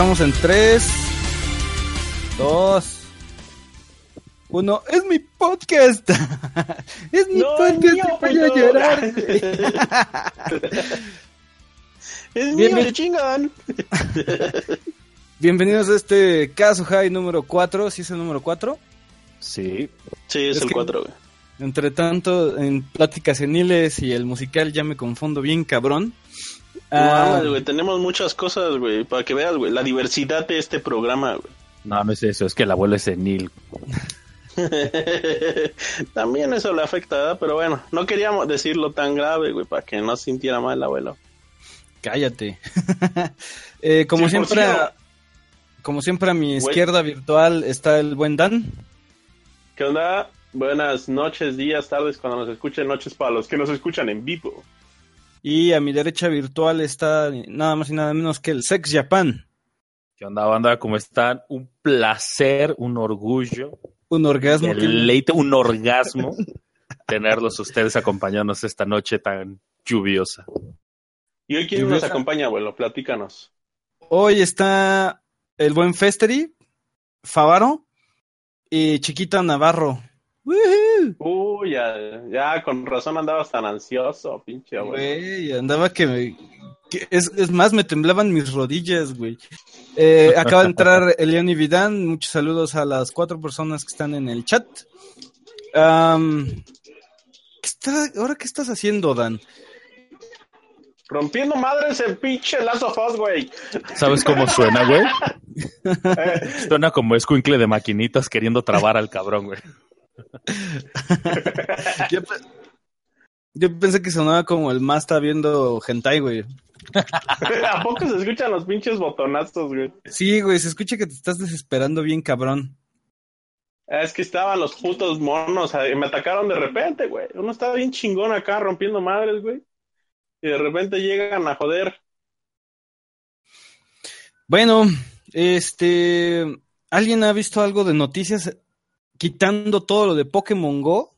Estamos en 3, 2, 1. Es mi podcast. es mi No, podcast. mío, te voy a llorar. Es Bien, mío, chingan. Bienvenidos a este caso high número 4. ¿Sí es el número 4? Sí. Sí, es, Es el que- 4, güey. Entre tanto, en pláticas seniles y el musical ya me confundo bien cabrón. No Ah, güey, tenemos muchas cosas, güey, para que veas, güey, la diversidad de este programa, güey. No, no es eso, es que el abuelo es senil. También eso le afecta, ¿verdad? Pero bueno, no queríamos decirlo tan grave, güey, para que no se sintiera mal el abuelo. cállate. Eh, como Sí, siempre, sí, a- como siempre a mi Güey. izquierda virtual está el buen Dan. ¿Qué onda? Buenas noches, días, tardes, cuando nos escuchen, noches para los que nos escuchan en vivo. Y a mi derecha virtual está nada más y nada menos que el Sex Japan. ¿Qué onda, banda? ¿Cómo están? Un placer, un orgullo, Un orgasmo. un que- deleite, un orgasmo tenerlos ustedes acompañándonos esta noche tan lluviosa. ¿Y hoy quién Lluviosa. nos acompaña, abuelo? Platícanos. Hoy está el buen Festeri, Favaro y Chiquita Navarro. ¡Woohoo! Uy, ya, ya, con razón andabas tan ansioso, pinche. Güey, andaba que me... que es, es más, me temblaban mis rodillas, güey. Eh, acaba de entrar Eliani Vidán. Muchos saludos a las cuatro personas que están en el chat. ¿qué está, ¿Ahora qué estás haciendo, Dan? Rompiendo madres en pinche Last of Us, güey. ¿Sabes cómo suena, güey? Suena como escuincle de maquinitas queriendo trabar al cabrón, güey. Yo, pe- yo pensé que sonaba como el más está viendo hentai, güey. ¿A poco se escuchan los pinches botonazos, güey? Sí, güey, se escucha que te estás desesperando bien, cabrón. Es que estaban los putos monos, eh, me atacaron de repente, güey. Uno estaba bien chingón acá rompiendo madres, güey. Y de repente llegan a joder. Bueno, este, ¿alguien ha visto algo de noticias quitando todo lo de Pokémon Go?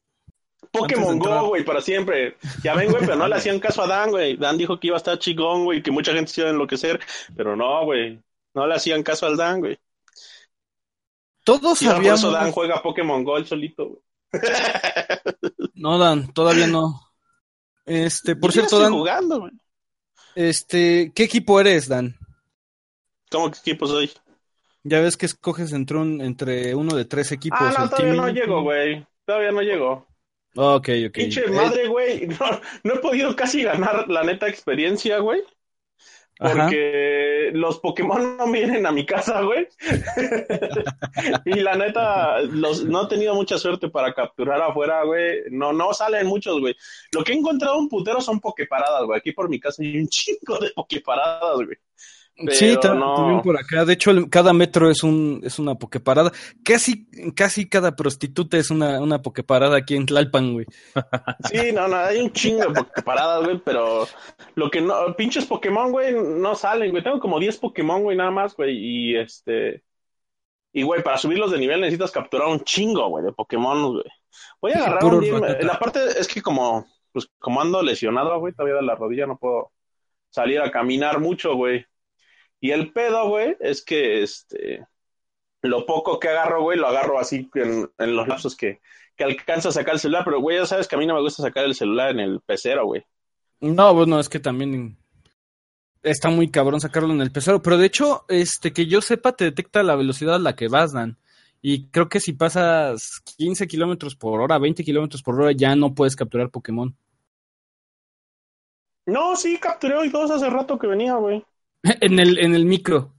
Pokémon. Go, güey, para siempre. Ya ven, güey, pero no le hacían caso a Dan, güey. Dan dijo que iba a estar chingón, güey, que mucha gente se iba a enloquecer. Pero no, güey. No le hacían caso al Dan, güey. Todos sabíamos. Dan juega Pokémon Go él solito, güey. No, Dan, todavía no. Este, por cierto, Dan, jugando, güey. este, ¿qué equipo eres, Dan? ¿Cómo que equipo soy? Ya ves que escoges entre un, entre uno de tres equipos. Ah, no, el todavía Team no llego, güey. Todavía no llego. Ok, ok. Pinche madre, güey. No, no he podido casi ganar la neta experiencia, güey. Ajá. Porque los Pokémon no vienen a mi casa, güey. y la neta, los, no he tenido mucha suerte para capturar afuera, güey. No, no salen muchos, güey. Lo que he encontrado un putero son pokeparadas, güey. Aquí por mi casa hay un chingo de pokeparadas, güey. Sí, Pero ta- no. también por acá. De hecho, el- cada metro es un es una pokeparada. Casi casi cada prostituta es una una pokeparada aquí en Tlalpan, güey. Sí, no, no, hay un chingo de pokeparadas, güey, pero lo que no, pinches Pokémon, güey, no salen, güey. Tengo como 10 Pokémon, güey, nada más, güey, y este... Y, güey, para subirlos de nivel necesitas capturar un chingo, güey, de Pokémon, güey. Voy a agarrar un día... La parte es que como, pues, como ando lesionado, güey, todavía de la rodilla no puedo salir a caminar mucho, güey. Y el pedo, güey, es que, este... Lo poco que agarro, güey, lo agarro así en, en los lapsos que, que alcanza a sacar el celular, pero güey, ya sabes que a mí no me gusta sacar el celular en el pecero, güey. No, bueno, es que también está muy cabrón sacarlo en el pecero, pero de hecho, este que yo sepa te detecta la velocidad a la que vas, Dan. Y creo que si pasas 15 kilómetros por hora, 20 kilómetros por hora, ya no puedes capturar Pokémon. No, sí, capturé hoy dos hace rato que venía, güey. en el en el micro.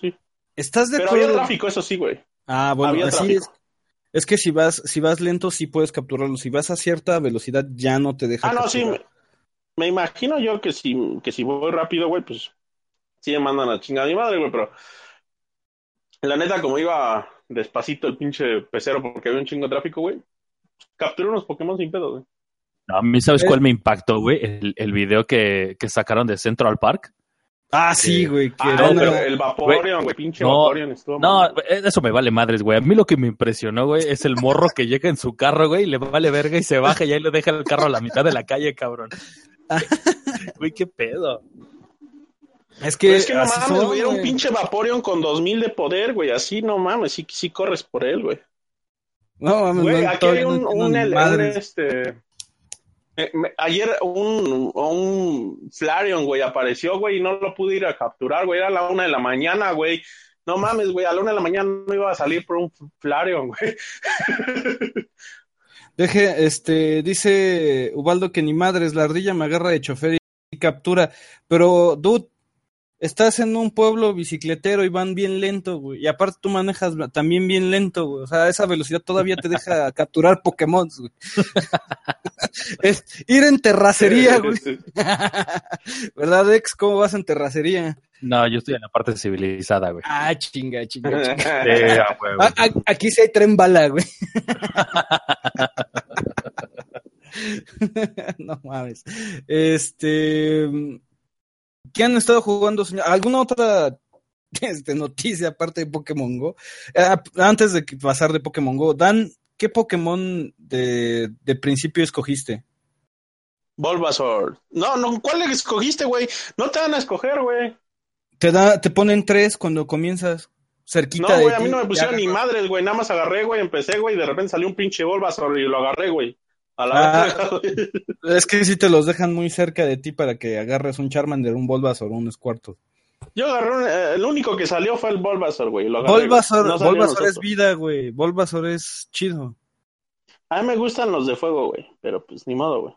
Sí. ¿Estás de Pero había tráfico, eso sí, güey. Ah, bueno, Había así es. Es que si vas, si vas lento, sí puedes capturarlo. Si vas a cierta velocidad, ya no te deja. Ah, no, sí. Me, me imagino yo que si, que si voy rápido, güey, pues sí me mandan a chingar a mi madre, güey, pero la neta, como iba despacito el pinche pecero porque había un chingo de tráfico, güey, capturé unos Pokémon sin pedo, güey. No, a mí, ¿sabes Es- cuál me impactó, güey? El, el video que, que sacaron de Central Park. Ah, sí, güey. que Ah, no, pero el Vaporeon, güey, pinche No, Vaporeon estuvo No, mamón. eso me vale madres, güey. A mí lo que me impresionó, güey, es el morro que llega en su carro, güey, y le vale verga y se baja y ahí le deja el carro a la mitad de la calle, cabrón. Güey, qué pedo. Es que, Pero es que no mames, son, güey, era un güey. pinche Vaporeon con 2000 de poder, güey, así no mames, sí, sí corres por él, güey. No, mames, Güey, no, aquí hay un, un, un, este... eh, me- ayer un, un Flareon, güey, apareció, güey, y no lo pude ir a capturar, güey, era la una de la mañana, güey. No mames, güey, a la una de la mañana no iba a salir por un Flareon, güey. Deje, este, dice Ubaldo que ni madres, la ardilla me agarra de chofer y captura. Pero, dude, estás en un pueblo bicicletero y van bien lento, güey. Y aparte tú manejas también bien lento, güey. O sea, esa velocidad todavía te deja capturar Pokémon, güey. es ir en terracería, güey. ¿Verdad, ex? ¿Cómo vas en terracería? No, yo estoy en la parte civilizada, güey. Ah, chinga, chinga, chinga. Sí. Ah, ah, aquí sí hay tren bala, güey. no mames. Este. ¿Qué han estado jugando, señor? ¿Alguna otra este, noticia aparte de Pokémon Go? Eh, antes de pasar de Pokémon Go, Dan, ¿qué Pokémon de, de principio escogiste? Bulbasaur. No, no, ¿cuál escogiste, güey? No te van a escoger, güey. Te da, te ponen tres cuando comienzas cerquita No, de güey, a mí no me pusieron ni madres, güey. Nada más agarré, güey, empecé, güey, y de repente salió un pinche Bulbasaur y lo agarré, güey. A la Ah. Es que si te los dejan muy cerca de ti para que agarres un Charmander, un Bulbasaur o un Squirtle. Yo agarré, un- eh, el único que salió fue el Bulbasaur, güey. Lo agarré, Bulbasaur, güey. No salió Bulbasaur es vida, güey. Bulbasaur es chido. A mí me gustan los de fuego, güey. Pero pues ni modo, güey.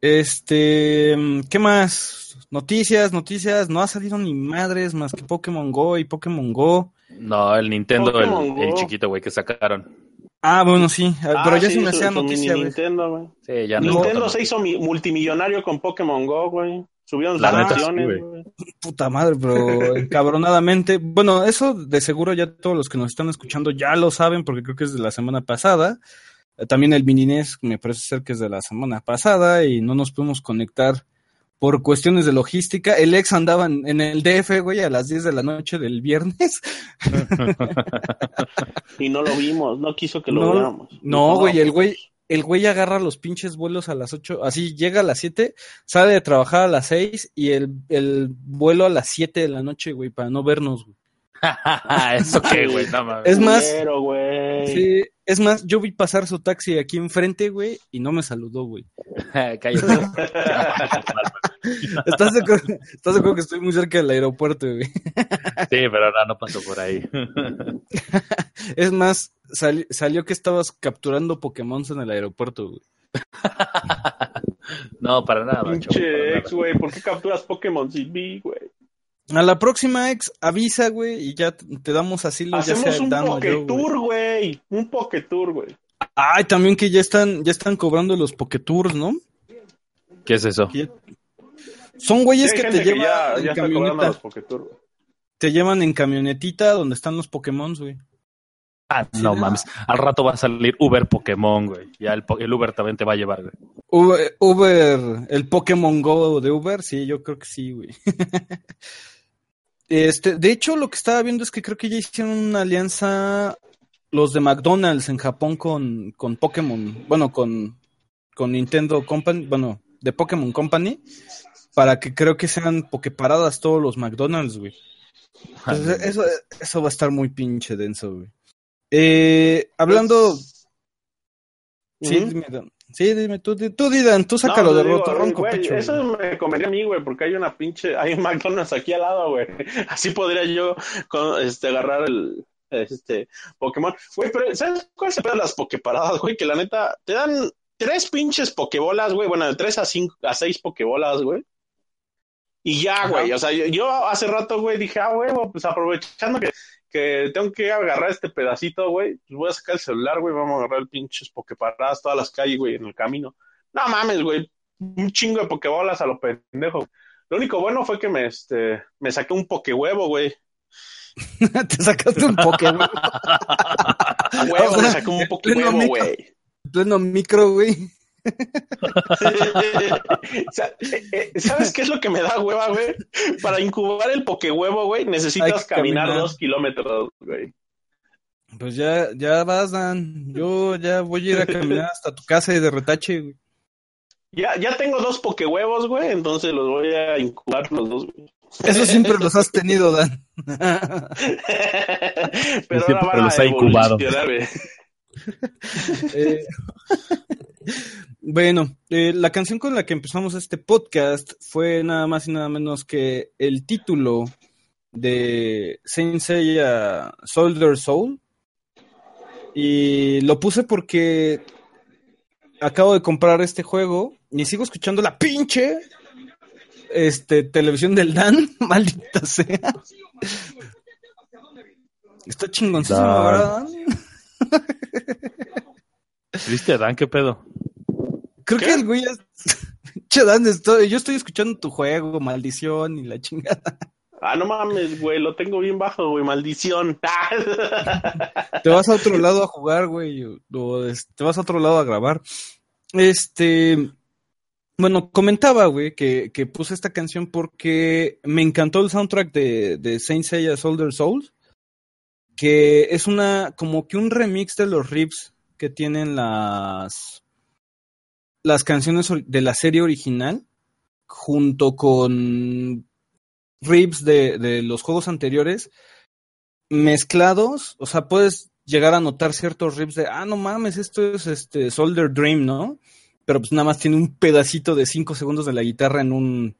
Este, mm, ¿qué más? Noticias, noticias. No ha salido ni madres más que Pokémon Go y Pokémon Go. No, el Nintendo, el chiquito, güey, que sacaron. Ah, bueno, sí. ah, Pero Ah, ya sí, se me hacía noticia, güey. Nintendo, güey. Sí, ya no. Nintendo se hizo mi- multimillonario con Pokémon Go, güey. Subieron La sus neta, sí, acciones, güey. Puta madre, pero encabronadamente. Bueno, eso de seguro ya todos los que nos están escuchando ya lo saben porque creo que es de la semana pasada. Eh, También el Mininés me parece ser que es de la semana pasada y no nos pudimos conectar por cuestiones de logística. El ex andaba en, el DF, güey, a las 10 de la noche del viernes. Y no lo vimos, no quiso que lo No, veamos. no, güey, el pues, güey, el güey agarra los pinches vuelos a las 8, así llega a las 7, sale de trabajar a las 6 y el, el vuelo a las 7 de la noche, güey, para no vernos, güey. Eso qué, güey, no mames. Es más, güey. Sí, es más, yo vi pasar su taxi aquí enfrente, güey, y no me saludó, güey. Cállate. ¿Estás de, acuerdo, ¿Estás de acuerdo que estoy muy cerca del aeropuerto, güey? Sí, pero no, no pasó por ahí. Es más, sali- salió que estabas capturando Pokémon en el aeropuerto, güey. No, para nada, Pinche nada. ex, güey. ¿Por qué capturas Pokémon sin mí, güey? A la próxima ex, avisa, güey, y ya te damos asilo, ya Hacemos sea un. Poketour, güey. Un Poketour, güey. Ay, también que ya están, ya están cobrando los Poketours, ¿no? ¿Qué es eso? Que ya- Son güeyes Sí, que te llevan ya, en ya camioneta. Te llevan en camionetita donde están los Pokémon, güey. Ah, no mames. Al rato va a salir Uber Pokémon, güey. Ya el Uber también te va a llevar, güey. Uber, Uber, el Pokémon Go de Uber, sí, yo creo que sí, güey. Este, de hecho, lo que estaba viendo es que creo que ya hicieron una alianza los de McDonald's en Japón con, con Pokémon, bueno, con, con Nintendo Company, bueno, de Pokémon Company, para que creo que sean pokeparadas todos los McDonald's, güey. Entonces, eso, eso va a estar muy pinche denso, güey. Eh, hablando, sí, Ujú. dime, Dan. sí, dime, tú, tú, Didan, tú sácalo No, de digo, roto, ronco güey, pecho. Eso güey. me convendría a mí, güey, porque hay una pinche, hay un McDonald's aquí al lado, güey. Así podría yo con, este, agarrar el este Pokémon. Güey, pero ¿sabes cuál se pegan las pokeparadas, güey? Que la neta, te dan tres pinches pokebolas, güey. Bueno, de tres a cinco, a seis pokebolas, güey. Y ya, Ajá. güey. O sea, yo, yo hace rato, güey, dije, ah, güey, pues aprovechando que, que tengo que agarrar este pedacito, güey, pues voy a sacar el celular, güey, vamos a agarrar el pinches pokeparadas, todas las calles, güey, en el camino. No mames, güey. Un chingo de pokebolas a lo pendejo. Lo único bueno fue que me, este, me saqué un pokehuevo, güey. Te sacaste un. A huevo, O sea, me saqué un pokehuevo, güey. pleno micro, güey. Eh, eh, ¿Sabes qué es lo que me da hueva, güey? Para incubar el pokehuevo, güey, necesitas caminar, caminar. dos kilómetros, güey. Pues ya, ya vas, Dan. Yo ya voy a ir a caminar hasta tu casa y de retache, güey. Ya, ya tengo dos pokehuevos, güey, entonces los voy a incubar los dos, güey. Eso siempre los has tenido, Dan. Pero siempre ahora van los a ha incubado. Eh, bueno, eh, la canción con la que empezamos este podcast fue nada más y nada menos que el título de Saint Seiya Soldier Soul. Y lo puse porque acabo de comprar este juego y sigo escuchando la pinche este, televisión del Dan, maldita sea. Está chingoncísimo, Dan. ¿verdad? Dan? ¿Viste, Dan? ¿Qué pedo? Creo ¿Qué? que el güey es... Che, Dan, estoy- yo estoy escuchando tu juego, maldición y la chingada. Ah, no mames, güey, lo tengo bien bajo, güey, maldición. Te vas a otro lado a jugar, güey, o- o es- te vas a otro lado a grabar. Este, bueno, comentaba, güey, que, que puse esta canción porque me encantó el soundtrack de, de Saint Seiya Soldier Souls, que es una, como que un remix de los riffs que tienen las, las canciones de la serie original, junto con riffs de, de los juegos anteriores, mezclados, o sea, puedes llegar a notar ciertos riffs de, ah, no mames, esto es este Soldier Dream, ¿no? Pero pues nada más tiene un pedacito de cinco segundos de la guitarra en un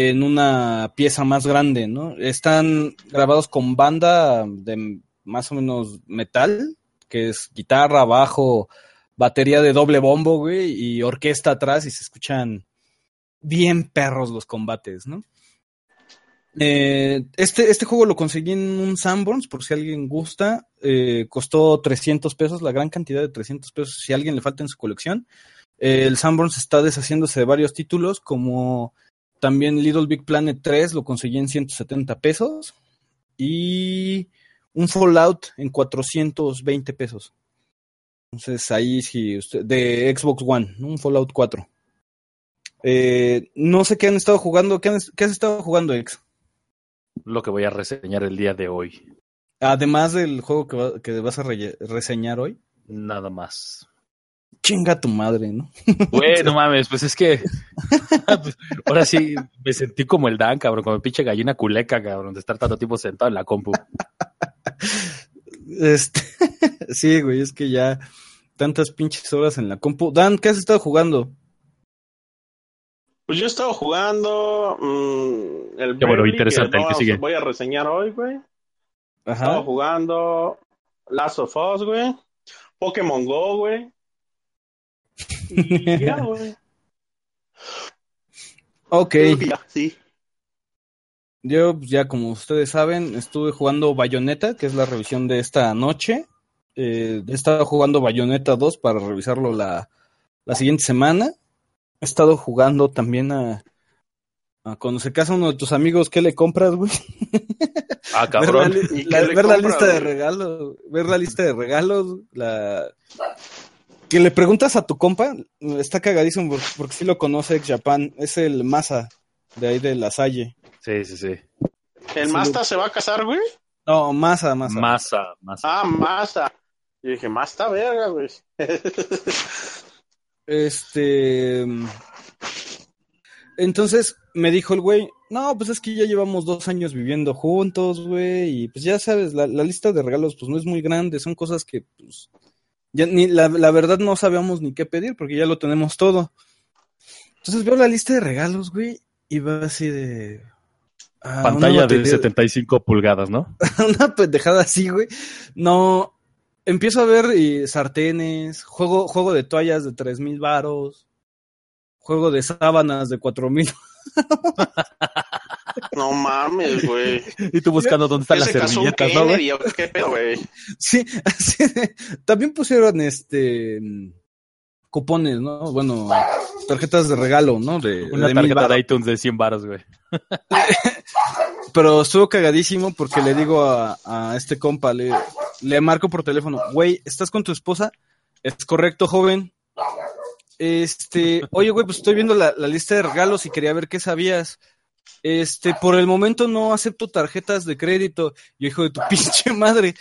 en una pieza más grande, ¿no? Están grabados con banda de más o menos metal, que es guitarra, bajo, batería de doble bombo, güey, y orquesta atrás y se escuchan bien perros los combates, ¿no? Eh, este, este juego lo conseguí en un Sanborns, por si alguien gusta. Eh, costó 300 pesos, la gran cantidad de 300 pesos, si a alguien le falta en su colección. Eh, el Sanborns está deshaciéndose de varios títulos, como también Little Big Planet 3 lo conseguí en 170 pesos. Y un Fallout en 420 pesos. Entonces ahí sí, usted, de Xbox One, un Fallout 4. Eh, no sé qué han estado jugando. ¿Qué, han- qué has estado jugando, Ex? Lo que voy a reseñar el día de hoy. Además del juego que, va- que vas a re- reseñar hoy. Nada más. Chinga tu madre, ¿no? Güey, no mames, pues es que. pues, ahora sí me sentí como el Dan, cabrón, como el pinche gallina culeca, cabrón, de estar tanto tiempo sentado en la compu. Este, sí, güey, es que ya tantas pinches horas en la compu. Dan, ¿qué has estado jugando? Pues yo he estado jugando mm, el Qué bueno, Bravely, interesante, que el que sigue. voy a reseñar hoy, güey. He estado Ajá. jugando Last of Us, güey. Pokémon Go, güey. Y ya, güey. Ok, ya, sí. yo pues, ya como ustedes saben, estuve jugando Bayonetta, que es la revisión de esta noche. Eh, he estado jugando Bayonetta 2 para revisarlo la, la siguiente semana. He estado jugando también a, a cuando se casa uno de tus amigos, ¿qué le compras, güey? Ah, ver la, cabrón. li- ¿Y la- qué le ver la lista de regalos, ver la lista de regalos, la que le preguntas a tu compa, está cagadísimo porque, porque sí lo conoce ex Japan, es el Masa de ahí de la Salle. Sí, sí, sí. ¿El Sí, Masta se va a casar, güey? No, Masa, Masa. Masa, masa. Ah, Masta. Y dije, Masta verga, güey. Este entonces me dijo el güey, no, pues es que ya llevamos dos años viviendo juntos, güey, y pues ya sabes, la, la lista de regalos pues no es muy grande, son cosas que pues ya ni la, la verdad no sabíamos ni qué pedir porque ya lo tenemos todo. Entonces veo la lista de regalos, güey, y va así de ah, Pantalla de batería- 75 pulgadas, ¿no? una pendejada así, güey. No, empiezo a ver y sartenes, juego, juego de toallas de tres mil varos, juego de sábanas de cuatro mil. No mames, güey. Y tú buscando dónde están ¿Qué las se casó un servilletas, ¿no, güey? Kennedy o qué pedo, güey? Sí, así de- también pusieron este cupones, ¿no? Bueno, tarjetas de regalo, ¿no? De, Una de tarjeta varos. de iTunes de 100 baros, güey. Pero estuvo cagadísimo porque le digo a, a este compa, le, le marco por teléfono, güey, ¿estás con tu esposa? Es correcto, joven. Este, oye, güey, pues estoy viendo la, la lista de regalos y quería ver qué sabías. Este, por el momento no acepto tarjetas de crédito. Yo, hijo de tu pinche madre.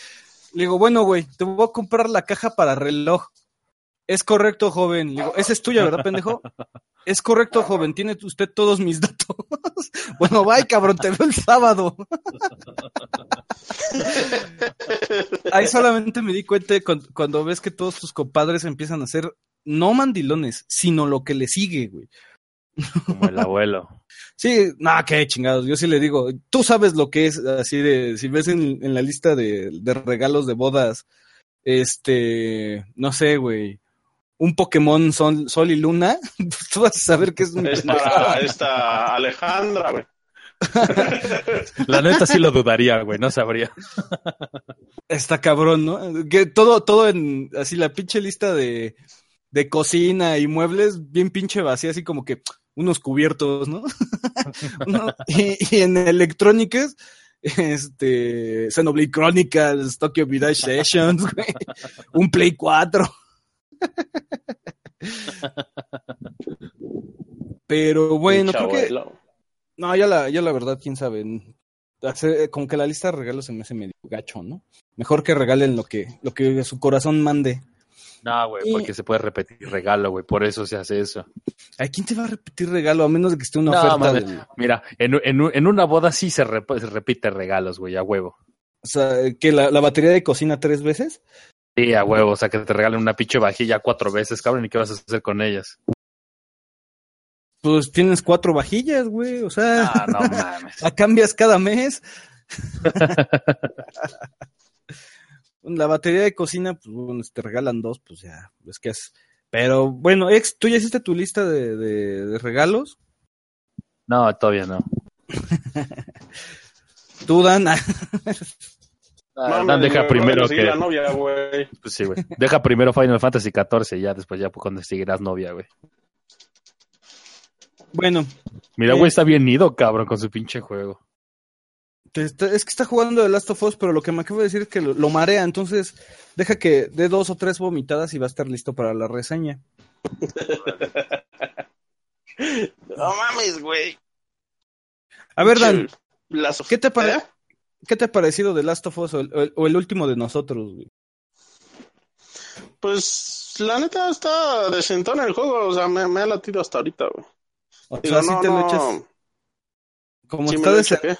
Le digo, bueno, güey, te voy a comprar la caja para reloj. Es correcto, joven. Le digo, esa es tuya, ¿verdad, pendejo? Es correcto, joven. Tiene usted todos mis datos. bueno, bye, cabrón. Te veo el sábado. Ahí solamente me di cuenta cuando, cuando ves que todos tus compadres empiezan a ser no mandilones, sino lo que le sigue, güey. Como el abuelo. Sí, nada, qué chingados. Yo sí le digo, tú sabes lo que es así de, si ves en, en la lista de, de regalos de bodas, este, no sé, güey, un Pokémon Sol, Sol y Luna, pues tú vas a saber que es un Es para esta Alejandra, güey. La neta sí lo dudaría, güey, no sabría. Está cabrón, ¿no? Que todo, todo en, así la pinche lista de, de cocina y muebles, bien pinche vacía, así como que unos cubiertos, ¿no? Y, y en electrónicas, este, Xenoblade Chronicles, Tokyo Vidage Sessions, güey, un Play 4. Pero bueno, creo que, no, ya la, ya la verdad, quién sabe. Hacer- como que la lista de regalos se me hace medio gacho, ¿no? Mejor que regalen lo que, lo que su corazón mande. No, güey, porque se puede repetir regalo, güey, por eso se hace eso. ¿A quién te va a repetir regalo a menos de que esté una No, oferta? del- Mira, en, en, en una boda sí se, rep- se repite regalos, güey, a huevo. o sea, que la, la batería de cocina tres veces. Sí, a huevo, o sea, que te regalen una pinche vajilla cuatro veces, cabrón, ¿y qué vas a hacer con ellas? Pues tienes cuatro vajillas, güey. O sea, Ah, no mames. la cambias cada mes. la batería de cocina, pues bueno, si te regalan dos, pues ya, es que es. Pero bueno, ex, ¿tú ya hiciste tu lista de, de- de regalos? No, todavía no. Tú, Dan. Ah, Dan, deja primero que... la novia, güey. Pues sí, güey. Deja primero Final Fantasy XIV y ya después ya cuando seguirás novia, güey. bueno, Mira, Eh. güey, está bien ido, cabrón, con su pinche juego. Es que está jugando The Last of Us, pero lo que me acabo de decir es que lo, lo marea, entonces deja que dé dos o tres vomitadas y va a estar listo para la reseña. No mames, güey. A ver, Dan, ¿qué te pare- ¿Eh? ¿qué te ha parecido The Last of Us o el, o último de nosotros, güey? Pues la neta está decentón el juego, o sea, me, me ha latido hasta ahorita, güey. O Digo, sea, sí no, te lo no, echas. Como sí está, lo de, ¿qué?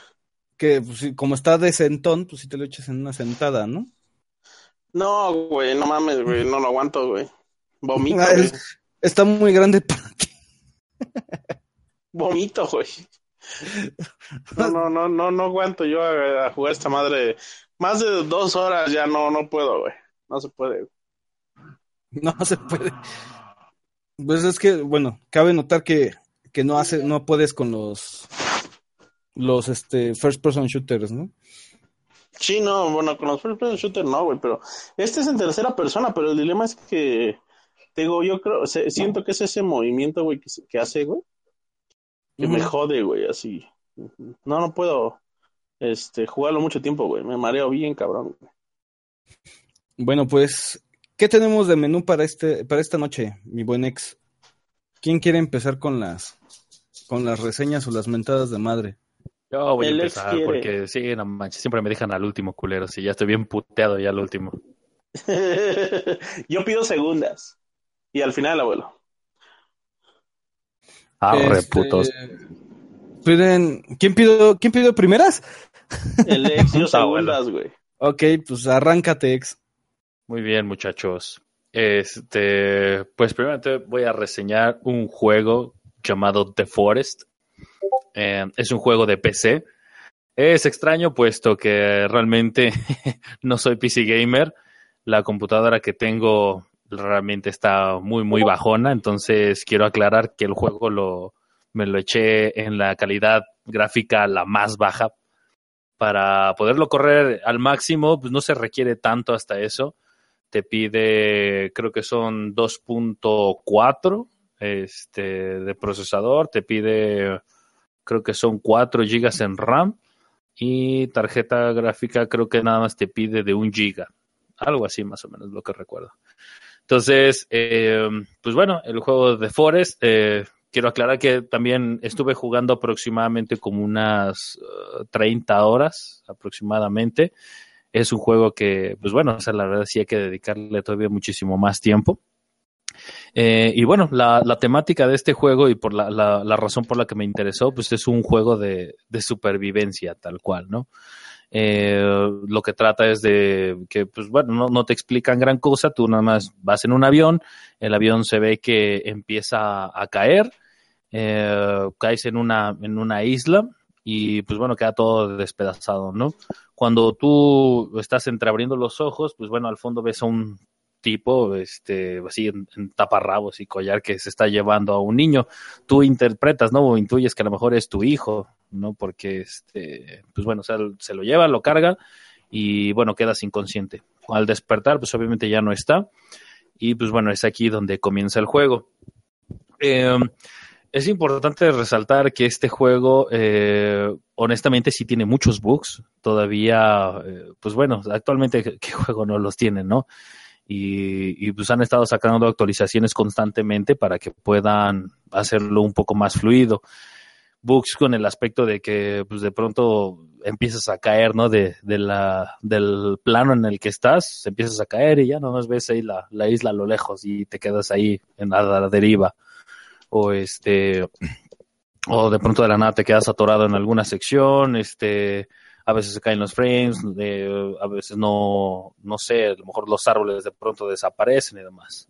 Que, pues, como está de sentón, pues sí te lo echas en una sentada, ¿no? No, güey, no mames, güey, no lo aguanto, güey. Vomito, Ah, güey. es- Está muy grande para ti. Vomito, güey. No, no, no, no, no aguanto yo a, a jugar esta madre. Más de dos horas ya no, no puedo, güey. No se puede. güey. No se puede. Pues es que, bueno, cabe notar que, que no hace, no puedes con los los este first person shooters, ¿no? Sí, no, bueno, con los first person shooter no, güey, pero este es en tercera persona, pero el dilema es que, te digo, yo creo, se- siento que es ese movimiento, güey, que, que hace, güey, que me jode, güey, así. No, no puedo, este, jugarlo mucho tiempo, güey, me mareo bien, cabrón. güey. Bueno, pues, ¿qué tenemos de menú para este, para esta noche, mi buen ex? ¿Quién quiere empezar con las con las reseñas o las mentadas de madre? Yo voy El a empezar quiere. porque sí, no manches, siempre me dejan al último culero, sí, ya estoy bien puteado ya al último. Yo pido segundas. Y al final, abuelo. Arre, Este, putos. ¿Piden, ¿quién pidió, quién pidió primeras? El ex dio abuelo. segundas, güey. Ok, pues arráncate, ex. Muy bien, muchachos. Este, pues primeramente voy a reseñar un juego llamado The Forest. Eh, es un juego de PC. Es extraño puesto que realmente no soy PC gamer. La computadora que tengo realmente está muy, muy bajona. Entonces quiero aclarar que el juego lo, me lo eché en la calidad gráfica la más baja. Para poderlo correr al máximo, pues no se requiere tanto hasta eso te pide, creo que son 2.4 este, de procesador, te pide, creo que son 4 gigas en RAM y tarjeta gráfica creo que nada más te pide de 1 giga, algo así más o menos lo que recuerdo. Entonces, eh, pues bueno, el juego de Forest, eh, quiero aclarar que también estuve jugando aproximadamente como unas eh, 30 horas aproximadamente es un juego que, pues bueno, o sea, la verdad sí hay que dedicarle todavía muchísimo más tiempo. Eh, y bueno, la, la, temática de este juego y por la, la, razón por la que me interesó, pues es un juego de, de supervivencia tal cual, ¿no? Eh, lo que trata es de que, pues bueno, no, no, te explican gran cosa, tú nada más vas en un avión, el avión se ve que empieza a caer, eh, caes en una, en una isla y pues bueno, queda todo despedazado, ¿no? Cuando tú estás entreabriendo los ojos, pues bueno, al fondo ves a un tipo, este, así en, taparrabos y collar que se está llevando a un niño. Tú interpretas, ¿no? O intuyes que a lo mejor es tu hijo, ¿no? Porque, este, pues bueno, o sea, se lo lleva, lo carga y bueno, quedas inconsciente. Al despertar, pues obviamente ya no está. Y pues bueno, es aquí donde comienza el juego. Eh, es importante resaltar que este juego, eh, honestamente, sí tiene muchos bugs. Todavía, eh, pues bueno, actualmente, ¿qué juego no los tiene, no? Y, y, pues han estado sacando actualizaciones constantemente para que puedan hacerlo un poco más fluido. Bugs con el aspecto de que pues de pronto empiezas a caer, ¿no? De, de la, del plano en el que estás, empiezas a caer y ya no nos ves ahí la, la isla a lo lejos y te quedas ahí en la, la deriva. O este, o de pronto de la nada te quedas atorado en alguna sección, este, a veces se caen los frames, a veces no, no sé, a lo mejor los árboles de pronto desaparecen y demás.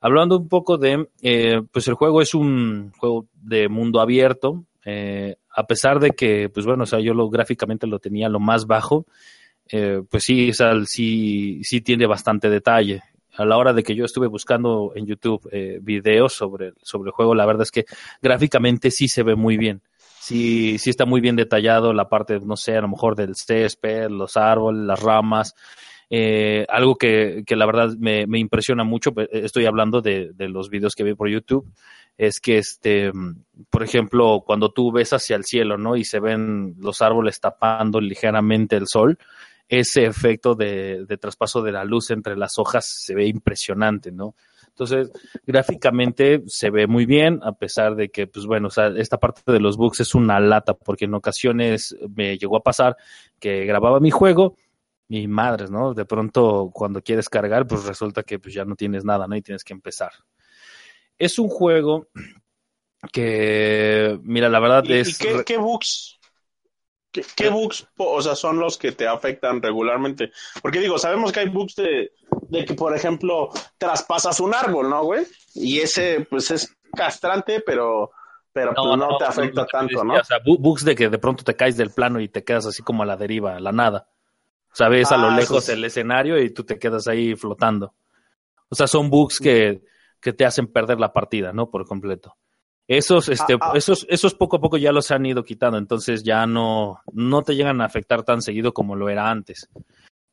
Hablando un poco de, eh, pues el juego es un juego de mundo abierto, eh, a pesar de que, pues bueno, o sea, yo lo gráficamente lo tenía lo más bajo, eh, pues sí, o sea, sí, sí tiene bastante detalle. A la hora de que yo estuve buscando en YouTube eh, videos sobre, sobre el juego, la verdad es que gráficamente sí se ve muy bien sí, sí está muy bien detallado la parte, no sé, a lo mejor del césped, los árboles, las ramas. Eh, algo que, que, la verdad me, me, impresiona mucho, pues, estoy hablando de, de, los videos que vi por YouTube, es que este, por ejemplo, cuando tú ves hacia el cielo, ¿no? Y se ven los árboles tapando ligeramente el sol, ese efecto de, de traspaso de la luz entre las hojas se ve impresionante, ¿no? Entonces, gráficamente se ve muy bien, a pesar de que, pues bueno, o sea, esta parte de los bugs es una lata, porque en ocasiones me llegó a pasar que grababa mi juego y madres, ¿no? De pronto, cuando quieres cargar, pues resulta que pues, ya no tienes nada, ¿no? Y tienes que empezar. Es un juego que, mira, la verdad ¿Y, es... ¿Y qué, qué bugs? ¿Qué, ¿Qué, bugs, o sea, son los que te afectan regularmente? Porque digo, sabemos que hay bugs de, de que, por ejemplo, traspasas un árbol, ¿no, güey? Y ese, pues, es castrante, pero, pero no, pues, no, no te afecta no, tanto, ¿no? O sea, bugs de que de pronto te caes del plano y te quedas así como a la deriva, a la nada. O sea, ves ah, a lo lejos sí. el escenario y tú te quedas ahí flotando. O sea, son bugs que, que te hacen perder la partida, ¿no? Por completo. Esos, este, ah, ah. esos, esos poco a poco ya los han ido quitando, entonces ya no, no te llegan a afectar tan seguido como lo era antes.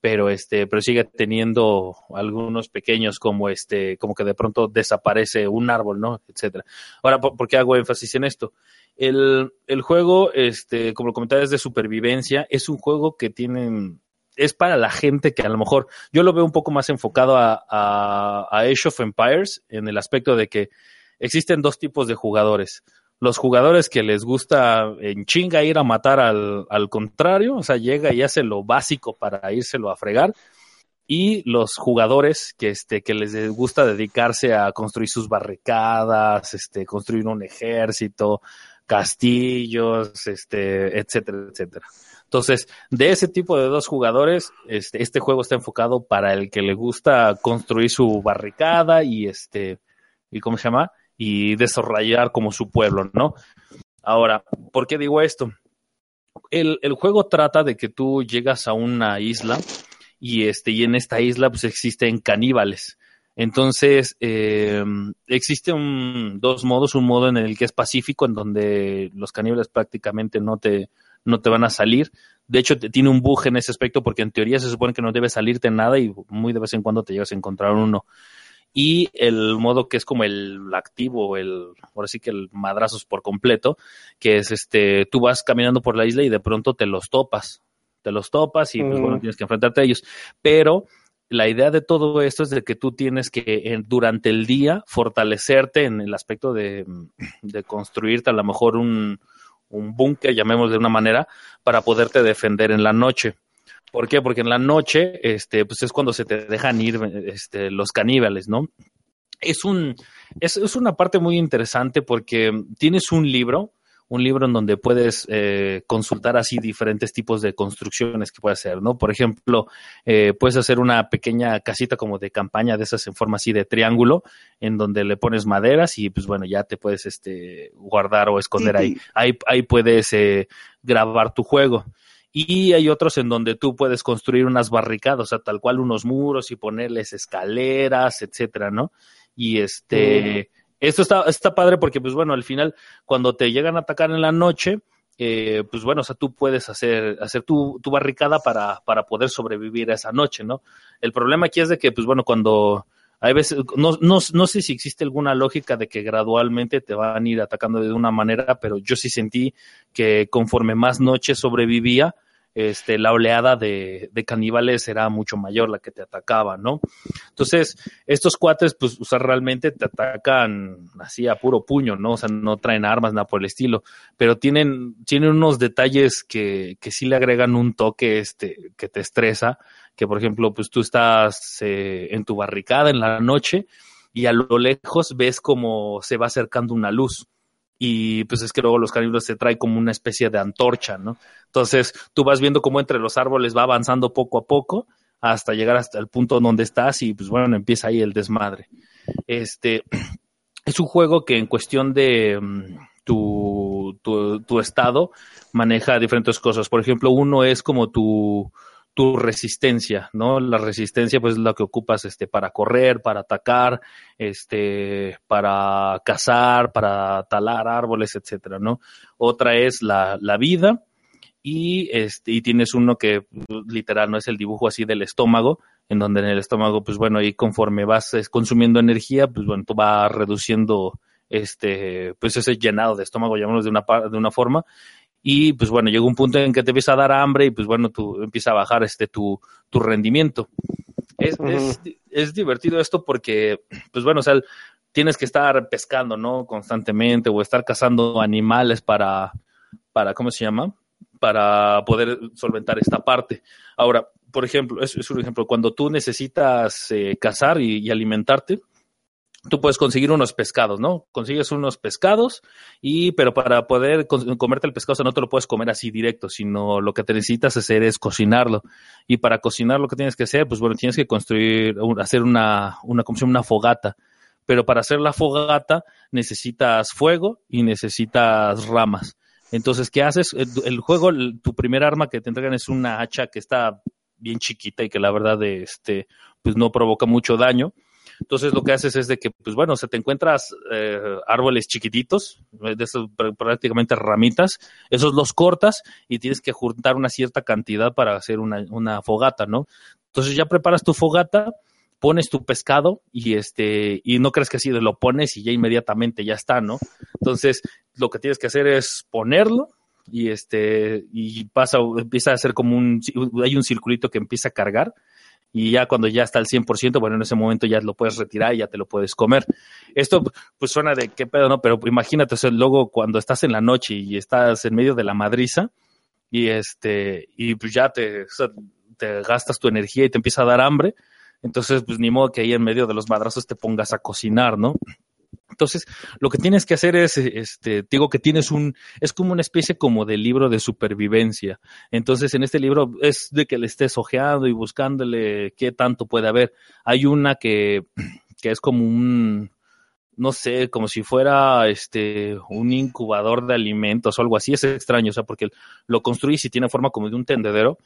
Pero este, pero sigue teniendo algunos pequeños como este, como que de pronto desaparece un árbol, ¿no? etcétera. Ahora, ¿por, ¿por, qué hago énfasis en esto? El, el juego, este, como lo comentaba, es de supervivencia, es un juego que tienen, es para la gente que a lo mejor, yo lo veo un poco más enfocado a, a Age of Empires, en el aspecto de que existen dos tipos de jugadores. Los jugadores que les gusta en chinga ir a matar al, al contrario, o sea, llega y hace lo básico para írselo a fregar. Y los jugadores que, este, que les gusta dedicarse a construir sus barricadas, este, construir un ejército, castillos, este, etcétera, etcétera. Entonces, de ese tipo de dos jugadores, este, este juego está enfocado para el que le gusta construir su barricada y este, ¿y cómo se llama? Y desarrollar como su pueblo, ¿no? Ahora, ¿por qué digo esto? El, el, juego trata de que tú llegas a una isla y, este, y en esta isla pues existen caníbales. Entonces, eh, existen dos modos, un modo en el que es pacífico, en donde los caníbales prácticamente no te, no te van a salir. De hecho, te, tiene un bug en ese aspecto porque en teoría se supone que no debe salirte nada y muy de vez en cuando te llegas a encontrar uno y el modo que es como el activo, el, ahora sí que el madrazos por completo, que es este, tú vas caminando por la isla y de pronto te los topas, te los topas y pues bueno, tienes que enfrentarte a ellos, pero la idea de todo esto es de que tú tienes que durante el día fortalecerte en el aspecto de, de construirte a lo mejor un, un búnker, llamémoslo de una manera, para poderte defender en la noche. ¿Por qué? Porque en la noche, este, pues es cuando se te dejan ir este, los caníbales, ¿no? es un, es, es una parte muy interesante porque tienes un libro, un libro en donde puedes eh, consultar así diferentes tipos de construcciones que puedes hacer, ¿no? Por ejemplo, eh, puedes hacer una pequeña casita como de campaña de esas en forma así de triángulo, en donde le pones maderas y pues bueno, ya te puedes este, guardar o esconder ahí. Ahí, ahí puedes eh, grabar tu juego. Y hay otros en donde tú puedes construir unas barricadas, o sea, tal cual unos muros y ponerles escaleras, etcétera, ¿no? Y este, esto está, está padre porque, pues bueno, al final, cuando te llegan a atacar en la noche, eh, pues bueno, o sea, tú puedes hacer, hacer tu, tu barricada para, para poder sobrevivir a esa noche, ¿no? El problema aquí es de que, pues bueno, cuando hay veces, no, no, no sé si existe alguna lógica de que gradualmente te van a ir atacando de una manera, pero yo sí sentí que conforme más noche sobrevivía, este, la oleada de, de, caníbales era mucho mayor la que te atacaba, ¿no? Entonces, estos cuates, pues, o sea, realmente te atacan así a puro puño, ¿no? O sea, no traen armas, nada por el estilo, pero tienen, tienen unos detalles que, que sí le agregan un toque, este, que te estresa, que por ejemplo, pues tú estás eh, en tu barricada en la noche y a lo lejos ves como se va acercando una luz y pues es que luego los caníbales se traen como una especie de antorcha, ¿no? Entonces tú vas viendo cómo entre los árboles va avanzando poco a poco hasta llegar hasta el punto donde estás y pues bueno, empieza ahí el desmadre. Este es un juego que en cuestión de tu, tu, tu estado maneja diferentes cosas. Por ejemplo, uno es como tu tu resistencia, ¿no? La resistencia, pues, es la que ocupas, este, para correr, para atacar, este, para cazar, para talar árboles, etcétera, ¿no? Otra es la, la vida y, este, y tienes uno que literal no es el dibujo así del estómago, en donde en el estómago, pues bueno, y conforme vas consumiendo energía, pues bueno, tú vas reduciendo este, pues ese llenado de estómago, llamémoslo de una, de una forma, y pues bueno, llega un punto en que te empieza a dar hambre y pues bueno, tú empieza a bajar este tu, tu rendimiento. Es, uh -huh. es, es, divertido esto porque, pues bueno, o sea, tienes que estar pescando, ¿no? Constantemente o estar cazando animales para, para, ¿cómo se llama? Para poder solventar esta parte. Ahora, por ejemplo, es, es un ejemplo, cuando tú necesitas eh, cazar y, y alimentarte, tú puedes conseguir unos pescados, ¿no? Consigues unos pescados y, pero para poder comerte el pescado, o sea, no te lo puedes comer así directo, sino lo que te necesitas hacer es cocinarlo. Y para cocinar lo que tienes que hacer, pues bueno, tienes que construir, hacer una, una, como una fogata. Pero para hacer la fogata necesitas fuego y necesitas ramas. Entonces, ¿qué haces? El, el juego, tu primer arma que te entregan es una hacha que está bien chiquita y que la verdad, este, pues no provoca mucho daño entonces lo que haces es de que, pues bueno, se te encuentras eh, árboles chiquititos, de esos prácticamente ramitas, esos los cortas y tienes que juntar una cierta cantidad para hacer una, una fogata, ¿no? Entonces ya preparas tu fogata, pones tu pescado y este y no crees que así lo pones y ya inmediatamente ya está, ¿no? Entonces, lo que tienes que hacer es ponerlo y este y pasa empieza a hacer como un hay un circulito que empieza a cargar y ya cuando ya está al 100%, bueno, en ese momento ya lo puedes retirar y ya te lo puedes comer. Esto pues suena de qué pedo, ¿no? Pero imagínate, o sea, luego cuando estás en la noche y estás en medio de la madriza y este, y pues ya te, te gastas tu energía y te empieza a dar hambre, entonces pues ni modo que ahí en medio de los madrazos te pongas a cocinar, ¿no? Entonces, lo que tienes que hacer es, este, digo que tienes un, es como una especie como de libro de supervivencia. Entonces, en este libro es de que le estés ojeando y buscándole qué tanto puede haber. Hay una que, que es como un, no sé, como si fuera este un incubador de alimentos o algo así, es extraño, o sea, porque lo construís y tiene forma como de un tendedero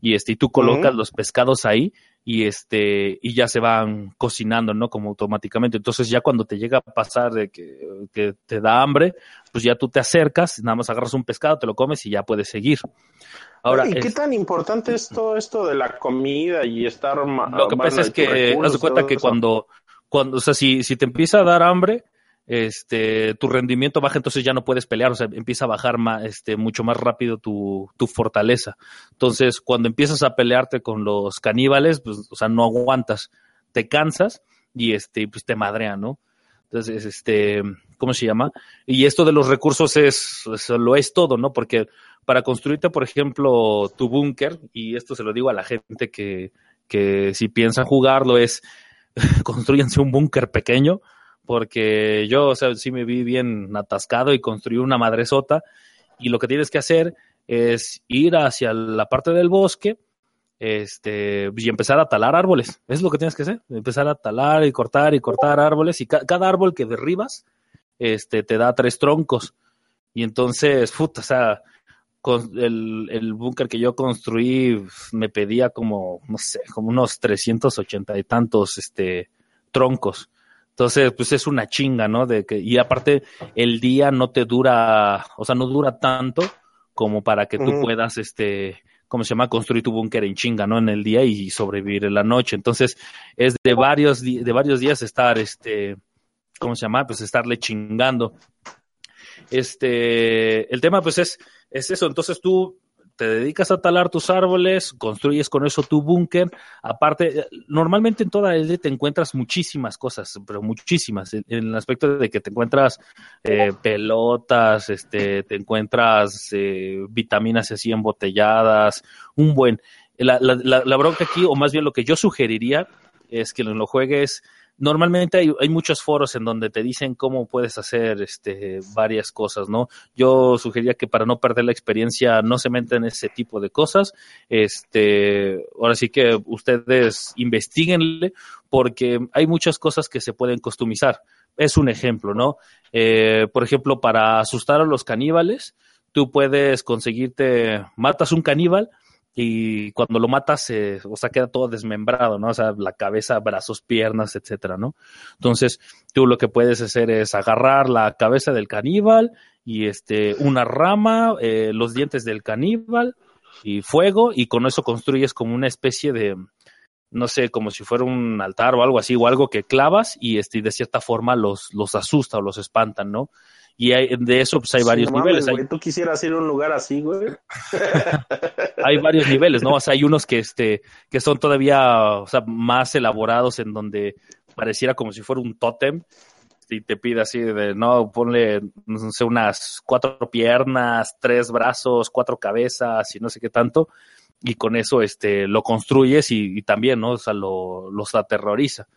y este y tú colocas uh -huh. los pescados ahí y este y ya se van cocinando, ¿no? Como automáticamente. Entonces ya cuando te llega a pasar de que, que, te da hambre, pues ya tú te acercas, nada más agarras un pescado, te lo comes y ya puedes seguir. Ahora, ¿y qué es, tan importante es todo esto de la comida y estar Lo que pasa es que haz de cuenta que cuando cuando o sea, si si te empieza a dar hambre, este, tu rendimiento baja, entonces ya no puedes pelear, o sea, empieza a bajar más, este, mucho más rápido tu, tu fortaleza. Entonces, cuando empiezas a pelearte con los caníbales, pues, o sea, no aguantas, te cansas y este, pues te madrean, ¿no? Entonces, este, ¿cómo se llama? Y esto de los recursos es, lo es todo, ¿no? Porque para construirte, por ejemplo, tu búnker, y esto se lo digo a la gente que, que si piensan jugarlo, es construyanse un búnker pequeño, porque yo, o sea, sí me vi bien atascado y construí una madresota, y lo que tienes que hacer es ir hacia la parte del bosque, este, y empezar a talar árboles. Es lo que tienes que hacer, empezar a talar y cortar y cortar árboles, y cada árbol que derribas, este, te da tres troncos. Y entonces, puta, o sea, con el, el búnker que yo construí me pedía como, no sé, como unos 380 y tantos, este, troncos. Entonces, pues es una chinga, ¿no? De que, y aparte, el día no te dura, o sea, no dura tanto como para que tú puedas, este, ¿cómo se llama? Construir tu búnker en chinga, ¿no? En el día y sobrevivir en la noche. Entonces, es de varios, de varios días estar, este, ¿cómo se llama? Pues estarle chingando. Este, el tema, pues es, es eso. Entonces tú te dedicas a talar tus árboles, construyes con eso tu búnker. Aparte, normalmente en toda LD te encuentras muchísimas cosas, pero muchísimas, en, el aspecto de que te encuentras eh, pelotas, este, te encuentras eh, vitaminas así embotelladas, un buen. La, la, la, la bronca aquí, o más bien lo que yo sugeriría, es que lo juegues normalmente hay, muchos foros en donde te dicen cómo puedes hacer este, varias cosas, ¿no? Yo sugería que para no perder la experiencia no se metan en ese tipo de cosas. Este, ahora sí que ustedes investiguenle porque hay muchas cosas que se pueden customizar. Es un ejemplo, ¿no? Eh, por ejemplo, para asustar a los caníbales, tú puedes conseguirte, matas un caníbal, y cuando lo matas, o sea, queda todo desmembrado, ¿no? O sea, la cabeza, brazos, piernas, etcétera, ¿no? Entonces, tú lo que puedes hacer es agarrar la cabeza del caníbal y este, una rama, eh, los dientes del caníbal y fuego, y con eso construyes como una especie de, no sé, como si fuera un altar o algo así, o algo que clavas y este, de cierta forma los, los asusta o los espantan, ¿no? Y de eso, pues hay varios niveles. hay... Tú quisieras ir a un lugar así, güey. hay varios niveles, ¿no? O sea, hay unos que, este, que son todavía, o sea, más elaborados en donde pareciera como si fuera un tótem y te pide así de, no, ponle, no sé, unas cuatro piernas, tres brazos, cuatro cabezas y no sé qué tanto. Y con eso, este, lo construyes y, también, ¿no? O sea, lo, los aterroriza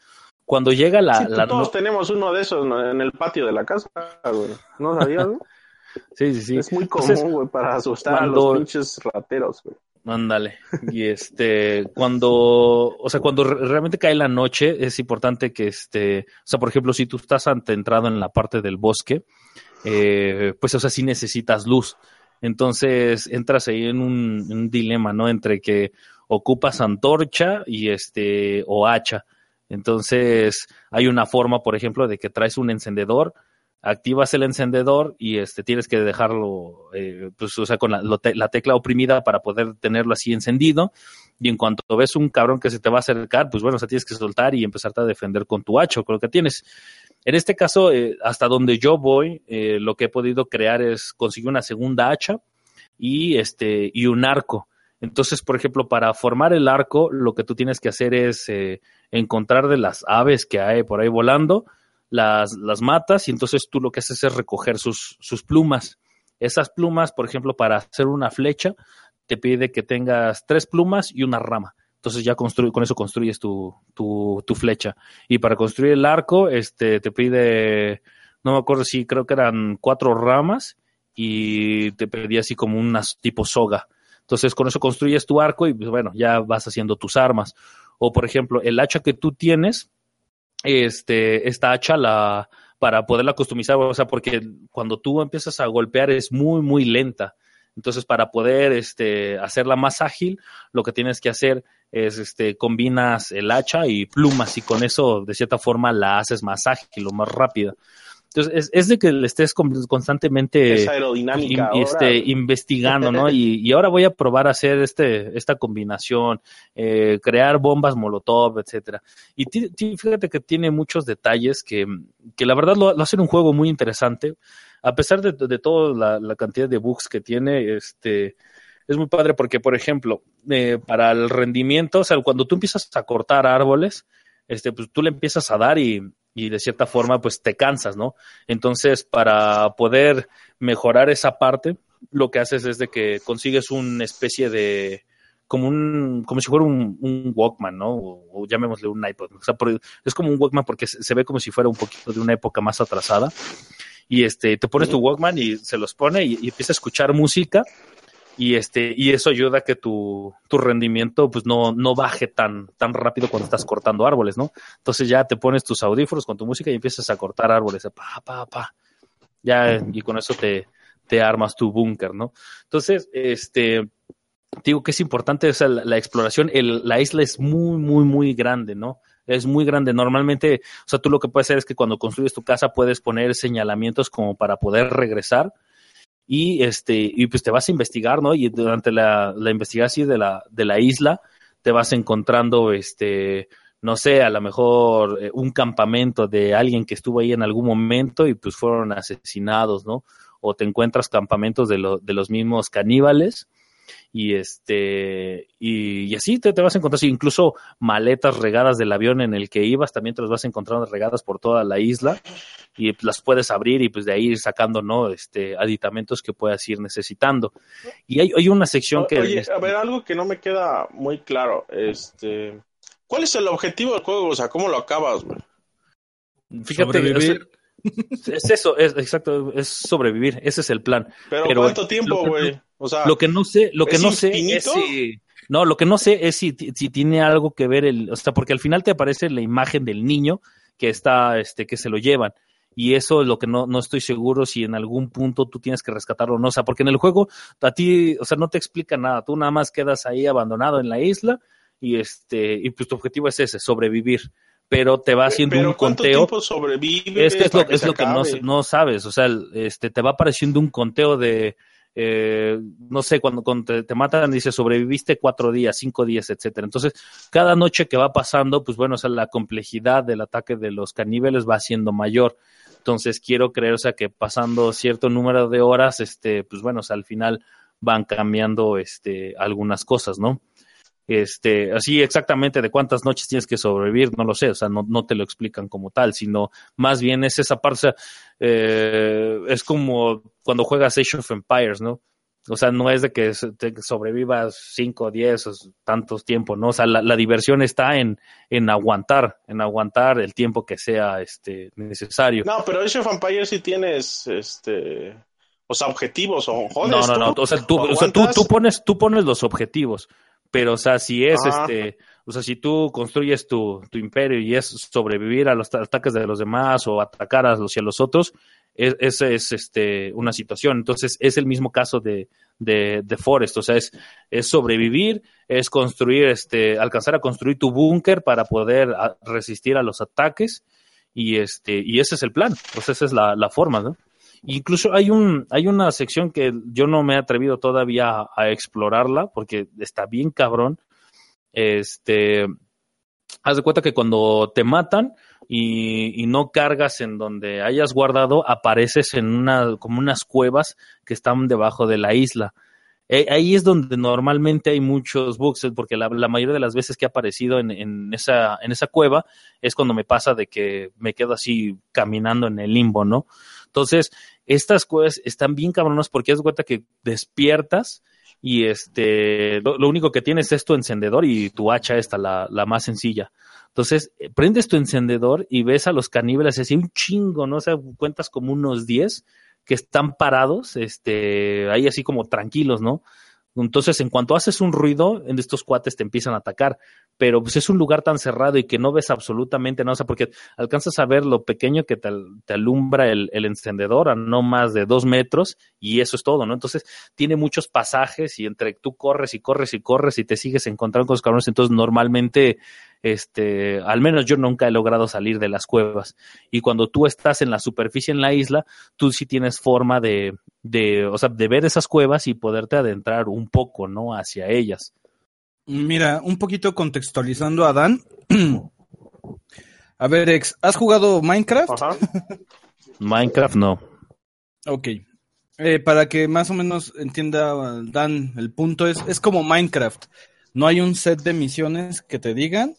cuando llega la... Sí, todos tenemos uno de esos en el patio de la casa, güey. ¿No sabías, güey? sí, sí, sí. Es muy común, güey, para asustar a los pinches rateros, güey. Ándale. Y este, cuando, o sea, cuando realmente cae la noche, es importante que este, o sea, por ejemplo, si tú estás entrado en la parte del bosque, eh, pues, o sea, sí necesitas luz. Entonces entras ahí en un, un dilema, ¿no? Entre que ocupas antorcha y este, o hacha. Entonces, hay una forma, por ejemplo, de que traes un encendedor, activas el encendedor y este tienes que dejarlo, eh, pues, o sea, con la, la, tecla oprimida para poder tenerlo así encendido. Y en cuanto ves un cabrón que se te va a acercar, pues bueno, o sea, tienes que soltar y empezarte a defender con tu hacha, con lo que tienes. En este caso, eh, hasta donde yo voy, eh, lo que he podido crear es conseguir una segunda hacha y este y un arco. Entonces, por ejemplo, para formar el arco, lo que tú tienes que hacer es eh, encontrar de las aves que hay por ahí volando, las, las matas y entonces tú lo que haces es recoger sus, sus plumas. Esas plumas, por ejemplo, para hacer una flecha, te pide que tengas tres plumas y una rama. Entonces ya con eso construyes tu, tu, tu, flecha. Y para construir el arco, este, te pide, no me acuerdo si creo que eran cuatro ramas y te pedía así como unas tipo soga. Entonces con eso construyes tu arco y pues, bueno, ya vas haciendo tus armas. O por ejemplo, el hacha que tú tienes, este, esta hacha la, para poderla customizar, o sea, porque cuando tú empiezas a golpear es muy, muy lenta. Entonces, para poder este, hacerla más ágil, lo que tienes que hacer es, este, combinas el hacha y plumas y con eso, de cierta forma, la haces más ágil o más rápida. Entonces, es, de que le estés constantemente este, investigando, ¿no? Y, ahora voy a probar a hacer este, esta combinación, eh, crear bombas molotov, etcétera. Y fíjate que tiene muchos detalles que, que la verdad lo, hacen un juego muy interesante. A pesar de, de toda la, cantidad de bugs que tiene, este, es muy padre porque, por ejemplo, eh, para el rendimiento, o sea, cuando tú empiezas a cortar árboles, este, pues tú le empiezas a dar y, y de cierta forma pues te cansas, ¿no? Entonces, para poder mejorar esa parte, lo que haces es de que consigues una especie de como un, como si fuera un, un Walkman, ¿no? O, llamémosle un iPod. O sea, es como un Walkman porque se, ve como si fuera un poquito de una época más atrasada. Y este, te pones tu Walkman y se los pone y, y empieza a escuchar música y este y eso ayuda a que tu, tu rendimiento pues no, no baje tan, tan rápido cuando estás cortando árboles, ¿no? Entonces ya te pones tus audífonos con tu música y empiezas a cortar árboles, pa, pa, pa. Ya, y con eso te, te armas tu búnker, ¿no? Entonces, este, digo que es importante o la, exploración, el, la isla es muy, muy, muy grande, ¿no? Es muy grande. Normalmente, o sea, tú lo que puedes hacer es que cuando construyes tu casa puedes poner señalamientos como para poder regresar y este y pues te vas a investigar, ¿no? Y durante la, la investigación de la, de la isla te vas encontrando este no sé, a lo mejor eh, un campamento de alguien que estuvo ahí en algún momento y pues fueron asesinados, ¿no? O te encuentras campamentos de, lo, de los mismos caníbales y este y, así te, te, vas a encontrar incluso maletas regadas del avión en el que ibas también te las vas a encontrar regadas por toda la isla y las puedes abrir y pues de ahí ir sacando no este aditamentos que puedas ir necesitando. Y hay, hay una sección que oye a ver algo que no me queda muy claro este cuál es el objetivo del juego o sea cómo lo acabas güey? fíjate es eso, es exacto, es sobrevivir, ese es el plan. Pero, ¿cuánto tiempo, güey? O sea, lo que no sé, lo que no sé es si, no, lo que no sé es si, si tiene algo que ver el, o sea, porque al final te aparece la imagen del niño que está, este, que se lo llevan. Y eso es lo que no, no estoy seguro si en algún punto tú tienes que rescatarlo o no. O sea, porque en el juego a ti, o sea, no te explica nada. Tú nada más quedas ahí abandonado en la isla y este, y pues tu objetivo es ese, sobrevivir pero te va haciendo un conteo. Tiempo sobrevive es que es lo, es lo que no, no, sabes, o sea, este, te va apareciendo un conteo de, eh, no sé, cuando, te, te, matan, dice sobreviviste cuatro días, cinco días, etcétera. Entonces, cada noche que va pasando, pues bueno, o sea, la complejidad del ataque de los caníbales va siendo mayor. Entonces, quiero creer, o sea, que pasando cierto número de horas, este, pues bueno, o sea, al final van cambiando, este, algunas cosas, ¿no? Este, así exactamente de cuántas noches tienes que sobrevivir, no lo sé, o sea, no, no te lo explican como tal, sino más bien es esa parte, eh, es como cuando juegas Age of Empires, ¿no? O sea, no es de que sobrevivas 5, 10 o tantos tiempos, ¿no? O sea, la, diversión está en, en aguantar, en aguantar el tiempo que sea este, necesario. No, pero Age of Empires sí tienes, este, o sea, objetivos o joder. No, no, no, o sea, tú, o sea, tú, tú, pones, tú pones los objetivos pero, o sea, si es este, o sea, si tú construyes tu, tu imperio y es sobrevivir a los ataques de los demás o atacar a los y a los otros, esa es, este, una situación. Entonces, es el mismo caso de, de, de Forest, o sea, es, es sobrevivir, es construir, este, alcanzar a construir tu búnker para poder resistir a los ataques y este, y ese es el plan, pues esa es la, la forma, ¿no? Incluso hay un, hay una sección que yo no me he atrevido todavía a, explorarla porque está bien cabrón. Este, haz de cuenta que cuando te matan y, no cargas en donde hayas guardado, apareces en una, como unas cuevas que están debajo de la isla. Eh, ahí es donde normalmente hay muchos bugs, porque la, mayoría de las veces que he aparecido en, en, esa, en esa cueva es cuando me pasa de que me quedo así caminando en el limbo, ¿no? Entonces, estas cuevas están bien cabronas porque es cuenta que despiertas y este, lo, único que tienes es tu encendedor y tu hacha esta, la, la más sencilla. Entonces, eh, prendes tu encendedor y ves a los caníbales así un chingo, ¿no? O sea, cuentas como unos 10 que están parados, este, ahí así como tranquilos, ¿no? Entonces, en cuanto haces un ruido, estos cuates te empiezan a atacar. Pero pues es un lugar tan cerrado y que no ves absolutamente nada, o sea, porque alcanzas a ver lo pequeño que te, alumbra el, encendedor a no más de dos metros y eso es todo, ¿no? Entonces, tiene muchos pasajes y entre tú corres y corres y corres y te sigues encontrando con los cabrones, entonces normalmente este, al menos yo nunca he logrado salir de las cuevas. Y cuando tú estás en la superficie en la isla, tú sí tienes forma de, de, o sea, de ver esas cuevas y poderte adentrar un poco, ¿no? Hacia ellas. Mira, un poquito contextualizando a Dan. a ver, ex, ¿has jugado Minecraft? Minecraft no. Ok. Eh, para que más o menos entienda Dan, el punto es, es como Minecraft no hay un set de misiones que te digan.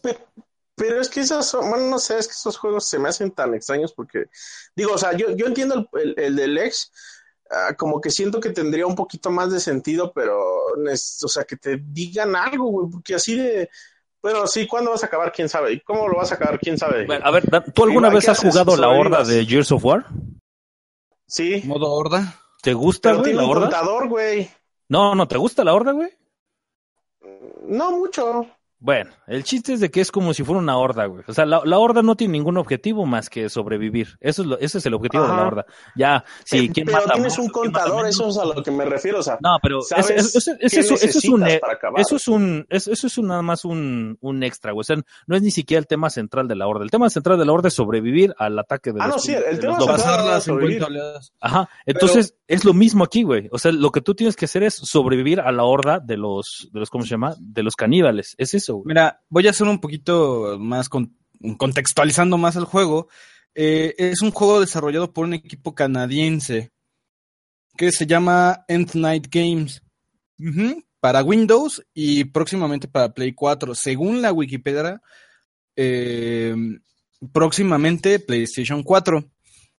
Pero, es que esos, bueno, no sé, es que esos juegos se me hacen tan extraños porque, digo, o sea, yo, yo entiendo el, el, del ex, ah, como que siento que tendría un poquito más de sentido, pero, o sea, que te digan algo, güey, porque así de, bueno, sí, ¿cuándo vas a acabar? ¿Quién sabe? ¿Y cómo lo vas a acabar? ¿Quién sabe? Bueno, a ver, ¿tú alguna vez has jugado la sobrevivas. horda de Gears of War? Sí, Modo horda. ¿Te gusta, güey, la horda? contador, güey. No, no, ¿te gusta la horda, güey? No mucho. Bueno, el chiste es de que es como si fuera una horda, güey. O sea, la, la horda no tiene ningún objetivo más que sobrevivir. Eso es lo, ese es el objetivo de la horda. Ya, si Pe- ¿quién pero mata tienes un contador, eso es a lo que me refiero, o sea, No, pero ¿Sabes ese- ese- ese- qué eso, eso es un e- eso es un eso, eso es un- nada más un, un extra, güey. O sea, no es ni siquiera el tema central de la horda. El tema central de la horda es sobrevivir al ataque de Ah, los no, sí, el tema central- las sobrevivir. 50 oleadas. Ajá. Entonces, es lo mismo aquí, güey. O sea, lo que tú tienes que hacer es sobrevivir a la horda de los de los ¿cómo se llama? De los caníbales. Es eso, güey. Mira, voy a hacer un poquito más con- contextualizando más el juego. Eh, es un juego desarrollado por un equipo canadiense que se llama End Night Games. Para Windows y próximamente para Play 4. Según la Wikipedia, eh, próximamente PlayStation 4.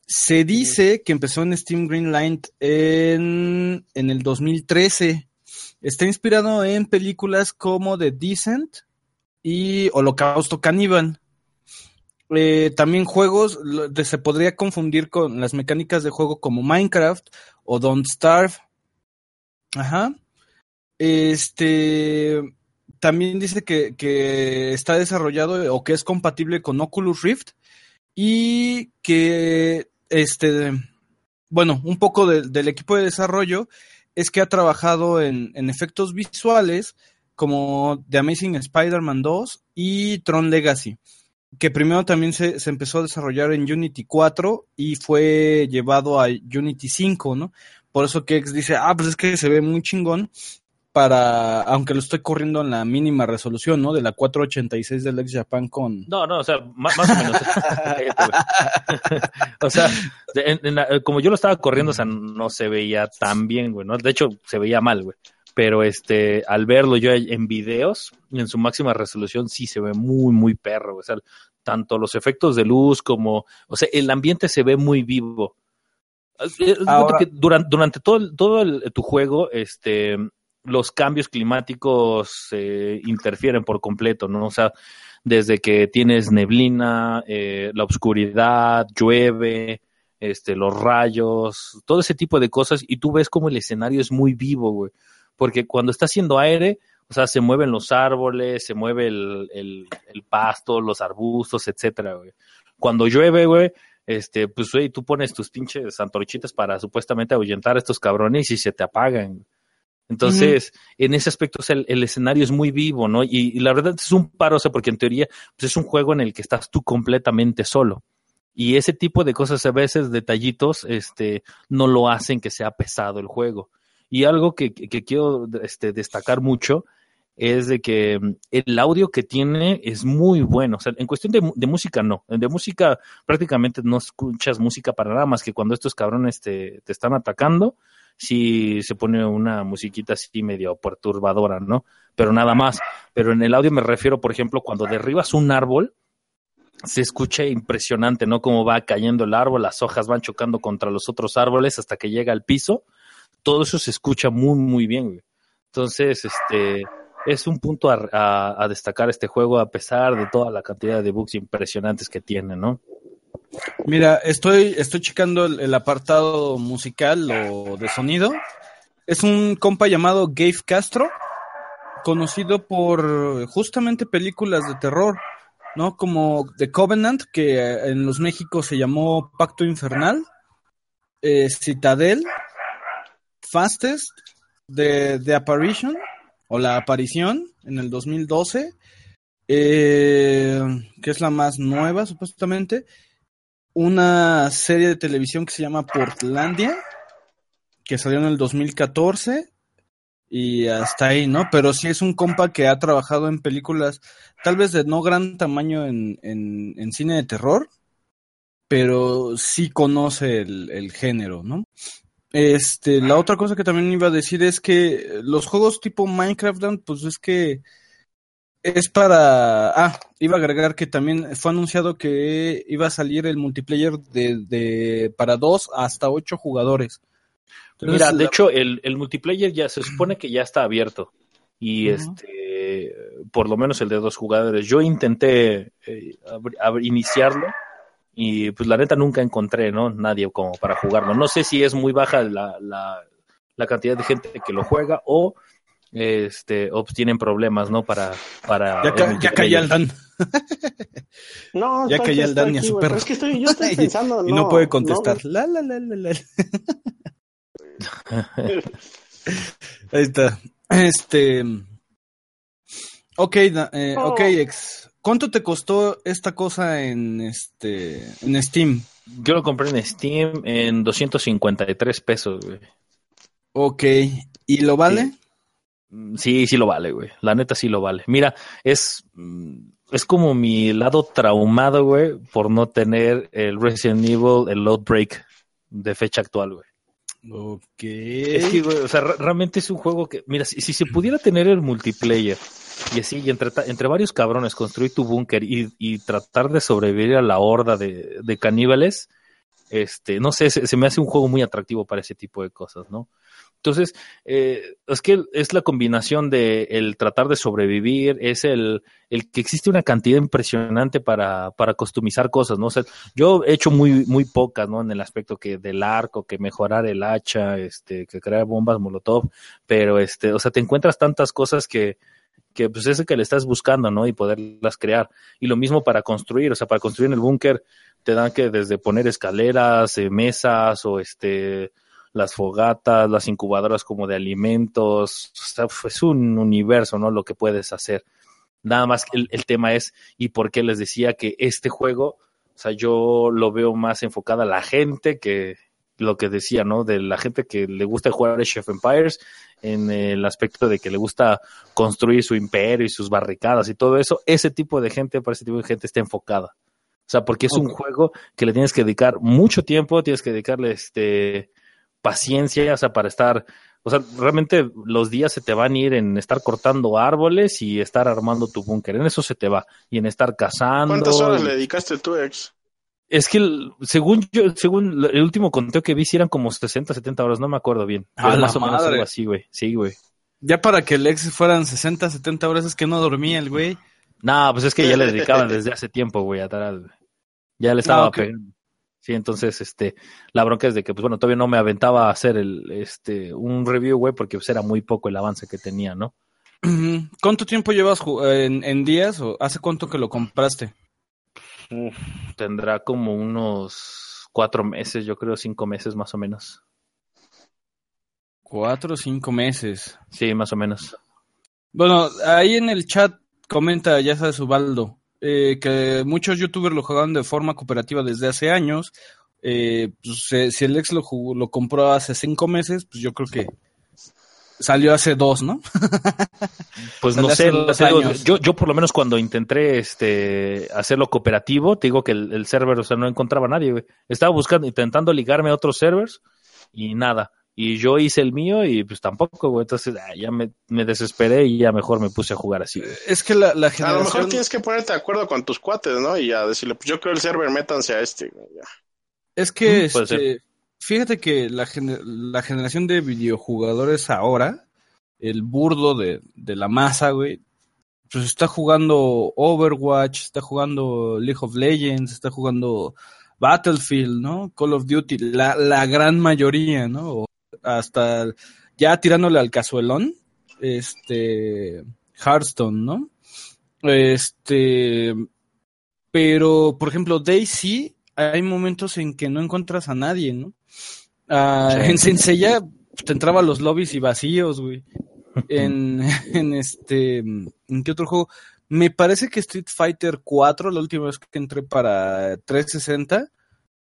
Se dice que empezó en Steam Greenlight en, en el 2013. Está inspirado en películas como The Descent y Holocausto Caníbal. Eh, también juegos de- se podría confundir con las mecánicas de juego como Minecraft o Don't Starve. Ajá. Este también dice que, que está desarrollado o que es compatible con Oculus Rift y que este bueno, un poco de- del equipo de desarrollo es que ha trabajado en, en efectos visuales como The Amazing Spider-Man 2 y Tron Legacy, que primero también se, se empezó a desarrollar en Unity 4 y fue llevado a Unity 5, ¿no? Por eso que dice, ah, pues es que se ve muy chingón para, aunque lo estoy corriendo en la mínima resolución, ¿no? De la 486 del ex Japan con... No, no, o sea, más, más o menos. O sea, de- en- en la- como yo lo estaba corriendo, o sea, no se veía tan bien, güey, ¿no? De hecho, se veía mal, güey. Pero este, al verlo yo en videos, en su máxima resolución, sí se ve muy, muy perro, güey. O sea, tanto los efectos de luz como, o sea, el ambiente se ve muy vivo. Ahora- durante, durante todo, el- todo el- tu juego, este, los cambios climáticos eh, interfieren por completo, ¿no? O sea, desde que tienes neblina, eh, la oscuridad, llueve, este, los rayos, todo ese tipo de cosas, y tú ves como el escenario es muy vivo, güey. Porque cuando está haciendo aire, o sea, se mueven los árboles, se mueve el, el, el pasto, los arbustos, etcétera, güey. Cuando llueve, güey, este, pues, güey, tú pones tus pinches antorchitas para supuestamente ahuyentar a estos cabrones y se te apagan. Entonces, en ese aspecto, el, escenario es muy vivo, ¿no? Y, y la verdad es un paro, o sea, porque en teoría, pues es un juego en el que estás tú completamente solo. Y ese tipo de cosas, a veces, detallitos, este, no lo hacen que sea pesado el juego. Y algo que, que- quiero este, destacar mucho es de que mm, el audio que tiene es muy bueno. O sea, en cuestión de, de música, no. De música prácticamente no escuchas música para nada más que cuando estos cabrones te, te están atacando, sí se pone una musiquita así medio perturbadora, ¿no? Pero nada más. Pero en el audio me refiero, por ejemplo, cuando derribas un árbol, se escucha impresionante, ¿no? Cómo va cayendo el árbol, las hojas van chocando contra los otros árboles hasta que llega al piso. Todo eso se escucha muy, muy bien. Entonces, este, es un punto a- a destacar este juego a pesar de toda la cantidad de bugs impresionantes que tiene, ¿no? Mira, estoy, estoy checando el, apartado musical o de sonido. Es un compa llamado Gabe Castro, conocido por justamente películas de terror, ¿no? Como The Covenant, que en los México se llamó Pacto Infernal, eh, Citadel, Fastest, The, The o La Aparición, en el 2012, eh, que es la más nueva, supuestamente una serie de televisión que se llama Portlandia, que salió en el 2014 y hasta ahí, ¿no? Pero sí es un compa que ha trabajado en películas tal vez de no gran tamaño en, en, cine de terror, pero sí conoce el, el género, ¿no? Este, la otra cosa que también iba a decir es que los juegos tipo Minecraft, pues es que es para. Ah, iba a agregar que también fue anunciado que iba a salir el multiplayer de, de para dos hasta ocho jugadores. Mira, de la- hecho, el, el multiplayer ya se supone que ya está abierto. Y este, por lo menos el de dos jugadores. Yo intenté eh, iniciarlo y pues la neta nunca encontré, ¿no? Nadie como para jugarlo. No sé si es muy baja la, la, la cantidad de gente que lo juega o este o pues tienen problemas, ¿no? Para, para Ya, el ca- ya al Dan. No, Ya callé al estoy Dani a su perro. Es que estoy, yo estoy pensando. y no, puede contestar. La, la, la, la, la. Ahí está. Este. Ok, eh, Oh. ok, ex. ¿Cuánto te costó esta cosa en este en Steam? Yo lo compré en Steam en 253 pesos, güey. Ok. ¿Y lo vale? Sí, sí lo vale, güey. La neta sí lo vale. Mira, es, mm, es como mi lado traumado, güey, por no tener el Resident Evil, el Load Break de fecha actual, güey. Ok. Es que, güey, o sea, re- realmente es un juego que, mira, si, si se pudiera tener el multiplayer y así, y entre, entre varios cabrones construir tu búnker y, y tratar de sobrevivir a la horda de, de caníbales, este, no sé, se, se me hace un juego muy atractivo para ese tipo de cosas, ¿no? Entonces, eh, es que es la combinación de el tratar de sobrevivir, es el, el que existe una cantidad impresionante para, para customizar cosas, ¿no? O sea, yo he hecho muy, muy pocas, ¿no? En el aspecto que del arco, que mejorar el hacha, este, que crear bombas molotov, pero este, o sea, te encuentras tantas cosas que, que pues es el que le estás buscando, ¿no? Y poderlas crear. Y lo mismo para construir, o sea, para construir en el búnker te dan que desde poner escaleras, eh, mesas o este las fogatas, las incubadoras como de alimentos, o sea, es un universo, ¿no? Lo que puedes hacer. Nada más que el, el tema es, y por qué les decía que este juego, o sea, yo lo veo más enfocado a la gente que lo que decía, ¿no? De la gente que le gusta jugar Age of Empires, en el aspecto de que le gusta construir su imperio y sus barricadas y todo eso, ese tipo de gente, para ese tipo de gente está enfocada. O sea, porque es un juego que le tienes que dedicar mucho tiempo, tienes que dedicarle este paciencia, o sea, para estar, o sea, realmente los días se te van a ir en estar cortando árboles y estar armando tu búnker, en eso se te va, y en estar cazando. ¿Cuántas horas y- le dedicaste tú, ex? Es que el- según yo, según el último conteo que vi, sí eran como 60, 70 horas, no me acuerdo bien. ¡A la más o menos algo así, güey. Sí, güey. Ya para que el ex fueran 60, 70 horas es que no dormía el güey. No, pues es que ya le dedicaba desde hace tiempo, güey, atrás. güey. Ya le estaba Ah, pegando. Sí, entonces, este, la bronca es de que, pues bueno, todavía no me aventaba a hacer el, este, un review, güey, porque pues era muy poco el avance que tenía, ¿no? ¿Cuánto tiempo llevas en, en días o hace cuánto que lo compraste? Uf, tendrá como unos cuatro meses, yo creo, cinco meses más o menos. Cuatro o cinco meses. Sí, más o menos. Bueno, ahí en el chat comenta, ya sabes, Ubaldo, eh, que muchos youtubers lo jugaban de forma cooperativa desde hace años. Eh, pues, si el ex lo, jugó- lo compró hace cinco meses, pues yo creo que salió hace dos, ¿no? Pues no sé, digo, yo, yo por lo menos cuando intenté este hacerlo cooperativo, te digo que el, el server, o sea, no encontraba a nadie, güey. Estaba buscando, intentando ligarme a otros servers y nada. Y yo hice el mío y pues tampoco, güey. Entonces ah, ya me, me desesperé y ya mejor me puse a jugar así. güey. Es que la, la A lo generación... mejor tienes que ponerte de acuerdo con tus cuates, ¿no? Y ya decirle, pues yo creo el server, métanse a este. güey, ya. Es que, Mm, este, fíjate que la, gener- la generación de videojugadores ahora, el burdo de, de la masa, güey, pues está jugando Overwatch, está jugando League of Legends, está jugando Battlefield, ¿no? Call of Duty, la, la gran mayoría, ¿no? O hasta ya tirándole al cazuelón, este, Hearthstone, ¿no? Este, pero, por ejemplo, Daisy, hay momentos en que no encuentras a nadie, ¿no? Ah, Sí. En Senseiya pues, te entraba a los lobbies y vacíos, güey. En, en este, ¿en qué otro juego? Me parece que Street Fighter 4, la última vez que entré para 360,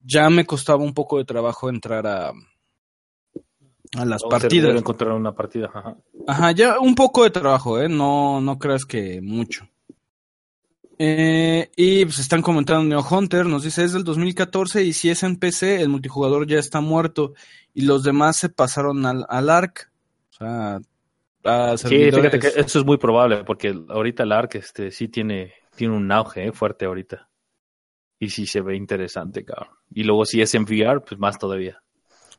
ya me costaba un poco de trabajo entrar a, a las Vamos a partidas. encontrar una partida. Ajá. Ajá, ya un poco de trabajo, ¿eh? No, no creas que mucho. Eh, y pues están comentando Neo Hunter, nos dice es del 2014 y si es en PC, el multijugador ya está muerto y los demás se pasaron al, al ARC. O sea, a Sí, fíjate que eso es muy probable porque ahorita el ARC este, sí tiene, tiene un auge eh, fuerte ahorita. Y sí se ve interesante, cabrón. Y luego si es en VR, pues más todavía.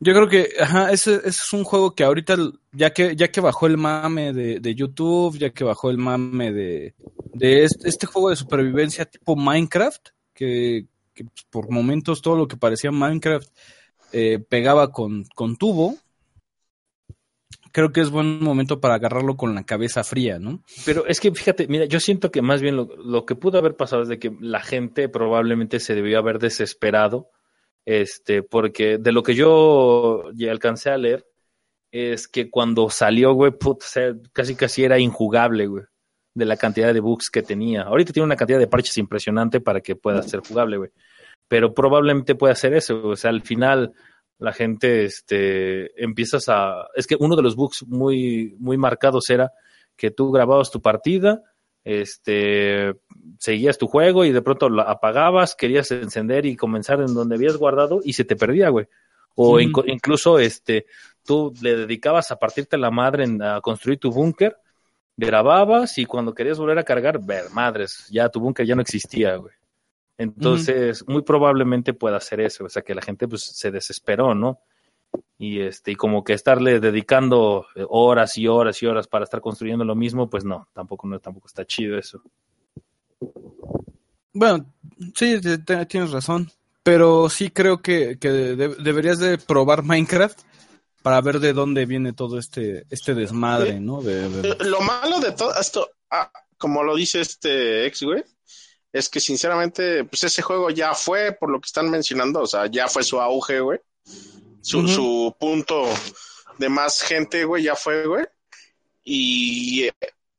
Yo creo que, ajá, ese, es un juego que ahorita, ya que, ya que bajó el mame de, de YouTube, ya que bajó el mame de, de este, juego de supervivencia tipo Minecraft, que, que por momentos todo lo que parecía Minecraft eh, pegaba con, con tubo, creo que es buen momento para agarrarlo con la cabeza fría, ¿no? Pero es que fíjate, mira, yo siento que más bien lo, lo que pudo haber pasado es de que la gente probablemente se debió haber desesperado, este, porque de lo que yo ya alcancé a leer, es que cuando salió, güey, put, o sea, casi casi era injugable, güey, de la cantidad de bugs que tenía. Ahorita tiene una cantidad de parches impresionante para que pueda ser jugable, güey. Pero probablemente pueda hacer eso, o sea, al final la gente este, empiezas a... Es que uno de los bugs muy, muy marcados era que tú grababas tu partida, este, seguías tu juego y de pronto lo apagabas, querías encender y comenzar en donde habías guardado y se te perdía, güey. O incluso este, tú le dedicabas a partirte la madre en, a construir tu búnker, grababas y cuando querías volver a cargar, ver, madres, ya tu búnker ya no existía, güey. Entonces, muy probablemente pueda hacer eso, o sea, que la gente pues se desesperó, ¿no? Y este, y como que estarle dedicando eh, horas y horas y horas para estar construyendo lo mismo, pues no, tampoco no, tampoco está chido eso. Bueno, sí, te- te- tienes razón. Pero sí creo que, que de- deberías de probar Minecraft para ver de dónde viene todo este, este desmadre, ¿no? De- de- Lo malo de todo esto, ah, como lo dice este ex, güey, es que sinceramente, pues ese juego ya fue, por lo que están mencionando, o sea, ya fue su auge, güey. Su, punto de más gente, güey, ya fue, güey. Y,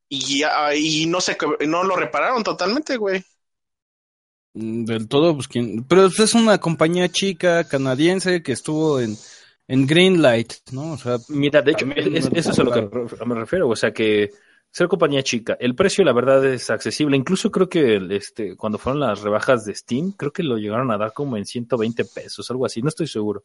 y, ya- y no sé, no lo repararon totalmente, güey. Mm, Del todo, pues quién. Pero es una compañía chica canadiense que estuvo en, en Greenlight, ¿no? O sea, Mira, de hecho, es- eso es a lo que me refiero, o sea que ser compañía chica, el precio la verdad es accesible, incluso creo que este, cuando fueron las rebajas de Steam, creo que lo llegaron a dar como en 120 pesos, algo así, no estoy seguro.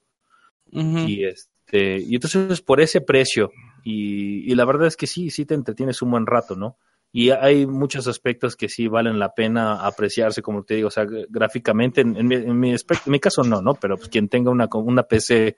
Y este, y entonces por ese precio, y, y la verdad es que sí, sí te entretienes un buen rato, ¿no? Y hay muchos aspectos que sí valen la pena apreciarse, como te digo, o sea, gráficamente, en, en mi, en mi en mi caso no, ¿no? Pero pues, quien tenga una, una PC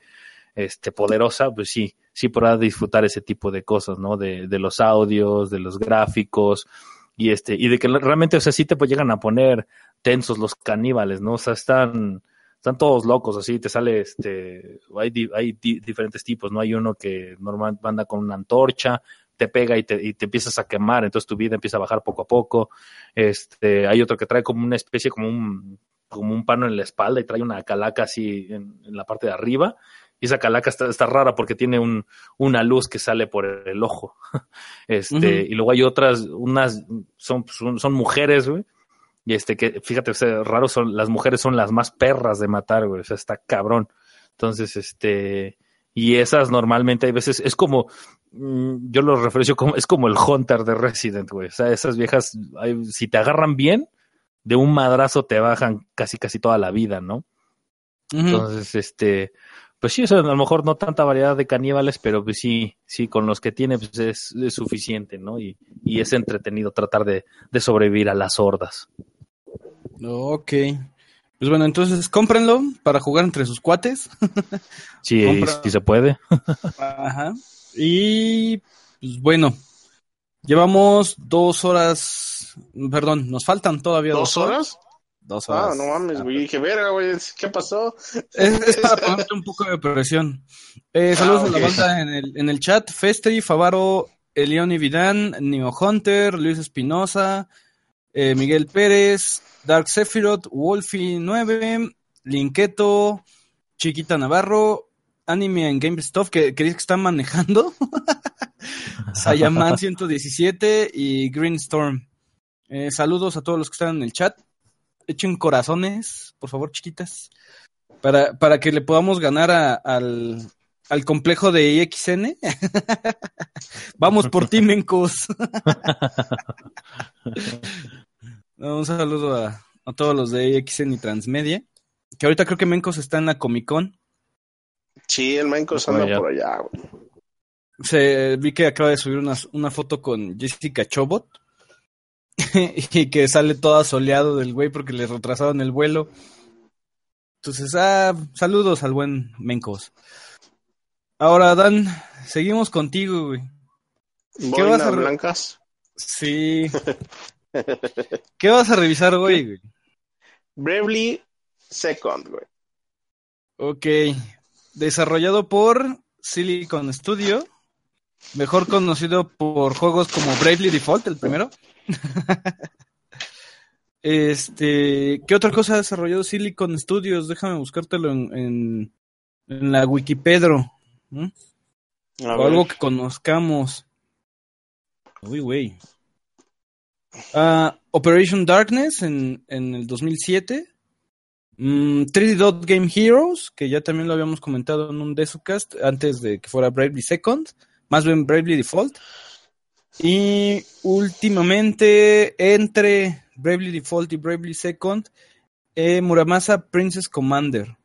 este, poderosa, pues sí, sí podrá disfrutar ese tipo de cosas, ¿no? De, de los audios, de los gráficos, y este, y de que realmente, o sea, sí te pues, llegan a poner tensos los caníbales, ¿no? O sea, están, están todos locos, así te sale, este, hay, di- hay di- diferentes tipos, ¿no? Hay uno que normalmente anda con una antorcha, te pega y te, y te empiezas a quemar, entonces tu vida empieza a bajar poco a poco. Este, hay otro que trae como una especie, como un, como un pano en la espalda y trae una calaca así en, en la parte de arriba. Y esa calaca está, está rara porque tiene un, una luz que sale por el ojo. Este, y luego hay otras, unas, son, son, son mujeres, güey. Y este, que fíjate, o sea, raro son, las mujeres son las más perras de matar, güey. O sea, está cabrón. Entonces, este, y esas normalmente hay veces, es como, mm, yo lo referencio como, es como el Hunter de Resident, güey. O sea, esas viejas, hay- si te agarran bien, de un madrazo te bajan casi, casi toda la vida, ¿no? Entonces, este, pues sí, o sea, a lo mejor no tanta variedad de caníbales, pero pues sí, sí, con los que tiene pues es, es suficiente, ¿no? Y, y es entretenido tratar de, de sobrevivir a las hordas. Ok. Pues bueno, entonces cómprenlo para jugar entre sus cuates. Sí, Compra- sí se puede. Ajá. Y pues bueno, llevamos dos horas, perdón, nos faltan todavía dos, ¿Dos horas? Dos Ah, no mames, güey. Dije, verga, güey, ¿qué pasó? Es, es para ponerte un poco de presión. Eh, saludos Ah, a la banda en el, en el chat. Festri, Favaro, Elión y Vidán, Neo Hunter, Luis Espinosa, eh, Miguel Pérez, Dark Sephiroth, Wolfie9, Linketo, Chiquita Navarro, Anime and Game Stuff, que, que dice que están manejando. Sayaman 117 y Green Storm. Eh, saludos a todos los que están en el chat. Echen corazones, por favor, chiquitas. Para, para que le podamos ganar a- al, al complejo de IXN. Vamos por ti, Mencos. No, Un saludo a, a todos los de IXN y Transmedia. Que ahorita creo que Mencos está en la Comic Con. Sí, el Manco Por anda allá. por allá, güey. Se, vi que acaba de subir una, una foto con Jessica Chobot. y que sale toda soleado del güey porque le retrasaron el vuelo. Entonces, ah, saludos al buen Mencos. Ahora, Dan, seguimos contigo, güey. ¿Qué vas a blancas? Sí. ¿Qué vas a revisar hoy, güey? Bravely Second, güey. Ok. Desarrollado por Silicon Studio. Mejor conocido por juegos como Bravely Default, el primero. este. ¿Qué otra cosa ha desarrollado Silicon Studios? Déjame buscártelo en, en, en la Wikipedia. ¿Mm? O algo que conozcamos. Uy, güey. Ah, Operation Darkness en, en el 2007. Mm, 3D Dot Game Heroes, que ya también lo habíamos comentado en un Desucast antes de que fuera Bravely Second. Más bien Bravely Default. Y últimamente, entre Bravely Default y Bravely Second, eh, Muramasa Princess Commander.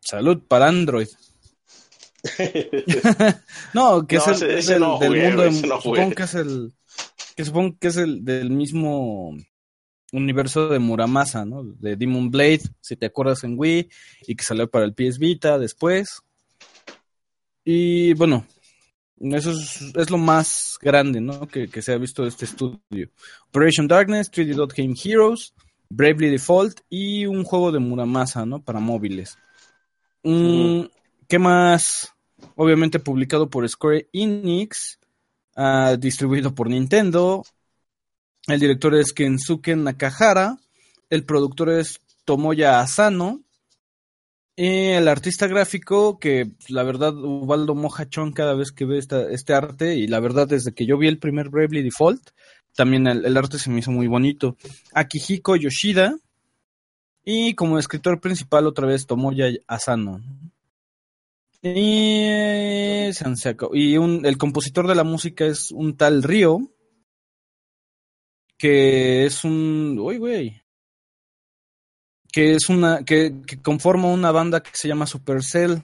Salud para Android. no, que No, es el, ese- no del jugué, mundo. de- no supongo que es el. Que supongo que es el del mismo universo de Muramasa, ¿no? De Demon Blade, si te acuerdas en Wii, y que salió para el PS Vita después. Y bueno, eso es, es lo más grande, ¿no? Que, que se ha visto de este estudio. Operation Darkness, 3D Dot Game Heroes, Bravely Default y un juego de Muramasa, ¿no? Para móviles. Mm, ¿Qué más? Obviamente publicado por Square Enix, ah, distribuido por Nintendo. El director es Kensuke Nakahara. El productor es Tomoya Asano. Y el artista gráfico, que pues, la verdad, Ubaldo Mojachón cada vez que ve esta- este arte, y la verdad, desde que yo vi el primer Bravely Default, también el, arte se me hizo muy bonito. Akihiko Yoshida. Y como escritor principal, otra vez Tomoya Asano. Y, eh, y un- el compositor de la música es un tal Río, que es un... Uy, güey. Que es una... Que, que conforma una banda que se llama Supercell.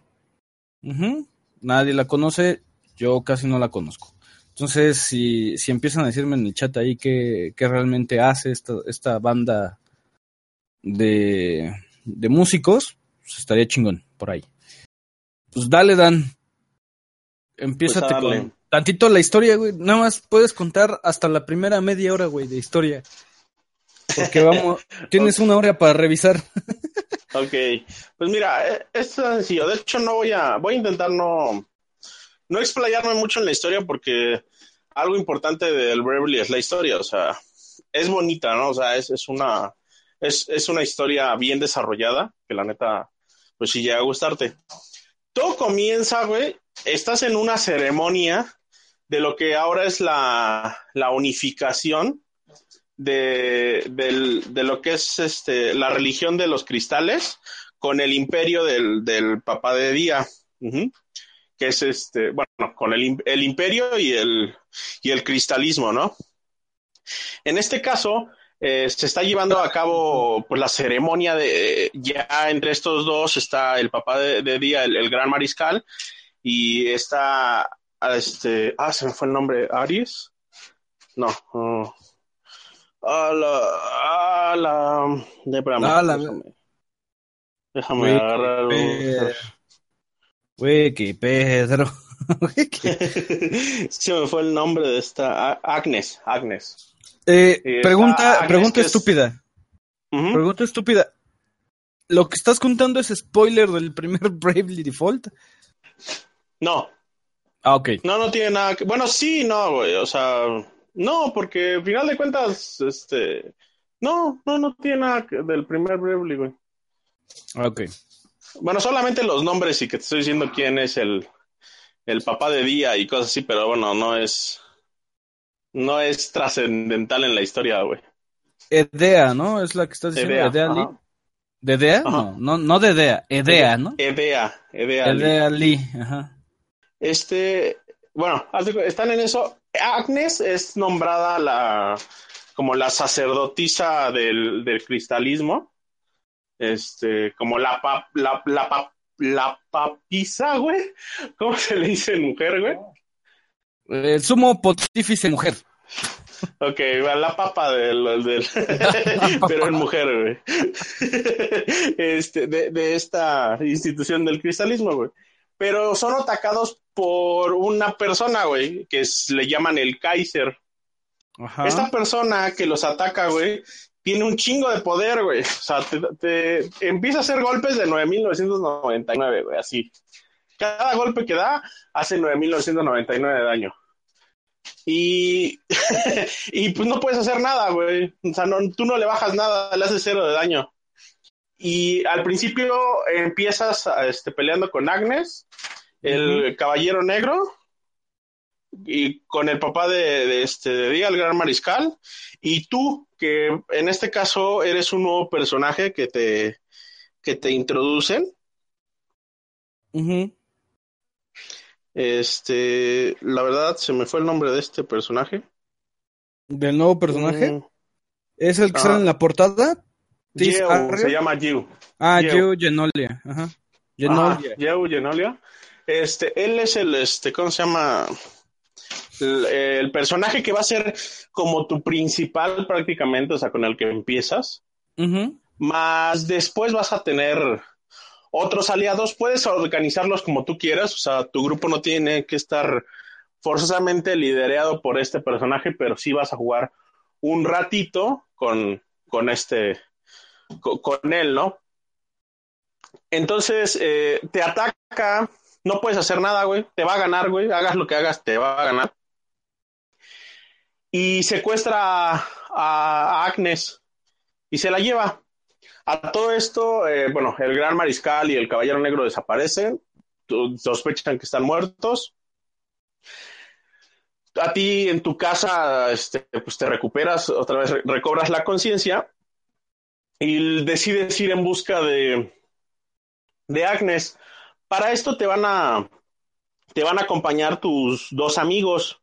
Nadie la conoce, yo casi no la conozco. Entonces, si, si empiezan a decirme en el chat ahí qué, qué realmente hace esta, esta banda de, de músicos, pues estaría chingón por ahí. Pues dale, Dan. Empiézate Pues con tantito la historia, güey. Nada más puedes contar hasta la primera media hora, güey, de historia. Porque vamos, tienes una hora para revisar. Ok, pues mira, eh, es sencillo. De hecho, no voy a, voy a intentar no, no explayarme mucho en la historia porque algo importante del Bravely es la historia. O sea, es bonita, ¿no? O sea, es, es una, es, es una historia bien desarrollada que la neta, pues sí llega a gustarte. Todo comienza, güey. Estás en una ceremonia de lo que ahora es la, la unificación de, de lo que es este, la religión de los cristales con el imperio del, del papá de Día, que es este, bueno, con el, el imperio y el, y el cristalismo, ¿no? En este caso, eh, se está llevando a cabo pues, la ceremonia de, ya entre estos dos está el papá de, Día, el, gran mariscal, y está, este, ah, se me fue el nombre, Aries, no. A la, a la, espérame, A la- déjame, agarrar un... Que Pedro. Se me fue el nombre de esta, Agnes, Agnes. Eh, Sí, pregunta, pregunta es estúpida. Pregunta estúpida. ¿Lo que estás contando es spoiler del primer Bravely Default? No, Ah, ok. no, no tiene nada que, bueno, sí, no, güey, o sea, no, porque al final de cuentas, este, no, no, no tiene nada que- del primer Bravely, güey. Ok. Bueno, solamente los nombres y que te estoy diciendo quién es el, el papá de Día y cosas así, pero bueno, no es, no es trascendental en la historia, güey. Edea, ¿no? Es la que estás diciendo. Edea, Edea, Lee. ¿De. No, no, no de Edea. Edea, ¿no? Edea, Edea. Lee. Edea Lee. Ajá. Este, bueno, están en eso. Agnes es nombrada la como la sacerdotisa del, del cristalismo. Este, como la pap, la, la, pap- la papisa, güey. ¿Cómo se le dice mujer, güey? El sumo pontífice mujer. Ok, la papa del, del pero en mujer, güey. Este, de, de esta institución del cristalismo, güey. Pero son atacados por una persona, güey, que le llaman el Kaiser. Ajá. Esta persona que los ataca, güey, tiene un chingo de poder, güey. O sea, te, te empieza a hacer golpes de 9.999, güey, así. Cada golpe que da hace 9.999 de daño. Y, y pues no puedes hacer nada, güey. O sea, no, tú no le bajas nada, le haces cero de daño. Y al principio empiezas este, peleando con Agnes, el caballero negro, y con el papá de, de este de Día, el gran mariscal, y tú, que en este caso eres un nuevo personaje que te, que te introducen. Este, la verdad, se me fue el nombre de este personaje. Del nuevo personaje. Mm, ¿Es el que Ah. sale en la portada? Arrio. se llama Yu. Ah. Geo Genolia. Ajá. Genolia. Genolia. Este, él es el, este, ¿cómo se llama? El, el personaje que va a ser como tu principal prácticamente, o sea, con el que empiezas. Más después vas a tener otros aliados. Puedes organizarlos como tú quieras, o sea, tu grupo no tiene que estar forzosamente liderado por este personaje, pero sí vas a jugar un ratito con, con este, con, él, ¿no? Entonces, eh, te ataca, no puedes hacer nada, güey, te va a ganar, güey, hagas lo que hagas, te va a ganar. Y secuestra a, Agnes y se la lleva. A todo esto, eh, bueno, el gran mariscal y el caballero negro desaparecen, sospechan que están muertos. A ti en tu casa, este, pues te recuperas, otra vez re- recobras la conciencia y decides ir en busca de, de Agnes. Para esto te van a, te van a acompañar tus dos amigos,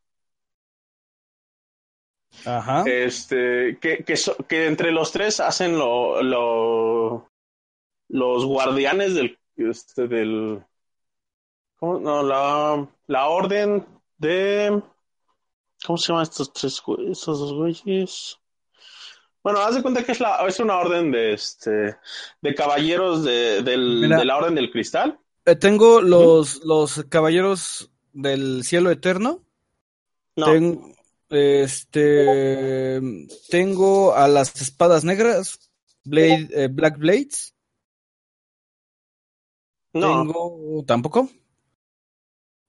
Ajá. este, que, que, so- que entre los tres hacen lo, lo- los guardianes del, este, del, ¿cómo? No, la, la orden de, ¿cómo se llaman estos tres, dos güeyes? Bueno, haz de cuenta que es, la, es una orden de, este, de caballeros de, del- Mira. de la orden del cristal. Eh, tengo los, los caballeros del cielo eterno. No, Ten- este, tengo a las espadas negras, Blade, eh, Black Blades. no, Tengo, tampoco.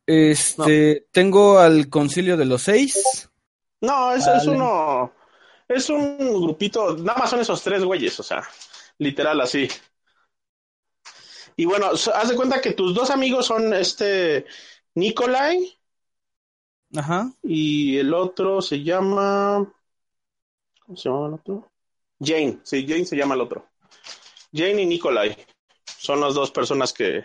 Este, tengo al concilio de los seis. no, es, es Vale. uno, es un grupito, nada más son esos tres güeyes, o sea, literal así. Y bueno, haz de cuenta que tus dos amigos son este Nikolai Ajá. y el otro se llama, ¿cómo se llama el otro? Jane, sí, Jane se llama el otro. Jane y Nikolai son las dos personas que,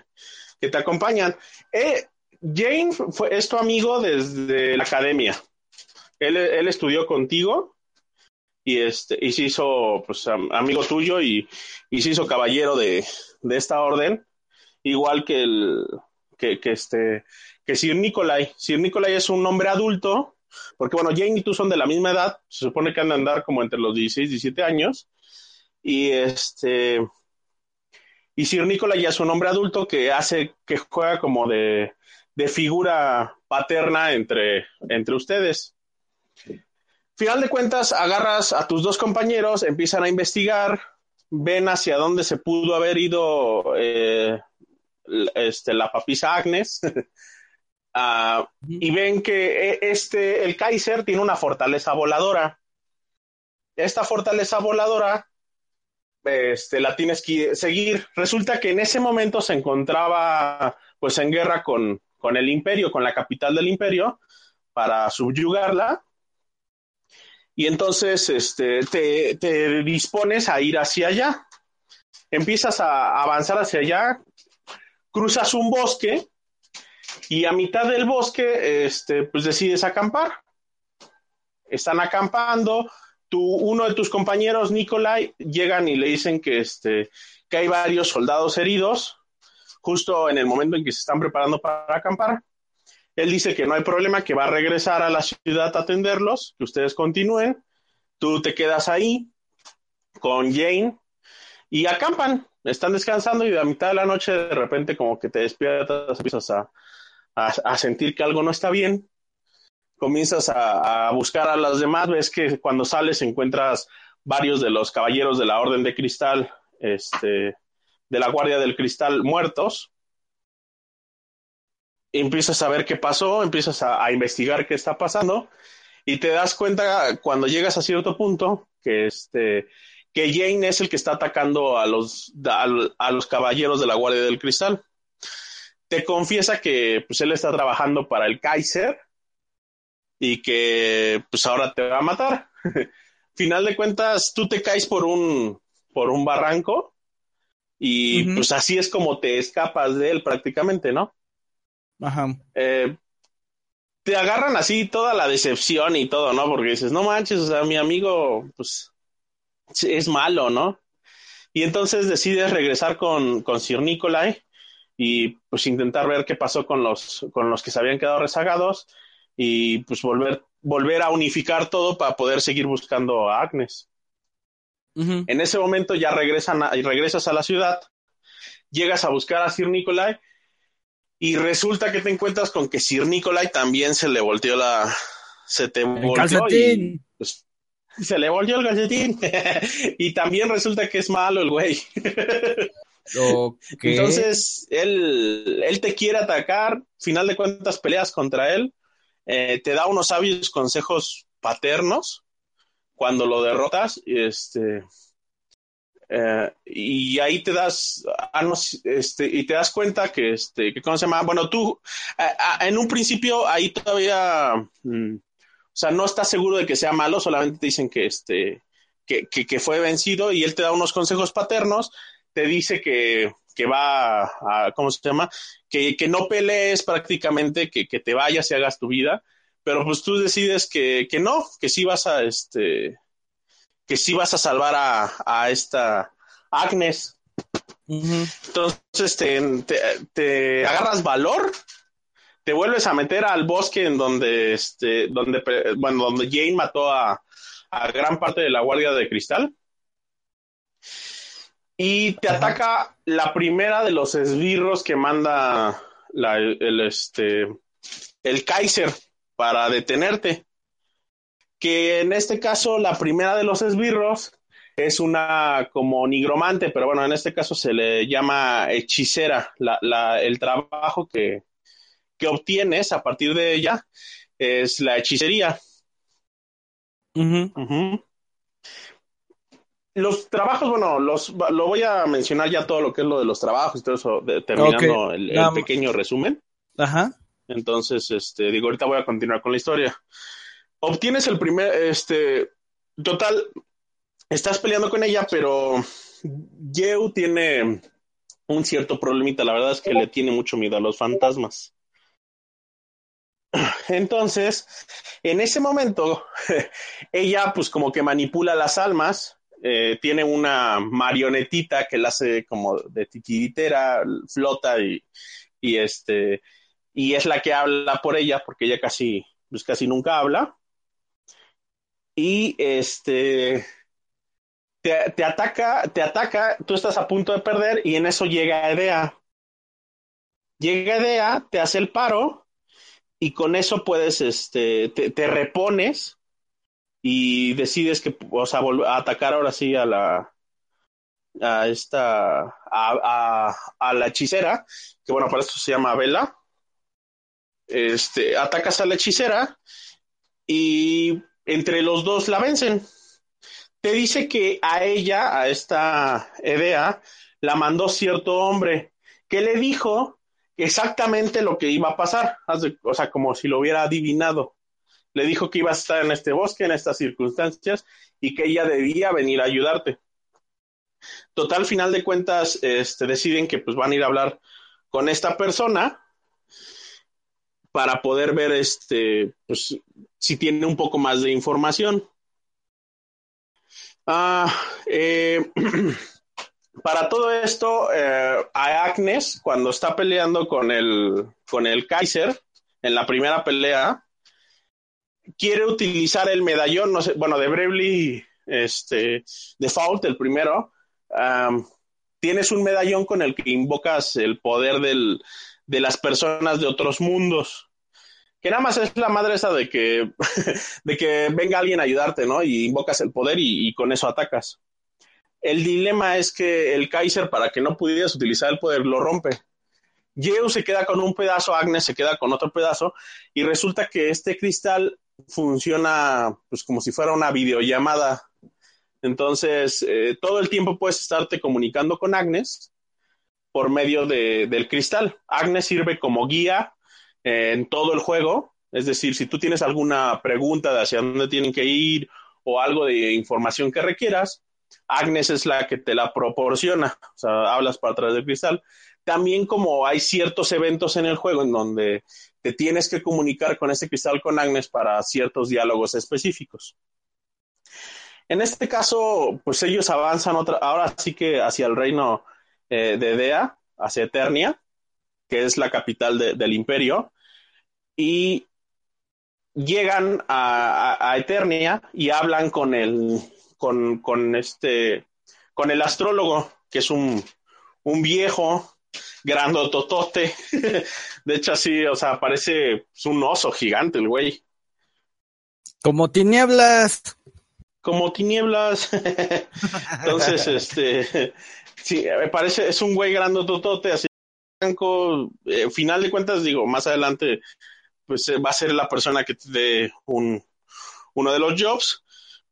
que te acompañan. Eh, Jane fue, es tu amigo desde la academia. Él, él estudió contigo y, este, y se hizo pues, am- amigo tuyo y, y se hizo caballero de, de esta orden, igual que el que, este que Sir Nikolai. Sir Nikolai es un hombre adulto, porque bueno, Jane y tú son de la misma edad, se supone que han de andar como entre los 16 y 17 años, y este y Sir Nikolai ya es un hombre adulto que hace, que juega como de, de figura paterna entre, entre ustedes. Final de cuentas, agarras a tus dos compañeros, empiezan a investigar, ven hacia dónde se pudo haber ido eh, este, la papisa Agnes, ah, y ven que eh, este, el Kaiser tiene una fortaleza voladora. Esta fortaleza voladora este, la tienes que seguir. Resulta que en ese momento se encontraba pues en guerra con, con el imperio, con la capital del imperio, para subyugarla. Y entonces este, te, dispones a ir hacia allá. Empiezas a avanzar hacia allá, cruzas un bosque y a mitad del bosque este, pues decides acampar. Están acampando, tu, uno de tus compañeros, Nikolai, llegan y le dicen que, este, que hay varios soldados heridos, justo en el momento en que se están preparando para acampar. Él dice que no hay problema, que va a regresar a la ciudad a atenderlos, que ustedes continúen. Tú te quedas ahí con Jane y acampan. Están descansando y a mitad de la noche de repente como que te despiertas, empiezas a, a, sentir que algo no está bien. Comienzas a, a buscar a las demás. Ves que cuando sales encuentras varios de los caballeros de la Orden de Cristal, este, de la Guardia del Cristal muertos empiezas a ver qué pasó, empiezas a, investigar qué está pasando y te das cuenta cuando llegas a cierto punto que este que Jane es el que está atacando a los a, los caballeros de la Guardia del Cristal. Te confiesa que pues él está trabajando para el Kaiser y que pues ahora te va a matar. Final de cuentas, tú te caes por un por un barranco y pues así es como te escapas de él prácticamente, ¿no? Ajá. Eh, te agarran así toda la decepción y todo, ¿no? Porque dices, no manches, o sea, mi amigo, pues, es malo, ¿no? Y entonces decides regresar con, con Sir Nicolai y pues intentar ver qué pasó con los, con los que se habían quedado rezagados y pues volver, volver a unificar todo para poder seguir buscando a Agnes. En ese momento ya regresan y regresas a la ciudad, llegas a buscar a Sir Nicolai y resulta que te encuentras con que Sir Nicolai también se le volteó la. Se te volteó. calcetín. Pues, se le volteó el calcetín. y también resulta que es malo el güey. Entonces, él, él te quiere atacar. Final de cuentas, peleas contra él. Eh, te da unos sabios consejos paternos cuando lo derrotas. Este eh, y ahí te das, ah, este, y te das cuenta que, este, que, ¿cómo se llama? Bueno, tú, en un principio ahí todavía, mm, o sea, no estás seguro de que sea malo, solamente te dicen que, este, que, que, fue vencido y él te da unos consejos paternos, te dice que, que va a, ¿cómo se llama? Que, que no pelees prácticamente, que, que te vayas y hagas tu vida, pero pues tú decides que, que no, que sí vas a, este, que sí vas a salvar a, esta Agnes. Entonces te, agarras valor, te vuelves a meter al bosque en donde, este, donde, bueno, donde Jane mató a, gran parte de la Guardia de Cristal. Y te ataca la primera de los esbirros que manda el, este, el Kaiser para detenerte que en este caso la primera de los esbirros es una como nigromante, pero bueno, en este caso se le llama hechicera. el trabajo que, obtienes a partir de ella es la hechicería. Los trabajos, bueno, los, lo voy a mencionar ya todo lo que es lo de los trabajos y todo eso, terminando el, el, pequeño resumen. Ajá. Entonces, este, digo, ahorita voy a continuar con la historia obtienes el primer, este, total, estás peleando con ella, pero Yeu tiene un cierto problemita, la verdad es que le tiene mucho miedo a los fantasmas. Entonces, en ese momento, ella pues como que manipula las almas, eh, tiene una marionetita que la hace como de titiritera, flota y, y este, y es la que habla por ella, porque ella casi, pues casi nunca habla y este te, ataca, te ataca, tú estás a punto de perder y en eso llega Edea. Llega Edea, te hace el paro y con eso puedes, este, te, repones y decides que, o sea, a atacar ahora sí a la, a esta, a, a, a, la hechicera, que bueno, para esto se llama Vela. Este, atacas a la hechicera y entre los dos la vencen. Te dice que a ella, a esta Edea, la mandó cierto hombre que le dijo exactamente lo que iba a pasar, o sea, como si lo hubiera adivinado. Le dijo que iba a estar en este bosque, en estas circunstancias, y que ella debía venir a ayudarte. Total, final de cuentas, este, deciden que pues van a ir a hablar con esta persona para poder ver este, pues, si tiene un poco más de información. Ah, eh, para todo esto, eh, a Agnes, cuando está peleando con el, con el Kaiser, en la primera pelea, quiere utilizar el medallón, no sé, bueno, de Bravely, este, Default, el primero. tienes un medallón con el que invocas el poder del, de las personas de otros mundos. Que nada más es la madre esa de que, de que venga alguien a ayudarte, ¿no? Y invocas el poder y, con eso atacas. El dilema es que el Kaiser, para que no pudieras utilizar el poder, lo rompe. Yeu se queda con un pedazo, Agnes se queda con otro pedazo, y resulta que este cristal funciona pues como si fuera una videollamada. Entonces, eh, todo el tiempo puedes estarte comunicando con Agnes por medio de, del cristal. Agnes sirve como guía eh, en todo el juego. Es decir, si tú tienes alguna pregunta de hacia dónde tienen que ir o algo de información que requieras, Agnes es la que te la proporciona. O sea, hablas para través del cristal. También como hay ciertos eventos en el juego en donde te tienes que comunicar con ese cristal con Agnes para ciertos diálogos específicos. En este caso, pues ellos avanzan otra, ahora sí que hacia el reino eh, de Dea, hacia Eternia, que es la capital del imperio, y llegan a, Eternia y hablan con el, con, con este, con el astrólogo, que es un, un viejo grandototote. De hecho, así, o sea, parece un oso gigante el güey. Como tinieblas. Como tinieblas. Entonces, este, sí, me parece, es un güey grandototote, así blanco. Eh, final de cuentas, digo, más adelante, pues eh, va a ser la persona que te dé un, uno de los jobs,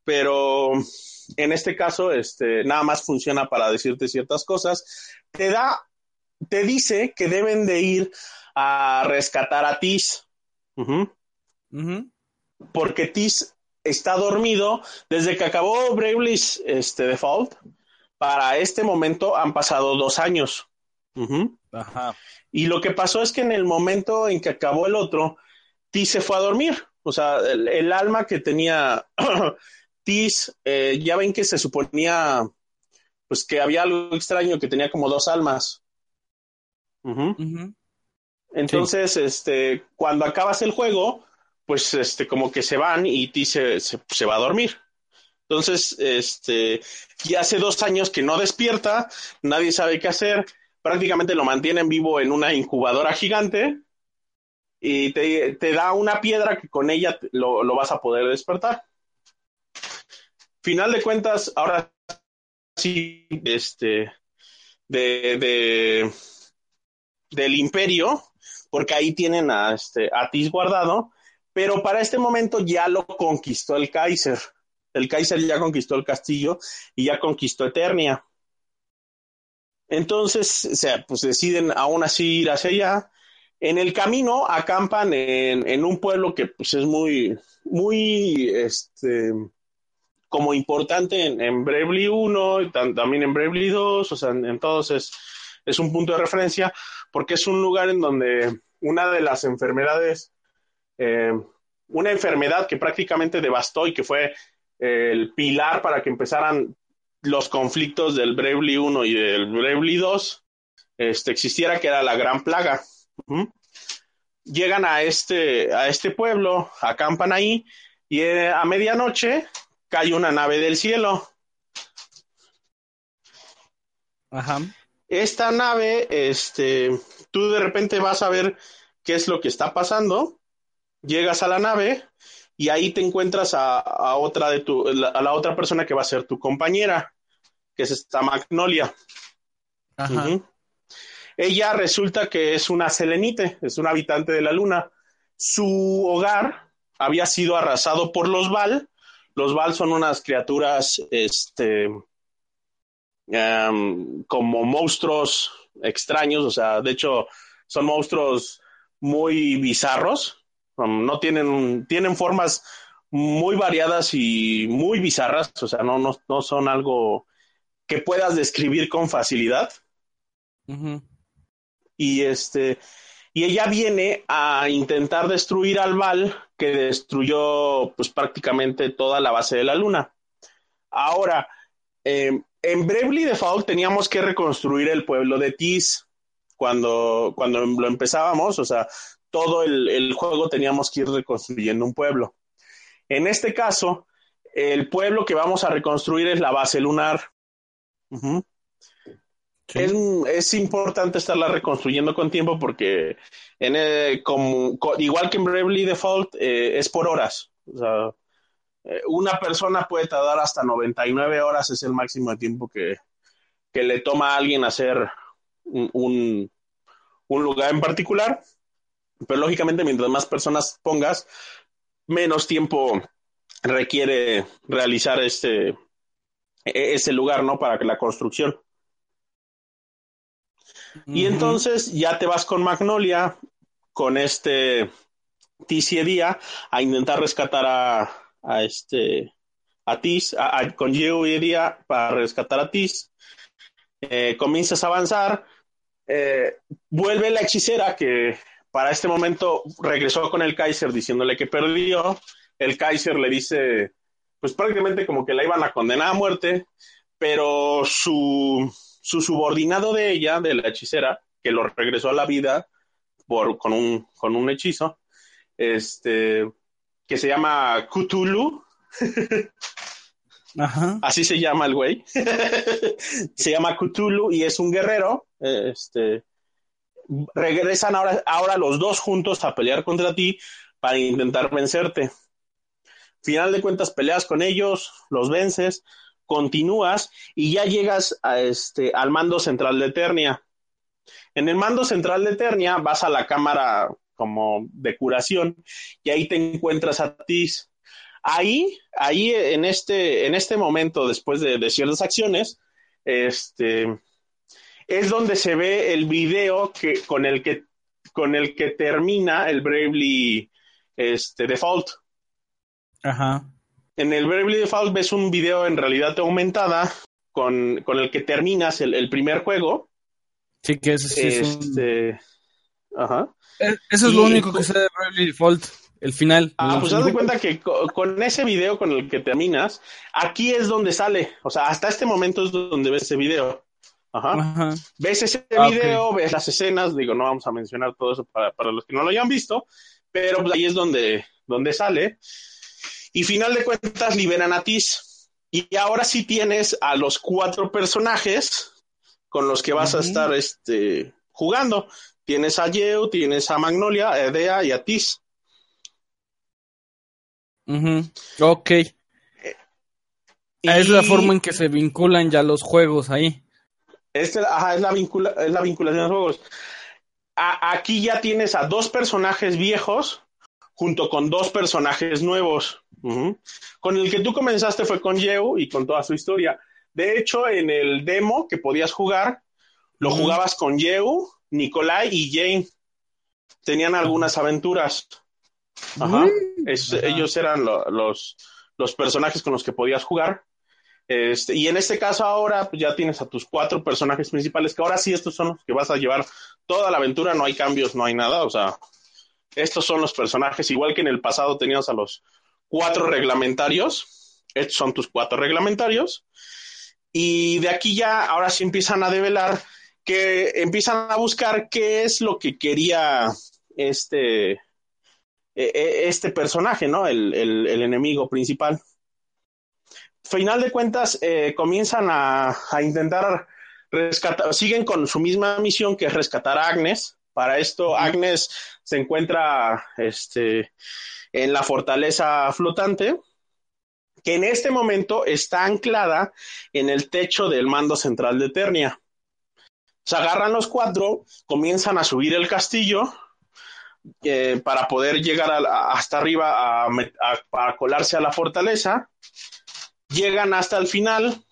pero en este caso, este, nada más funciona para decirte ciertas cosas. Te da te dice que deben de ir a rescatar a Tis. Porque Tis está dormido desde que acabó Bravely's este, Default. Para este momento han pasado dos años. Y lo que pasó es que en el momento en que acabó el otro, Tis se fue a dormir. O sea, el, alma que tenía Tis, eh, ya ven que se suponía pues que había algo extraño, que tenía como dos almas. Entonces, este, cuando acabas el juego, pues este, como que se van y ti se, se, va a dormir. Entonces, este, ya hace dos años que no despierta, nadie sabe qué hacer, prácticamente lo mantienen vivo en una incubadora gigante y te, te da una piedra que con ella lo, lo, vas a poder despertar. Final de cuentas, ahora sí, este, de, de del imperio, porque ahí tienen a, este, a Tis guardado, pero para este momento ya lo conquistó el Kaiser. El Kaiser ya conquistó el castillo y ya conquistó Eternia. Entonces, o sea, pues deciden aún así ir hacia allá. En el camino acampan en, un pueblo que pues es muy, muy, este, como importante en, en Bravely 1, también en Bravely 2, o sea, en, todos es, un punto de referencia porque es un lugar en donde una de las enfermedades, eh, una enfermedad que prácticamente devastó y que fue el pilar para que empezaran los conflictos del Bravely 1 y del Bravely 2, este, existiera, que era la gran plaga. Llegan a este, a este pueblo, acampan ahí, y eh, a medianoche cae una nave del cielo. Ajá esta nave, este, tú de repente vas a ver qué es lo que está pasando, llegas a la nave y ahí te encuentras a, otra de tu, a la otra persona que va a ser tu compañera, que es esta Magnolia. Ella resulta que es una selenite, es una habitante de la luna. Su hogar había sido arrasado por los Val. Los Val son unas criaturas, este, como monstruos extraños, o sea, de hecho, son monstruos muy bizarros, um, no tienen, tienen formas muy variadas y muy bizarras, o sea, no, no, son algo que puedas describir con facilidad. Y este, y ella viene a intentar destruir al Val que destruyó pues prácticamente toda la base de la luna. Ahora, eh, en Bravely Default teníamos que reconstruir el pueblo de Tis. cuando, cuando lo empezábamos, o sea, todo el, juego teníamos que ir reconstruyendo un pueblo. En este caso, el pueblo que vamos a reconstruir es la base lunar. es, importante estarla reconstruyendo con tiempo porque en como, igual que en Bravely Default eh, es por horas. O sea, eh, una persona puede tardar hasta 99 horas, es el máximo de tiempo que, le toma a alguien hacer un, lugar en particular. Pero lógicamente, mientras más personas pongas, menos tiempo requiere realizar este e, ese lugar, ¿no? Para que la construcción. Y entonces ya te vas con Magnolia, con este Día a intentar rescatar a, a este a Tis, con Yeo y para rescatar a Tis. Eh, comienzas a avanzar. Eh, vuelve la hechicera que para este momento regresó con el Kaiser diciéndole que perdió. El Kaiser le dice, pues prácticamente como que la iban a condenar a muerte, pero su, su subordinado de ella, de la hechicera, que lo regresó a la vida por, con, un, con un hechizo, este, que se llama Cthulhu. Así se llama el güey. se llama Cthulhu y es un guerrero. Este, regresan ahora, ahora los dos juntos a pelear contra ti para intentar vencerte. Final de cuentas, peleas con ellos, los vences, continúas y ya llegas a este, al mando central de Eternia. En el mando central de Eternia vas a la cámara como de curación, y ahí te encuentras a Tis. Ahí, ahí en este, en este momento, después de, ciertas acciones, este, es donde se ve el video que, con, el que, con el que termina el Bravely este, Default. Ajá. En el Bravely Default ves un video en realidad aumentada con, el que terminas el, primer juego. Sí, que es, este, Ajá. Eh, eso es lo único que sé de Bravely Default, el final. Ah, pues haz de cuenta que con ese video con el que terminas, aquí es donde sale. O sea, hasta este momento es donde ves ese video. Ajá. Ves ese ah, video, ves las escenas, digo, no vamos a mencionar todo eso para, los que no lo hayan visto, pero pues ahí es donde, donde sale. Y final de cuentas liberan a Tis. Y ahora sí tienes a los cuatro personajes con los que vas a estar este, jugando. Tienes a Yeo, tienes a Magnolia, a Edea y a Tis. Ok. Es la forma en que se vinculan ya los juegos ahí. Este, ajá, es, la vincula, es la vinculación de los juegos. aquí ya tienes a dos personajes viejos junto con dos personajes nuevos. Con el que tú comenzaste fue con Yeo y con toda su historia. De hecho, en el demo que podías jugar, lo jugabas con Yeo, Nicolai y Jane tenían algunas aventuras. Ajá. Ellos eran los, los personajes con los que podías jugar. Este, y en este caso ahora pues, ya tienes a tus cuatro personajes principales, que ahora sí estos son los que vas a llevar toda la aventura, no hay cambios, no hay nada, o sea, estos son los personajes, igual que en el pasado tenías a los cuatro reglamentarios, estos son tus cuatro reglamentarios, y de aquí ya ahora sí empiezan a develar que empiezan a buscar qué es lo que quería este, e, e, este personaje, ¿no? El, enemigo principal. Final de cuentas, eh, comienzan a, intentar rescatar, siguen con su misma misión que es rescatar a Agnes. Para esto, Agnes se encuentra este, en la fortaleza flotante, que en este momento está anclada en el techo del mando central de Eternia. Se agarran los cuatro, comienzan a subir el castillo eh, para poder llegar hasta arriba a, para colarse a la fortaleza. Llegan hasta el final.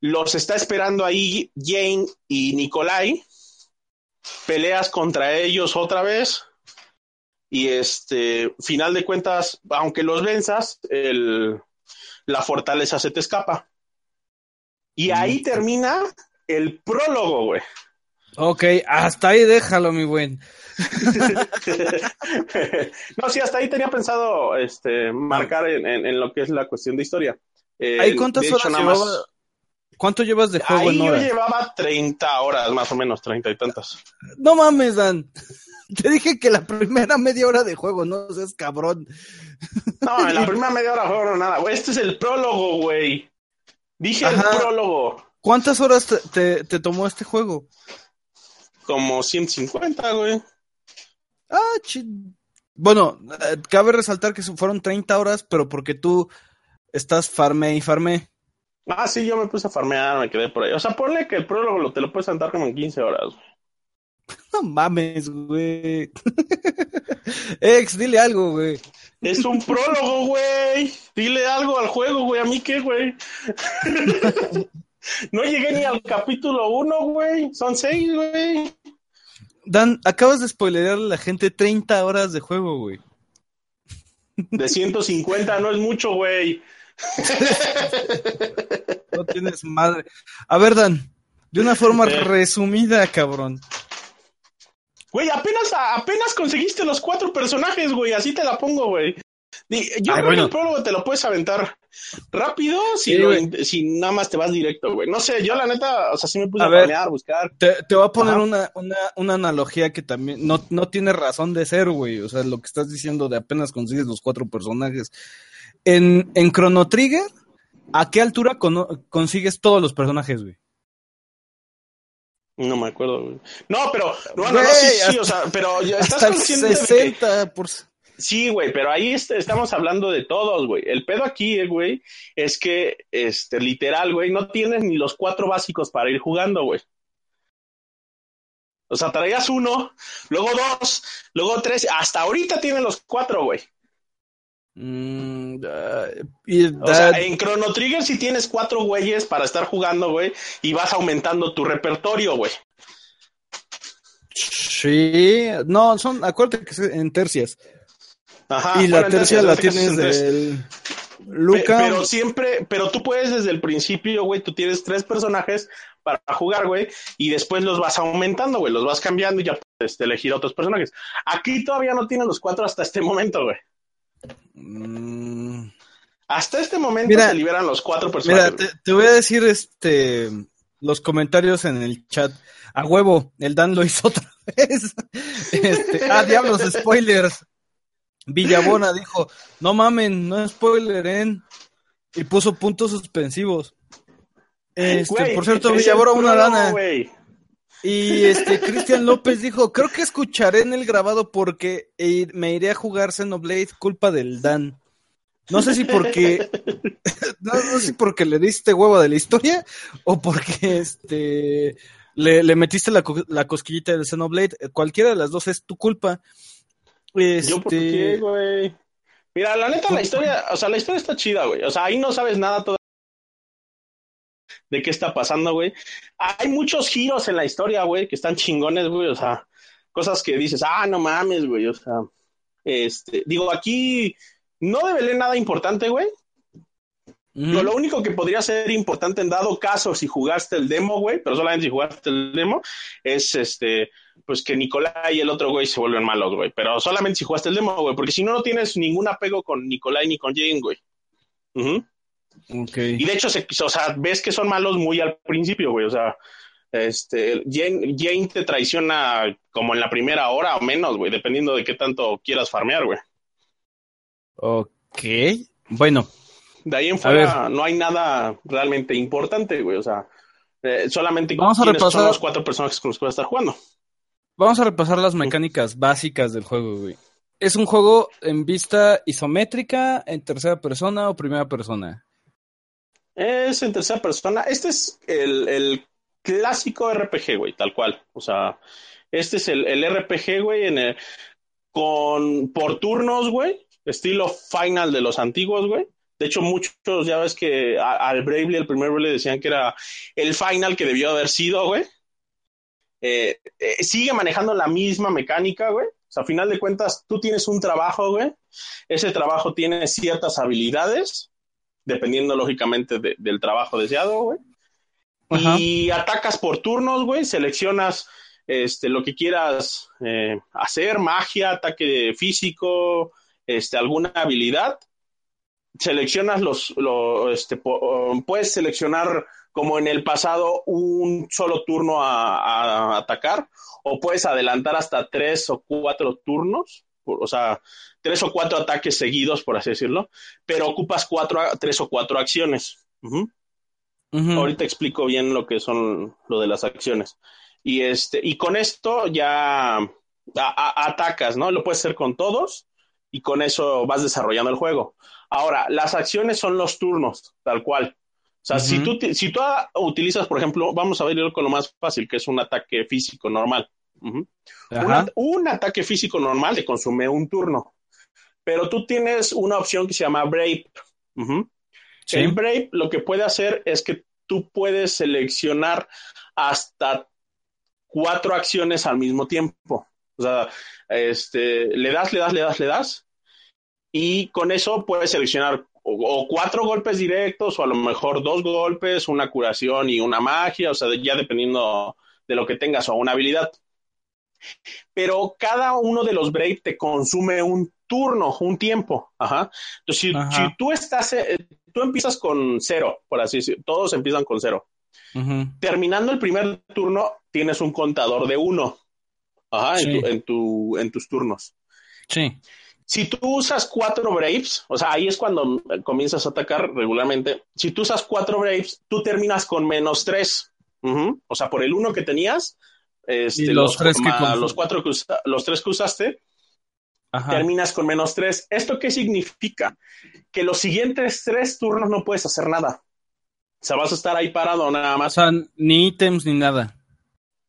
Los está esperando ahí Jane y Nikolai. Peleas contra ellos otra vez. Y este, final de cuentas, aunque los venzas, la fortaleza se te escapa. Y ahí termina el prólogo, güey. Ok, hasta ahí déjalo, mi buen. no, sí, hasta ahí tenía pensado este, marcar en, lo que es la cuestión de historia. ¿Hay cuántas horas llevaba? ¿Cuánto llevas de juego Ahí en yo horas? llevaba 30 horas, más o menos, 30 y tantas. No mames, Dan. Te dije que la primera media hora de juego, no seas cabrón. No, en la primera media hora juego no nada, güey. Este es el prólogo, güey. Dije Ajá. el prólogo. ¿Cuántas horas te, te- te tomó este juego? Como 150, güey. Ah, chi- Bueno, eh, cabe resaltar que fueron 30 horas, pero porque tú estás farme y farme. Ah, sí, yo me puse a farmear, me quedé por ahí. O sea, ponle que el prólogo lo, te lo puedes sentar como en 15 horas, güey. No mames, güey. Ex, dile algo, güey. Es un prólogo, güey. Dile algo al juego, güey. ¿A mí qué, güey? no llegué ni al capítulo 1, güey. Son 6, güey. Dan, acabas de spoilerearle a la gente 30 horas de juego, güey. De 150 no es mucho, güey. No tienes madre. A ver, Dan, de una forma resumida, cabrón. Güey, apenas, apenas conseguiste los cuatro personajes, güey. Así te la pongo, güey. Yo Ay, creo bueno. que el prólogo te lo puedes aventar rápido si, Sí, lo si nada más te vas directo, güey. No sé, yo la neta, o sea, sí me puse A a, ver. farmear, buscar. Te, te voy a poner una, una, una analogía que también no, no tiene razón de ser, güey. O sea, lo que estás diciendo de apenas consigues los cuatro personajes. En, en Chrono Trigger, ¿a qué altura consigues todos los personajes, güey? No me acuerdo, güey. No, pero, no, no, Güey, no, sí, sí, hasta- o sea, pero ya estás Hasta el consciente de que, 60 por... Sí, güey, pero ahí est- estamos hablando de todos, güey. El pedo aquí, eh, güey, es que, este, literal, güey, no tienes ni los cuatro básicos para ir jugando, güey. O sea, traías uno, luego dos, luego tres, hasta ahorita tienes los cuatro, güey. Mm, y O sea, en Chrono Trigger sí tienes cuatro güeyes para estar jugando, güey, y vas aumentando tu repertorio, güey. Sí, no, son, acuérdate que es en tercias. Ajá. y la bueno, entonces, tercia la tienes del Pe- Luca. Pero siempre, pero tú puedes desde el principio, güey, tú tienes tres personajes para jugar, güey, y después los vas aumentando, güey, los vas cambiando y ya puedes elegir otros personajes. Aquí todavía no tienes los cuatro hasta este momento, güey. Mm, Hasta este momento Mira, se liberan los cuatro Mira, personajes. te, güey. te voy a decir este los comentarios en el chat. A huevo, el Dan lo hizo otra vez. Este, ah, diablos, spoilers. Villabona dijo, no mamen, no spoileren. Y puso puntos suspensivos. Este, por cierto, Villabona una lana. Y este Cristian López dijo, creo que escucharé en el grabado porque eh, me iré a jugar Xenoblade culpa del Dan. No sé si porque no, no sé si porque le diste huevo de la historia o porque este le, le metiste la, la cosquillita del Xenoblade. Cualquiera de las dos es tu culpa. Yo por qué, Este, güey. Mira, la neta, la historia, o sea, la historia está chida, güey. O sea, ahí no sabes nada todavía de qué está pasando, güey. Hay muchos giros en la historia, güey, que están chingones, güey. O sea, cosas que dices, ah, no mames, güey. O sea, este, digo, aquí no develé nada importante, güey. Lo, lo único que podría ser importante en dado caso si jugaste el demo, güey, pero solamente si jugaste el demo, es este, pues que Nicolai y el otro güey se vuelven malos, güey. Pero solamente si jugaste el demo, güey, porque si no, no tienes ningún apego con Nicolai ni con Jane, güey. Ujú. Y de hecho, se, o sea, ves que son malos muy al principio, güey. O sea, este, Jane, Jane te traiciona como en la primera hora o menos, güey, dependiendo de qué tanto quieras farmear, güey. Ok. Bueno, De ahí en fuera no hay nada realmente importante, güey. O sea, eh, solamente Vamos a quiénes son repasar- los cuatro personajes con los que vas a estar jugando. Vamos a repasar las mecánicas básicas del juego, güey. ¿Es un juego en vista isométrica, en tercera persona o primera persona? Es en tercera persona. Este es el, el clásico RPG, güey, tal cual. O sea, este es el, el RPG, güey, en el- con por turnos, güey, estilo final de los antiguos, güey. De hecho, muchos ya ves que al Bravely, el primer Bravely, decían que era el final que debió haber sido, güey. Eh, eh, sigue manejando la misma mecánica, güey. O sea, a final de cuentas, tú tienes un trabajo, güey. Ese trabajo tiene ciertas habilidades, dependiendo lógicamente de- del trabajo deseado, güey. Ajá. Y atacas por turnos, güey. Seleccionas este, lo que quieras eh, hacer, magia, ataque físico, este, alguna habilidad. Seleccionas los, lo- este, po- puedes seleccionar como en el pasado, un solo turno a, a atacar, o puedes adelantar hasta tres o cuatro turnos, o sea, tres o cuatro ataques seguidos, por así decirlo, pero ocupas cuatro, tres o cuatro acciones. Ahorita explico bien lo que son lo de las acciones. Y este, y con esto ya a- a- atacas, ¿no? Lo puedes hacer con todos y con eso vas desarrollando el juego. Ahora, las acciones son los turnos, tal cual. O sea, si tú, si tú utilizas, por ejemplo, vamos a verlo con lo más fácil, que es un ataque físico normal. Un, ataque físico normal te consume un turno, pero tú tienes una opción que se llama Brave. Sí. El Brave lo que puede hacer es que tú puedes seleccionar hasta cuatro acciones al mismo tiempo. O sea, este, le das, le das, le das, le das, y con eso puedes seleccionar o, o cuatro golpes directos o a lo mejor dos golpes, una curación y una magia, o sea, ya dependiendo de lo que tengas o una habilidad. Pero cada uno de los Brave te consume un turno, un tiempo. Ajá. Entonces, si, Ajá. si tú estás, eh, tú empiezas con cero, por así decirlo, todos empiezan con cero. Terminando el primer turno, tienes un contador de uno. Ajá, Sí. en, tu- en, tu- en tus turnos. Sí. Si tú usas cuatro Braves, o sea, ahí es cuando eh, comienzas a atacar regularmente. Si tú usas cuatro Braves, tú terminas con menos tres. O sea, por el uno que tenías, este, los tres que los cuatro que usa- los tres que usaste, Ajá. terminas con menos tres. ¿Esto qué significa? Que los siguientes tres turnos no puedes hacer nada. O sea, vas a estar ahí parado nada O más. sea, ni ítems ni nada.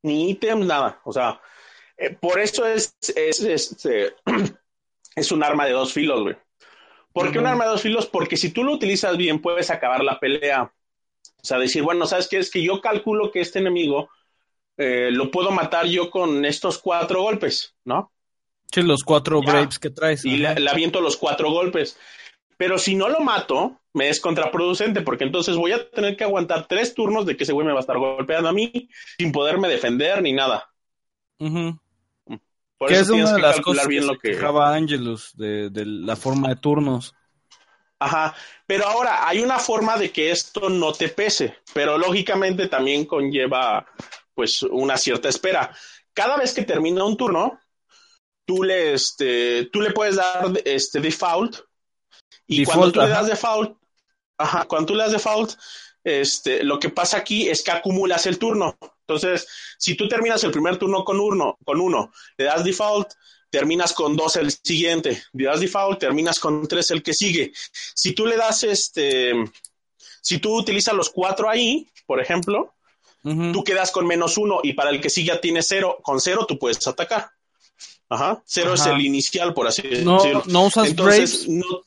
ni ítems, nada. O sea, eh, por eso es, es, es, eh, es un arma de dos filos, güey. ¿Por qué un arma de dos filos? Porque si tú lo utilizas bien, puedes acabar la pelea. O sea, decir, bueno, ¿sabes qué? Es que yo calculo que este enemigo eh, lo puedo matar yo con estos cuatro golpes, ¿no? Sí, los cuatro Ya. Braves que traes. Y le, le aviento los cuatro golpes. Pero si no lo mato, me es contraproducente, porque entonces voy a tener que aguantar tres turnos de que ese güey me va a estar golpeando a mí sin poderme defender ni nada. Ujú. Por Que eso es tienes una de que las calcular cosas bien que lo que. Angelus de, de la forma de turnos. Ajá, pero ahora hay una forma de que esto no te pese, pero lógicamente también conlleva pues una cierta espera. Cada vez que termina un turno, tú le, este, tú le puedes dar este default y Default, cuando tú le das default, ajá, cuando tú le das default, este, lo que pasa aquí es que acumulas el turno. Entonces, si tú terminas el primer turno con uno, con uno, le das default, terminas con dos el siguiente, le das default, terminas con tres el que sigue. Si tú le das este, si tú utilizas los cuatro ahí, por ejemplo, Tú quedas con menos uno y para el que sigue ya tienes cero, con cero tú puedes atacar. Ajá, cero es el inicial, por así No, decirlo. no usas Entonces, Braves.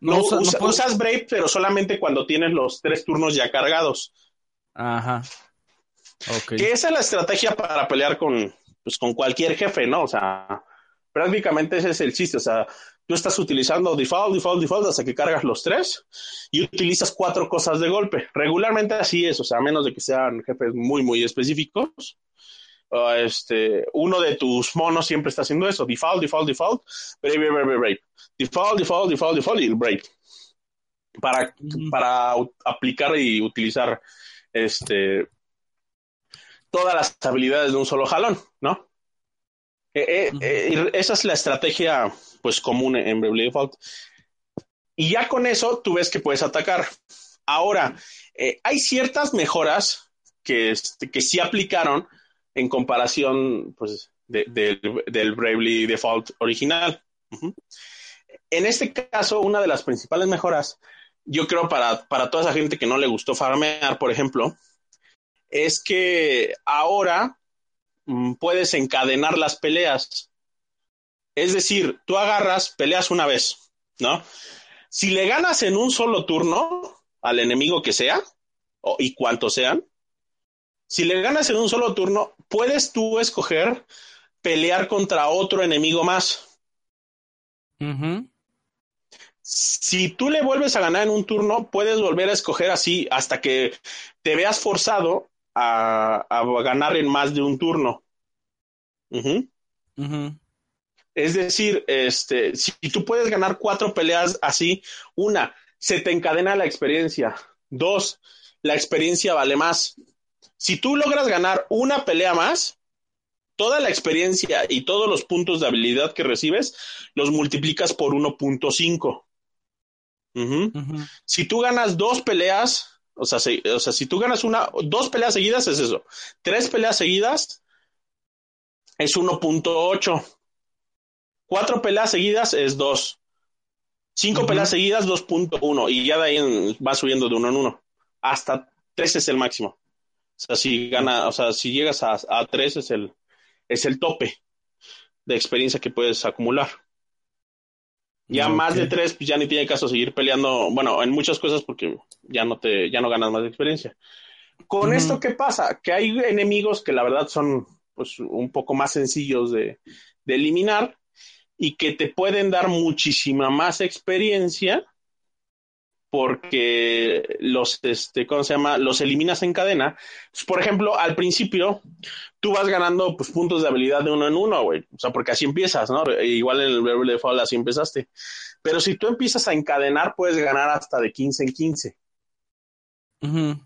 no, usa- usas Brave, pero solamente cuando tienes los tres turnos ya cargados. Ajá. Que esa es la estrategia para pelear con, pues, con cualquier jefe, ¿no? O sea, prácticamente ese es el chiste. O sea, tú estás utilizando default, default, default hasta que cargas los tres y utilizas cuatro cosas de golpe. Regularmente así es, o sea, a menos de que sean jefes muy, muy específicos. uh, este, uno de tus monos siempre está haciendo eso, default, default, default, brave, brave, brave, brave. Default, default, default, default y el brave. Para, para aplicar y utilizar este todas las habilidades de un solo jalón, ¿no? Eh, eh, eh, esa es la estrategia pues común en Bravely Default. Y ya con eso tú ves que puedes atacar. Ahora, eh, hay ciertas mejoras que, este, que sí aplicaron en comparación pues, de- del- del Bravely Default original. En este caso, una de las principales mejoras, yo creo para, para toda esa gente que no le gustó farmear, por ejemplo, es que ahora puedes encadenar las peleas. Es decir, tú agarras, peleas una vez, ¿no? Si le ganas en un solo turno al enemigo que sea, o, y cuantos sean, si le ganas en un solo turno, puedes tú escoger pelear contra otro enemigo más. Si tú le vuelves a ganar en un turno, puedes volver a escoger así hasta que te veas forzado a, a ganar en más de un turno. Es decir, este, si tú puedes ganar cuatro peleas así, una, se te encadena la experiencia. Dos, la experiencia vale más. Si tú logras ganar una pelea más, toda la experiencia y todos los puntos de habilidad que recibes los multiplicas por 1.5. Si tú ganas dos peleas, o sea, o sea, si tú ganas una, dos peleas seguidas es eso. Tres peleas seguidas es 1.8. Cuatro peleas seguidas es 2. Cinco peleas seguidas, 2.1. Y ya de ahí va subiendo de uno en uno. Hasta 3 es el máximo. O sea, si gana, o sea, si llegas a, a 3 es el, es el tope de experiencia que puedes acumular. Ya más de tres, pues ya ni tiene caso seguir peleando, bueno, en muchas cosas porque ya no te, ya no ganas más de experiencia. Con esto, ¿qué pasa? Que hay enemigos que la verdad son pues un poco más sencillos de, de eliminar y que te pueden dar muchísima más experiencia porque los, este, ¿cómo se llama? Los eliminas en cadena. Pues, por ejemplo, al principio, tú vas ganando pues, puntos de habilidad de uno en uno, güey. O sea, porque así empiezas, ¿no? Igual en el Beverly Default así empezaste. Pero si tú empiezas a encadenar, puedes ganar hasta de 15 en 15.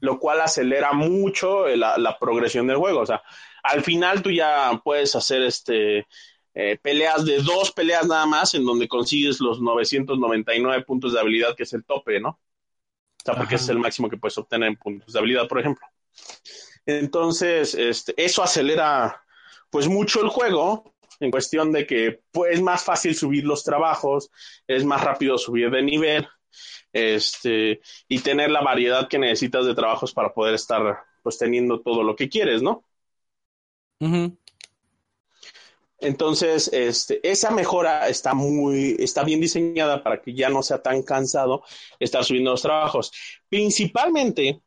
Lo cual acelera mucho la, la progresión del juego. O sea, al final tú ya puedes hacer este eh, peleas de dos peleas nada más, en donde consigues los 999 puntos de habilidad, que es el tope, ¿no? O sea, porque es el máximo que puedes obtener en puntos de habilidad, por ejemplo. Entonces, este, eso acelera pues mucho el juego en cuestión de que pues, es más fácil subir los trabajos, es más rápido subir de nivel, este, y tener la variedad que necesitas de trabajos para poder estar pues teniendo todo lo que quieres, ¿no? Entonces, este, esa mejora está muy, está bien diseñada para que ya no sea tan cansado estar subiendo los trabajos. Principalmente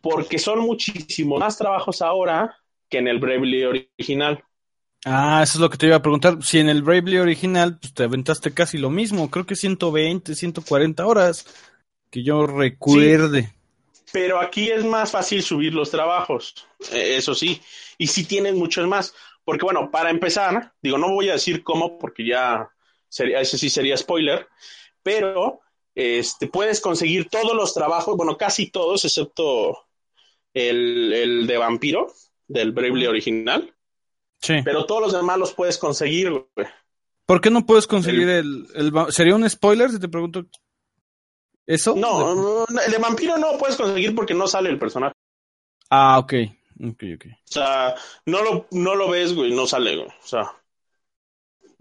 porque son muchísimos más trabajos ahora que en el Bravely original. Ah, eso es lo que te iba a preguntar. Si en el Bravely original pues, te aventaste casi lo mismo, creo que 120, 140 horas, que yo recuerde. pero aquí es más fácil subir los trabajos, eh, eso sí, y si tienes muchos más. Porque bueno, para empezar, digo, no voy a decir cómo porque ya sería, ese sí sería spoiler, pero este, puedes conseguir todos los trabajos, bueno, casi todos, excepto el, el de vampiro, del Bravely original. Sí. Pero todos los demás los puedes conseguir, güey. ¿Por qué no puedes conseguir el, el, ¿Sería un spoiler si te pregunto eso? No, el de vampiro no puedes conseguir porque no sale el personaje. Ah, ok. Ok, ok. O sea, no lo, no lo ves, güey, no sale, güey. O sea,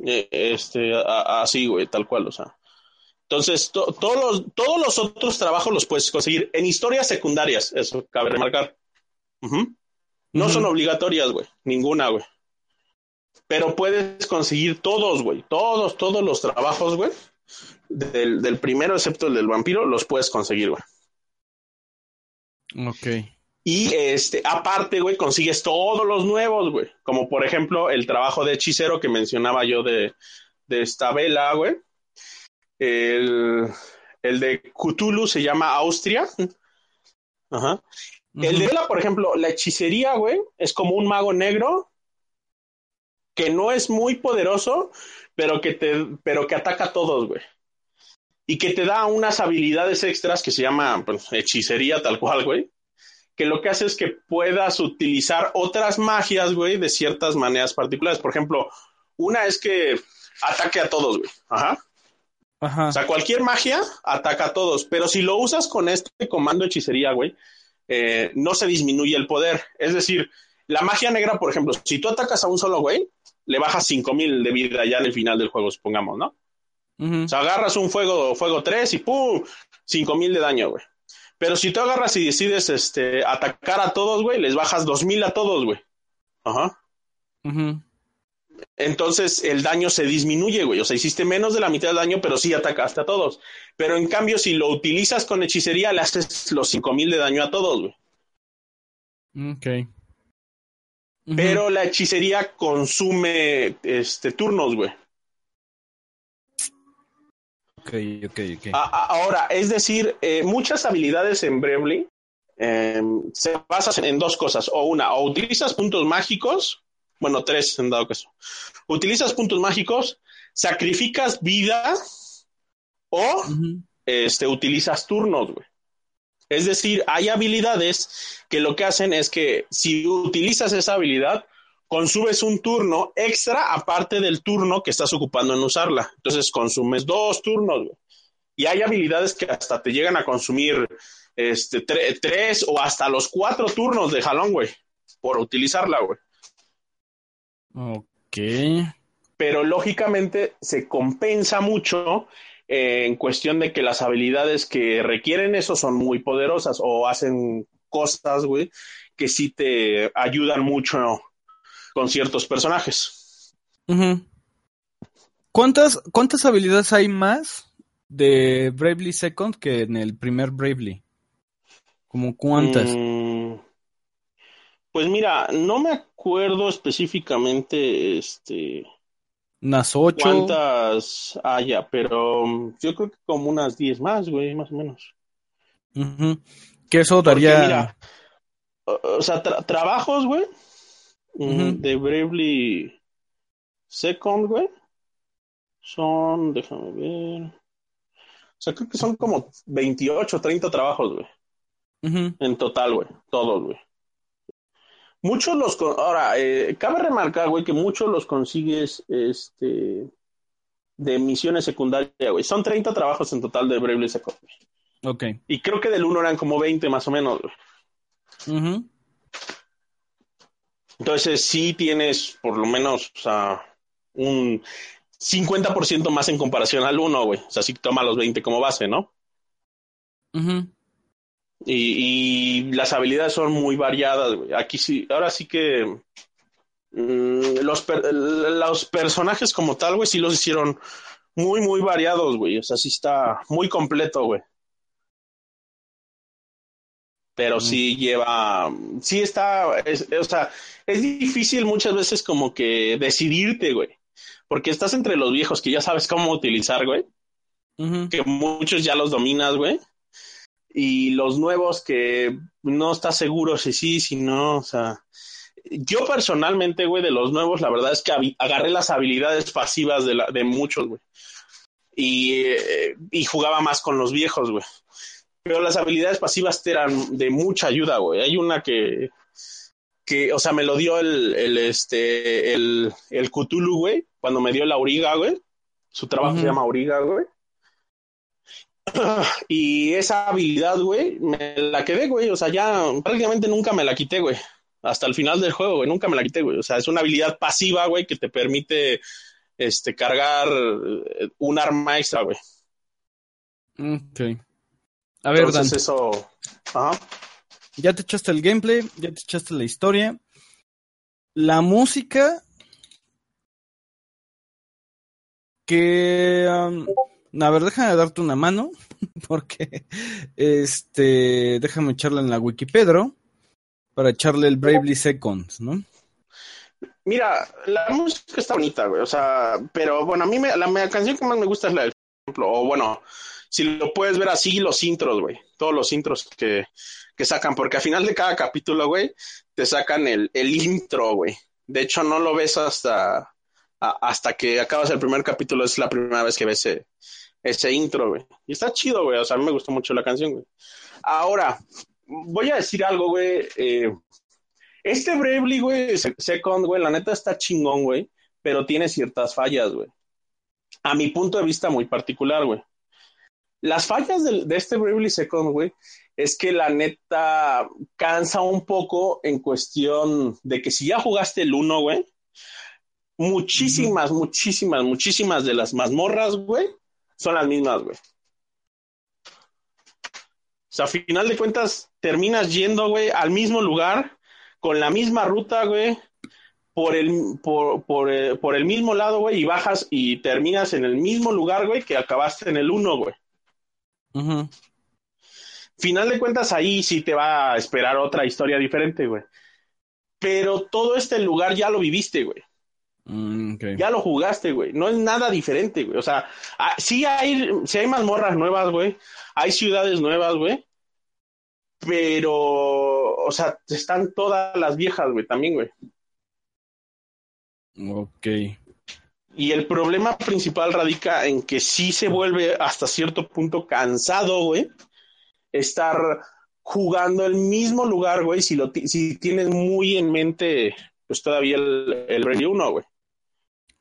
eh, este, así, güey, tal cual, o sea. Entonces, todos, los, todos los otros trabajos los puedes conseguir en historias secundarias, eso cabe remarcar. No son obligatorias, güey, ninguna, güey. Pero puedes conseguir todos, güey, todos, todos los trabajos, güey, del, del primero, excepto el del vampiro, los puedes conseguir, güey. Ok. Y este, aparte, güey, consigues todos los nuevos, güey. Como por ejemplo el trabajo de hechicero que mencionaba yo de, de esta vela, güey. El, el de Cthulhu se llama Austria. Ajá. El de vela, por ejemplo, la hechicería, güey, es como un mago negro que no es muy poderoso, pero que te, pero que ataca a todos, güey. Y que te da unas habilidades extras que se llama pues, hechicería tal cual, güey que lo que hace es que puedas utilizar otras magias, güey, de ciertas maneras particulares. Por ejemplo, una es que ataque a todos, güey. Ajá. Ajá. O sea, cualquier magia ataca a todos, pero si lo usas con este comando hechicería, güey, eh, no se disminuye el poder. Es decir, la magia negra, por ejemplo, si tú atacas a un solo güey, le bajas 5000 de vida ya en el final del juego, supongamos, ¿no? O sea, agarras un fuego, fuego 3 y ¡pum! 5000 de daño, güey. Pero si tú agarras y decides este, atacar a todos, güey, les bajas 2000 a todos, güey. Ajá. Entonces el daño se disminuye, güey. O sea, hiciste menos de la mitad del daño, pero sí atacaste a todos. Pero en cambio, si lo utilizas con hechicería, le haces los 5000 de daño a todos, güey. Ok. Pero la hechicería consume este, turnos, güey. Ahora, es decir, eh, muchas habilidades en Bravely em, se basan en dos cosas. O una, o utilizas puntos mágicos, bueno, tres en dado caso. Utilizas puntos mágicos, sacrificas vida o este, utilizas turnos, güey. Es decir, hay habilidades que lo que hacen es que si utilizas esa habilidad, consumes un turno extra aparte del turno que estás ocupando en usarla. Entonces consumes dos turnos, güey. Y hay habilidades que hasta te llegan a consumir este, tres o hasta los cuatro turnos de jalón, güey, por utilizarla, güey. Ok. Pero lógicamente se compensa mucho eh, en cuestión de que las habilidades que requieren eso son muy poderosas o hacen cosas, güey, que sí te ayudan mucho con ciertos personajes. ¿Cuántas, ¿Cuántas habilidades hay más de Bravely Second que en el primer Bravely? ¿Como cuántas? Mm, pues mira, no me acuerdo específicamente, este... Unas ocho. ¿Cuántas haya? Pero mm, yo creo que como unas diez más, güey, más o menos. Que eso daría... o, sea, trabajos, güey, mm, de Bravely Second, güey, son, déjame ver... O sea, creo que son como 28, 30 trabajos, güey. En total, güey. Todos, güey. Muchos los... Ahora, eh, cabe remarcar, güey, que muchos los consigues este, de misiones secundarias, güey. Son 30 trabajos en total de Bravely Second. Ok. Y creo que del uno eran como 20 más o menos, güey. Entonces sí tienes por lo menos o sea, un 50% más en comparación al uno, güey. O sea, sí toma los 20 como base, ¿no? y, las habilidades son muy variadas, güey. Aquí sí, ahora sí que mm, los, los personajes como tal, güey, sí los hicieron muy, muy variados, güey. O sea, sí está muy completo, güey. Pero sí lleva, sí está, o sea, es difícil muchas veces como que decidirte, güey. Porque estás entre los viejos que ya sabes cómo utilizar, güey. Que muchos ya los dominas, güey y los nuevos que no estás seguro si sí, si no, o sea, yo personalmente, güey, de los nuevos, la verdad es que agarré las habilidades pasivas de, la, de muchos, güey. Y, eh, y jugaba más con los viejos, güey. Pero las habilidades pasivas te eran de mucha ayuda, güey. Hay una que, que, o sea, me lo dio el, el este, el, el Cthulhu, güey, cuando me dio la auriga, güey. Su trabajo se llama auriga, güey. Y esa habilidad, güey, me la quedé, güey. O sea, ya prácticamente nunca me la quité, güey. Hasta el final del juego, güey, nunca me la quité, güey. O sea, es una habilidad pasiva, güey, que te permite este, cargar eh, un arma extra, güey. Ok. A ver, Entonces eso... Ajá. Ya te echaste el gameplay, ya te echaste la historia. La música... Que... Um, a ver, déjame darte una mano, porque este, déjame echarle en la Wikipedia para echarle el Bravely Seconds, ¿no? Mira, la música está bonita, güey, o sea, pero bueno, a mí me, la, canción que más me gusta es la del ejemplo, o bueno, si lo puedes ver así, los intros, güey, todos los intros que, que sacan, porque al final de cada capítulo, güey, te sacan el, el intro, güey. De hecho, no lo ves hasta, hasta que acabas el primer capítulo, es la primera vez que ves ese, ese intro, güey. Y está chido, güey. O sea, a mí me gustó mucho la canción, güey. Ahora, voy a decir algo, güey. Eh, este Bravely, güey, Second, güey, la neta está chingón, güey. Pero tiene ciertas fallas, güey. A mi punto de vista muy particular, güey. Las fallas de, de este Bravely Second, güey, es que la neta cansa un poco en cuestión de que si ya jugaste el 1, güey, muchísimas, muchísimas, muchísimas de las mazmorras, güey, son las mismas, güey. O sea, a final de cuentas, terminas yendo, güey, al mismo lugar, con la misma ruta, güey, por el, por, por, eh, por el mismo lado, güey, y bajas y terminas en el mismo lugar, güey, que acabaste en el uno, güey. Final de cuentas, ahí sí te va a esperar otra historia diferente, güey. Pero todo este lugar ya lo viviste, güey. Mm, ya lo jugaste, güey. No es nada diferente, güey. O sea, ah, sí hay, sí hay mazmorras nuevas, güey. Hay ciudades nuevas, güey. Pero, o sea, están todas las viejas, güey, también, güey. Ok. Y el problema principal radica en que sí se vuelve hasta cierto punto cansado, güey, estar jugando el mismo lugar, güey, si, lo si tienes muy en mente, pues todavía el, el Rally 1, güey.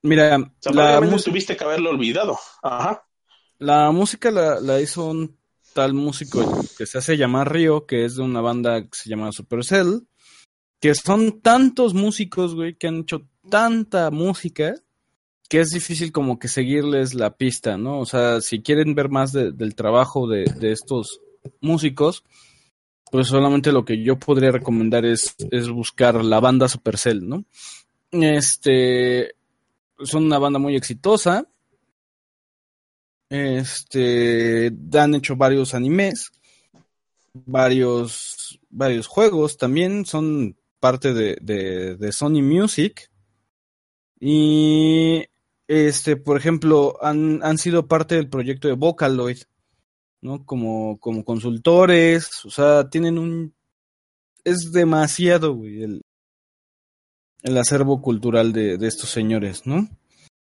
Mira, O sea, la, tuviste que haberlo olvidado. Ajá. la música la, la hizo un tal músico que se hace llamar Río, que es de una banda que se llama Supercell, que son tantos músicos, güey, que han hecho tanta música que es difícil como que seguirles la pista, ¿no? O sea, si quieren ver más de- del trabajo de, estos músicos, pues solamente lo que yo podría recomendar es, es buscar la banda Supercell, ¿no? Este, son una banda muy exitosa. Este, han hecho varios animes, varios, varios juegos también, son parte de, de Sony Music. Y, este, por ejemplo, han, han sido parte del proyecto de Vocaloid, ¿no? Como, como consultores, o sea, tienen un... Es demasiado, güey, el, el acervo cultural de, de estos señores, ¿no?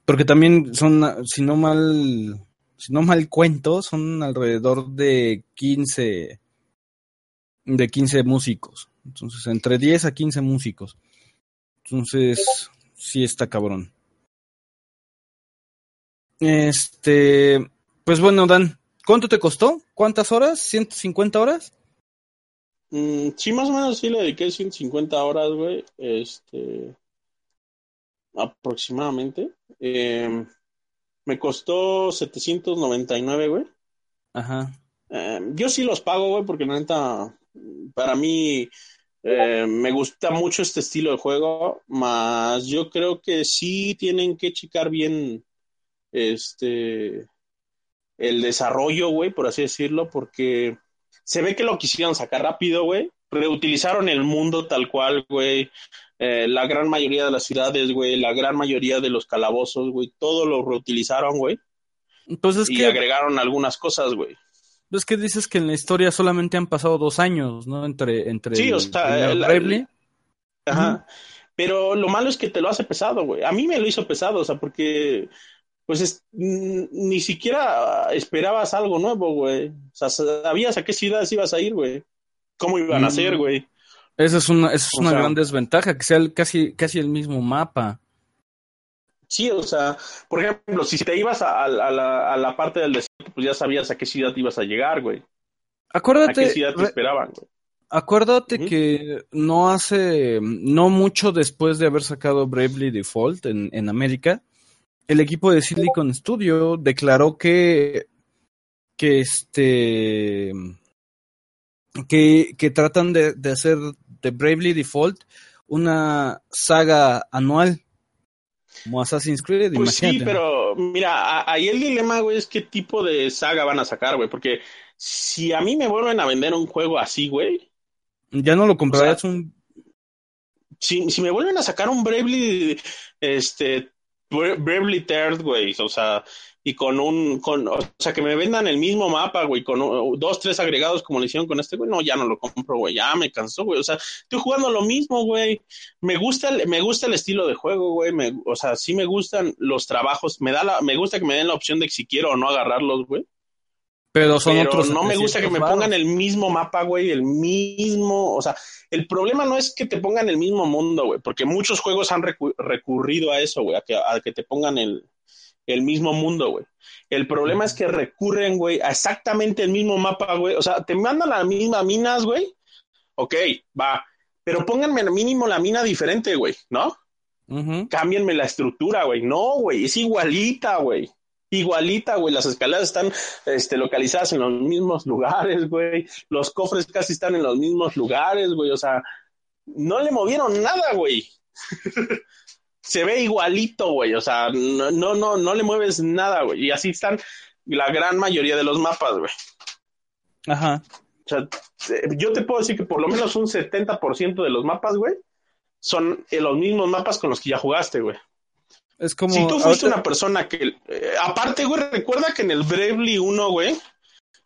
Porque también son, si no mal, si no mal cuento, son alrededor de 15, de 15 músicos. Entonces, entre 10 a 15 músicos. Entonces, sí está cabrón. Este, pues bueno, Dan, ¿cuánto te costó? ¿Cuántas horas? ¿150 horas? Mm, sí, más o menos sí le dediqué 150 horas, güey. Este. Aproximadamente. Eh, me costó 799, güey. Ajá. Eh, yo sí los pago, güey, porque la neta, para mí eh, me gusta mucho este estilo de juego, más yo creo que sí tienen que checar bien este el desarrollo, güey, por así decirlo, porque se ve que lo quisieron sacar rápido, güey. Reutilizaron el mundo tal cual, güey. Eh, la gran mayoría de las ciudades, güey, la gran mayoría de los calabozos, güey, todo lo reutilizaron, güey. Entonces, Y ¿qué, agregaron algunas cosas, güey. es que dices que en la historia solamente han pasado dos años, ¿no? Entre, entre Sí, el o sea, el- Bravely. Ajá. Pero lo malo es que te lo hace pesado, güey. A mí me lo hizo pesado, o sea, porque pues es- ni siquiera esperabas algo nuevo, güey. O sea, sabías a qué ciudades ibas a ir, güey. ¿Cómo iban a Mm. ser, güey? Esa es una, esa es O una sea- gran desventaja, que sea el- casi, casi el mismo mapa. Sí, o sea, por ejemplo, si te ibas a, a la, a la parte del desierto, pues ya sabías a qué ciudad ibas a llegar, güey. A Acuérdate, qué ciudad te esperaban, güey. acuérdate que no hace, no mucho después de haber sacado Bravely Default en, en América, el equipo de Silicon Studio declaró que, que este, que, que tratan de, de hacer de Bravely Default una saga anual, como Assassin's Creed, Pues sí, pero mira, ahí el dilema, güey, es qué tipo de saga van a sacar, güey. Porque si a mí me vuelven a vender un juego así, güey, Ya no lo O sea, un si, si me vuelven a sacar un Bravely, este, Bravely Third, güey, o sea, y con un, con, o sea, que me vendan el mismo mapa, güey, con uh, dos, tres agregados como le hicieron con este, güey, no, ya no lo compro, güey, ya me cansó, güey, o sea, estoy jugando lo mismo, güey, me gusta, el- me gusta el estilo de juego, güey, me, o sea, sí me gustan los trabajos, me da la, me gusta que me den la opción de si quiero o no agarrarlos, güey, pero son pero otros no me gusta que 700 me pongan el mismo mapa, güey, el mismo, o sea, el problema no es que te pongan el mismo mundo, güey, porque muchos juegos han recu- recurrido a eso, güey, a que, a que te pongan el, el mismo mundo, güey. El problema es que recurren, güey, a exactamente el mismo mapa, güey. O sea, te mandan las mismas minas, güey. Ok, va. Pero pónganme mínimo la mina diferente, güey, ¿no? Ujú. cámbienme la estructura, güey. No, güey, es igualita, güey. Igualita, güey. Las escaleras están este, localizadas en los mismos lugares, güey. Los cofres casi están en los mismos lugares, güey. O sea, no le movieron nada, güey. Se ve igualito, güey. O sea, no, no, no, no le mueves nada, güey. Y así están la gran mayoría de los mapas, güey. Ajá. O sea, eh, yo te puedo decir que por lo menos un 70% de los mapas, güey, son los mismos mapas con los que ya jugaste, güey. Es como. Si tú fuiste ahorita- una persona que, eh, aparte, güey, recuerda que en el Bravely 1, güey,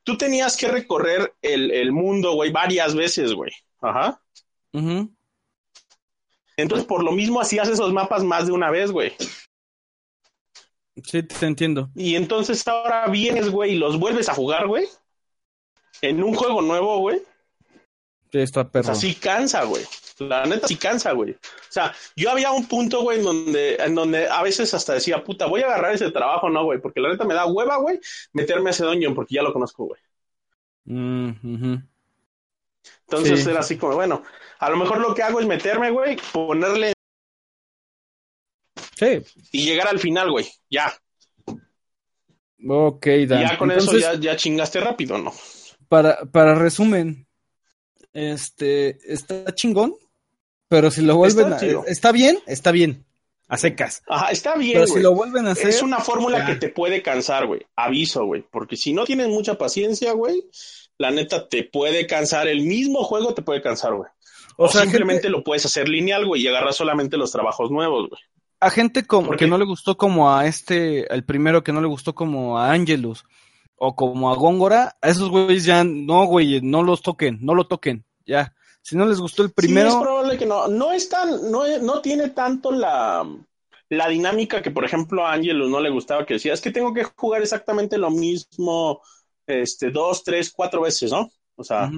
tú tenías que recorrer el, el mundo, güey, varias veces, güey. Ajá. Ujú. Entonces, por lo mismo, hacías esos mapas más de una vez, güey. Sí, te entiendo. Y entonces ahora vienes, güey, y los vuelves a jugar, güey. En un juego nuevo, güey. Sí, está O perro. sea, sí cansa, güey. La neta sí cansa, güey. O sea, yo había un punto, güey, en donde, en donde a veces hasta decía, puta, voy a agarrar ese trabajo, no, güey, porque la neta me da hueva, güey, meterme a ese dungeon porque ya lo conozco, güey. Mm. Entonces Sí. era así como, bueno, a lo mejor lo que hago es meterme, güey, ponerle Sí, y llegar al final, güey. Ya. ok, Dan. ya con Entonces, eso ya, ya chingaste rápido, ¿no? para, para resumen, este, está chingón, pero si lo vuelven Está a... chido. Está bien, está bien, a secas. Ajá, está bien, Pero güey. si lo vuelven a hacer... Es una fórmula ya. que te puede cansar, güey. Aviso, güey. Porque si no tienes mucha paciencia, güey, la neta te puede cansar. El mismo juego te puede cansar, güey. O, O sea, simplemente gente- lo puedes hacer lineal, güey, y agarrar solamente los trabajos nuevos, güey. a gente como ¿Por que no le gustó como a este, el primero que no le gustó como a Angelus o como a Góngora, a esos güeyes ya no, güey, no los toquen, no lo toquen, ya. Si no les gustó el primero, que no. No es tan, no, no tiene tanto la, la dinámica que, por ejemplo, a Angelus no le gustaba, que decía, es que tengo que jugar exactamente lo mismo, este, dos, tres, cuatro veces, ¿no? O sea,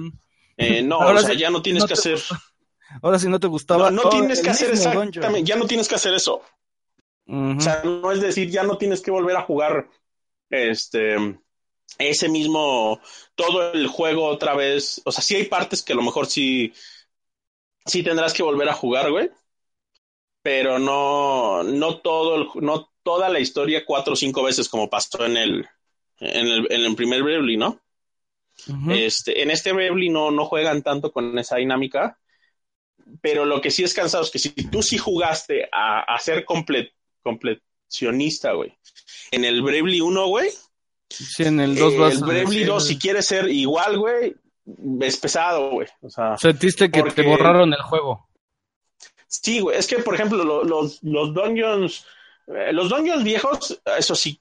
eh, no, Ahora o sea, ya no tienes no que hacer. ahora si no te gustaba, No, no tienes que hacer exactamente, dungeon. ya no tienes que hacer eso. O sea, no es decir, ya no tienes que volver a jugar este ese mismo todo el juego otra vez. O sea, sí hay partes que a lo mejor sí sí tendrás que volver a jugar, güey. Pero no no todo el- no toda la historia cuatro o cinco veces como pasó en el en el, en el primer Bravely, ¿no? Este, en este Bravely no, no juegan tanto con esa dinámica, pero lo que sí es cansado es que si tú sí jugaste a, a ser comple- completionista, güey, en el Bravely 1, güey, Sí, en el 2 eh, el Bravely decir- 2, si quieres ser igual, güey, es pesado, güey. O sea, Sentiste que porque- te borraron el juego. sí, güey, es que, por ejemplo, lo- los, los dungeons, eh, los dungeons viejos, eso sí,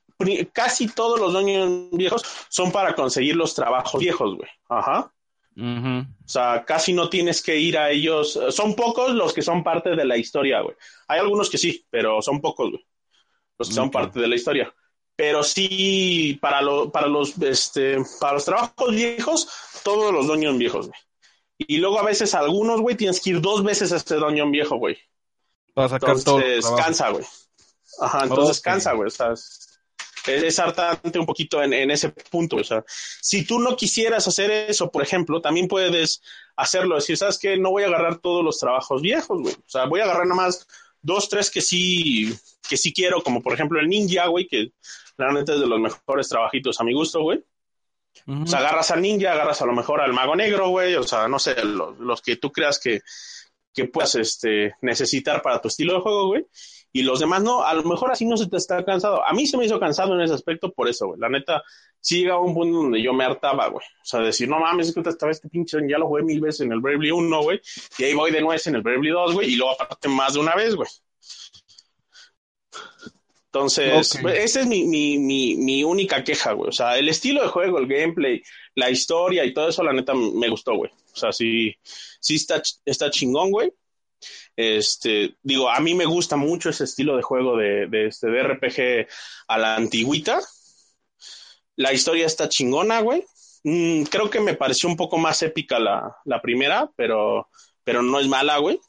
casi todos los dungeons viejos son para conseguir los trabajos viejos, güey. Ajá. O sea, casi no tienes que ir a ellos. Son pocos los que son parte de la historia, güey. Hay algunos que sí, pero son pocos, güey. Los que son parte de la historia. Pero sí, para, lo, para, los, este, para los trabajos viejos, todos los dungeons viejos, güey. Y luego a veces algunos, güey, tienes que ir dos veces a este dungeon viejo, güey. Para sacar Entonces cansa, güey. Ajá, entonces cansa, güey. O sea, es, es hartante un poquito en, en ese punto. O sea, si tú no quisieras hacer eso, por ejemplo, también puedes hacerlo. Decir, ¿sabes qué? No voy a agarrar todos los trabajos viejos, güey. O sea, voy a agarrar nada más dos, tres que sí, que sí quiero, como por ejemplo el ninja, güey, que realmente es de los mejores trabajitos a mi gusto, güey. O sea, agarras al ninja, agarras a lo mejor al mago negro, güey. O sea, no sé, los, los que tú creas que, que puedas este, necesitar para tu estilo de juego, güey. Y los demás no, a lo mejor así no se te está cansado. A mí se me hizo cansado en ese aspecto por eso, güey. La neta, sí llegaba un punto donde yo me hartaba, güey. O sea, decir, no mames, es que esta vez este pinche ya lo jugué mil veces en el Bravely 1, güey. Y ahí voy de nuevo en el Bravely 2, güey. Y luego aparte más de una vez, güey. Entonces, pues, esa es mi, mi, mi, mi única queja, güey. O sea, el estilo de juego, el gameplay, la historia y todo eso, la neta, me gustó, güey. O sea, sí, sí está, está chingón, güey. Este, digo, a mí me gusta mucho ese estilo de juego de, de, este, de RPG a la antigüita. La historia está chingona, güey. Mm, creo que me pareció un poco más épica la, la primera, pero, pero no es mala, güey.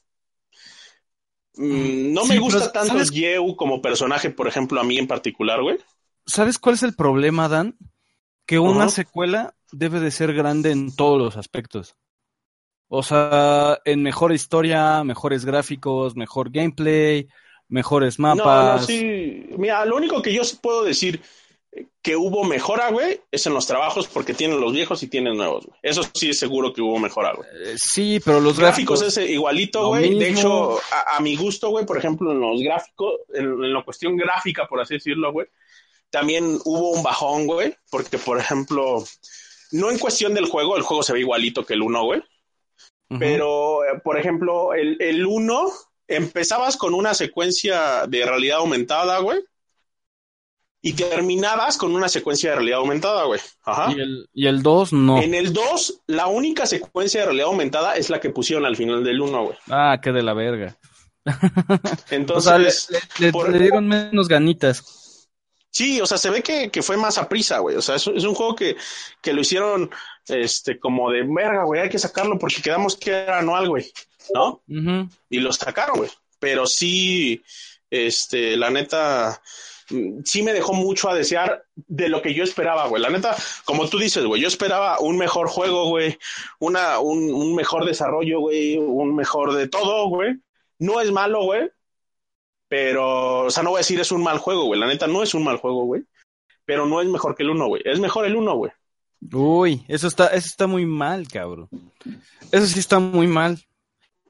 Mm, no Sí, me pero gusta tanto ¿sabes? Yeu como personaje, por ejemplo, a mí en particular, güey. ¿Sabes cuál es el problema, Dan? Que una secuela debe de ser grande en todos los aspectos. O sea, en mejor historia, mejores gráficos, mejor gameplay, mejores mapas. no, sí. Mira, lo único que yo puedo decir que hubo mejora, güey, es en los trabajos porque tienen los viejos y tienen nuevos, güey. Eso sí es seguro que hubo mejora, güey. Eh, sí, pero los Gráficos gráficos. es igualito, güey. De hecho, a, a mi gusto, güey, por ejemplo, en los gráficos, en, en la cuestión gráfica, por así decirlo, güey, también hubo un bajón, güey, porque, por ejemplo, no en cuestión del juego, el juego se ve igualito que el 1, güey, pero, eh, por ejemplo, el, el 1, empezabas con una secuencia de realidad aumentada, güey, y terminabas con una secuencia de realidad aumentada, güey. Ajá. Y el, y el 2 no. En el 2, la única secuencia de realidad aumentada es la que pusieron al final del 1, güey. Ah, qué de la verga. Entonces, o sea, le, le- le- por- le dieron menos ganitas. Sí, o sea, se ve que, que fue más a prisa, güey. O sea, es, es un juego que, que lo hicieron este, como de verga, güey, hay que sacarlo porque quedamos que era anual, güey, ¿no? Ujú. Y lo sacaron, güey. Pero sí, este, la neta, sí me dejó mucho a desear de lo que yo esperaba, güey. La neta, como tú dices, güey, yo esperaba un mejor juego, güey, una, un, un mejor desarrollo, güey, un mejor de todo, güey. No es malo, güey, pero, o sea, no voy a decir es un mal juego, güey. La neta no es un mal juego, güey. Pero no es mejor que el uno, güey. Es mejor el uno, güey. Uy, eso está, eso está muy mal, cabrón. Eso sí está muy mal.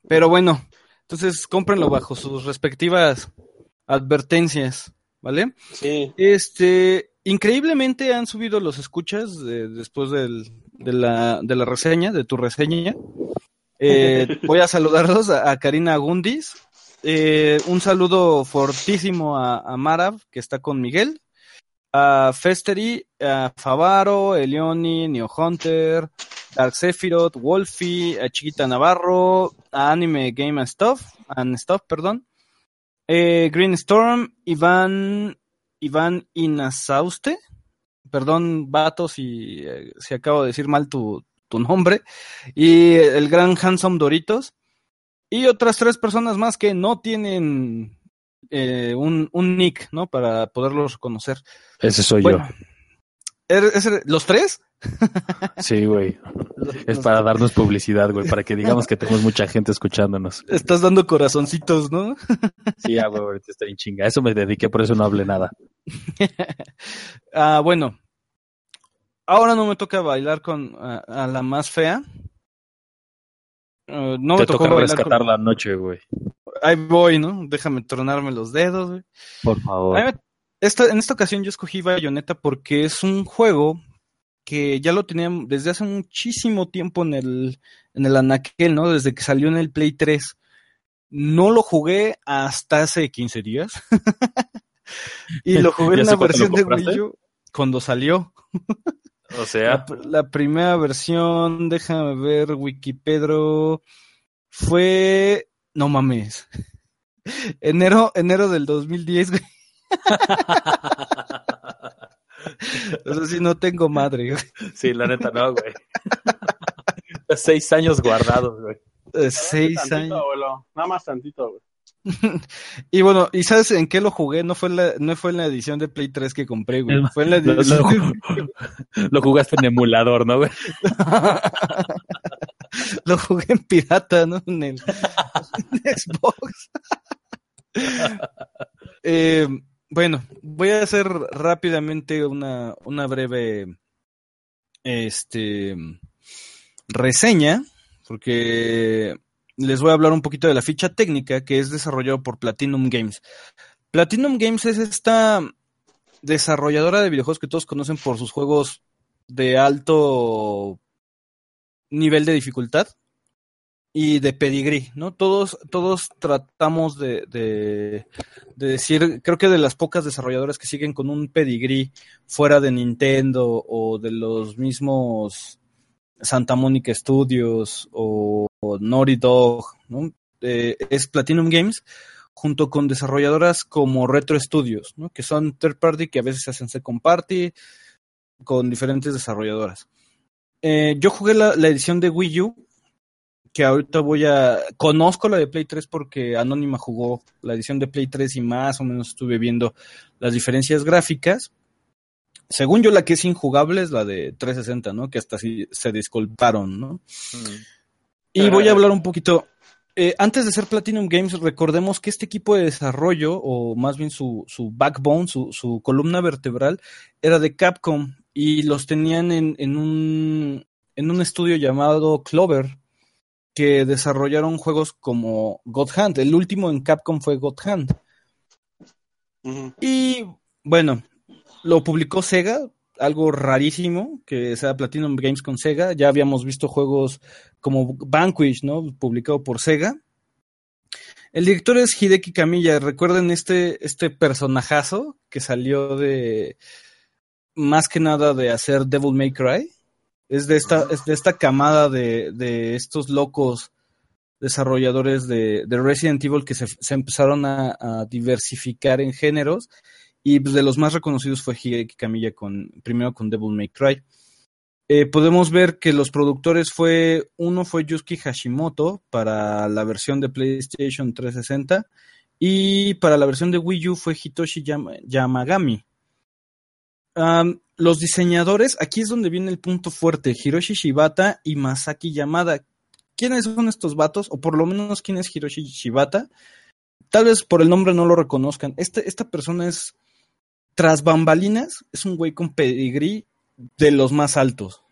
Pero bueno, entonces cómprenlo bajo sus respectivas advertencias, ¿vale? Sí. Este, increíblemente han subido los escuchas después del- de, la, de la reseña, de tu reseña. Eh, voy a saludarlos a, a Karina Gundis. Eh, un saludo fortísimo a, a Marav, que está con Miguel. A Festery, a Favaro, Elioni, Neo Hunter, Dark Sephiroth, Wolfie, a Chiquita Navarro, a Anime Game and Stuff, and Stuff, perdón. Eh, Green Storm, Iván, Iván Inasauste. Perdón, vato, si, eh, si acabo de decir mal tu, tu nombre. Y el gran Handsome Doritos. Y otras tres personas más que no tienen eh, un, un nick, ¿no? Para poderlos reconocer. Ese soy Bueno, ¿er- es- ¿los tres? Sí, güey. Es para darnos publicidad, güey, para que digamos que tenemos mucha gente escuchándonos. Estás dando corazoncitos, ¿no? Sí, ah, güey, ahorita estoy en chinga. A Eso me dediqué, por eso no hablé nada. Ah, bueno. Ahora no me toca bailar con a, a la más fea. Eh, no Te me tocó toca bailar rescatar con... la noche, güey. Ahí voy, ¿no? Déjame tronarme los dedos, güey. Por favor. me- esta, en esta ocasión yo escogí Bayonetta porque es un juego que ya lo tenía desde hace muchísimo tiempo en el, en el anaquel, ¿no? Desde que salió en el Play 3. No lo jugué hasta hace 15 días. y lo jugué ¿Ya en la versión de? Wii U cuando salió. O sea, La, la primera versión, déjame ver, Wikipedro, fue, no mames, enero, enero del 2010, güey. O sea, sí, no tengo madre, güey. sí, la neta no, güey. Seis años guardados, güey. Eh, Seis Tantito, años. abuelo. Nada más tantito, güey. Y bueno, ¿y sabes en qué lo jugué? No fue en la, no fue en la edición de Play 3 que compré, güey. Fue en la Lo, edición lo- lo jugaste en emulador, ¿no, güey? Lo jugué en pirata, ¿no? En el en Xbox. Eh, bueno, voy a hacer rápidamente una, una breve este reseña, porque les voy a hablar un poquito de la ficha técnica que es desarrollado por Platinum Games. Platinum Games es esta desarrolladora de videojuegos que todos conocen por sus juegos de alto nivel de dificultad y de pedigrí, ¿no? Todos, todos tratamos de, de, de decir, creo que de las pocas desarrolladoras que siguen con un pedigrí fuera de Nintendo o de los mismos Santa Mónica Studios o, Naughty Dog, ¿no? Eh, es Platinum Games junto con desarrolladoras como Retro Studios, ¿no? Que son third party que a veces hacen second party con diferentes desarrolladoras. Eh, yo jugué la edición de Wii U, que ahorita voy a... Conozco la de Play 3 porque Anónima jugó la edición de Play 3 y más o menos estuve viendo las diferencias gráficas. Según yo, la que es injugable es la de 360, ¿no? Que hasta sí se disculparon, ¿no? Y voy a hablar un poquito. eh, antes de ser Platinum Games, recordemos que este equipo de desarrollo, o más bien su, su backbone, su, su columna vertebral, era de Capcom y los tenían en, en, un, en un estudio llamado Clover, que desarrollaron juegos como God Hand. El último en Capcom fue God Hand. Y bueno, lo publicó Sega, algo rarísimo que sea Platinum Games con Sega. Ya habíamos visto juegos como Vanquish, ¿no? Publicado por Sega. El director es Hideki Kamiya. Recuerden este, este personajazo que salió de más que nada de hacer Devil May Cry. Es de esta, es de esta camada de, de estos locos desarrolladores de, de Resident Evil que se, se empezaron a, a diversificar en géneros Y pues, de los más reconocidos fue Hideki Kamiya con, primero con Devil May Cry. Eh, podemos ver que los productores fue, uno fue Yusuke Hashimoto para la versión de PlayStation 360 y para la versión de Wii U fue Hitoshi Yamagami. Los diseñadores, aquí es donde viene el punto fuerte, Hiroshi Shibata y Masaki Yamada. ¿Quiénes son estos vatos? O por lo menos quién es Hiroshi Shibata. Tal vez por el nombre no lo reconozcan. Este, esta persona es, tras bambalinas, es un güey con pedigrí de los más altos.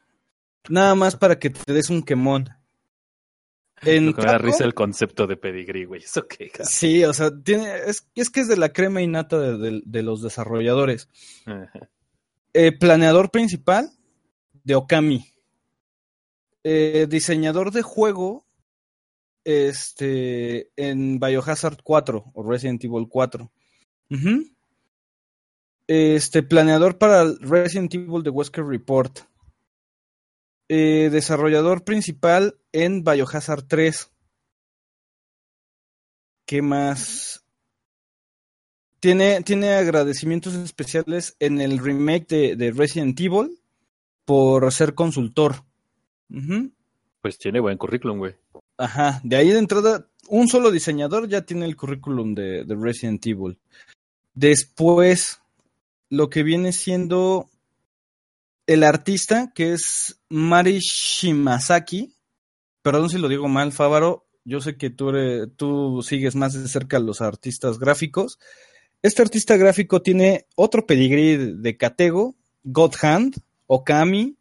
Nada más para que te des un quemón. En me da risa el concepto de pedigrí, güey. Sí, o sea, tiene, es, es, que es de la crema innata de, de, los desarrolladores. Eh, planeador principal de Okami. Eh, diseñador de juego este, en Biohazard 4 o Resident Evil 4. Este, planeador para Resident Evil The Wesker Report. Eh, desarrollador principal en Biohazard 3. ¿Qué más? Tiene, tiene agradecimientos especiales en el remake de, de Resident Evil por ser consultor. Pues tiene buen currículum, güey. Ajá, de ahí de entrada, un solo diseñador ya tiene el currículum de, de Resident Evil. Después, lo que viene siendo el artista, que es Mari Shimazaki, perdón si lo digo mal, Fávaro, yo sé que tú, tú sigues más de cerca a los artistas gráficos. Este artista gráfico tiene otro pedigrí de Katego, God Hand, Okami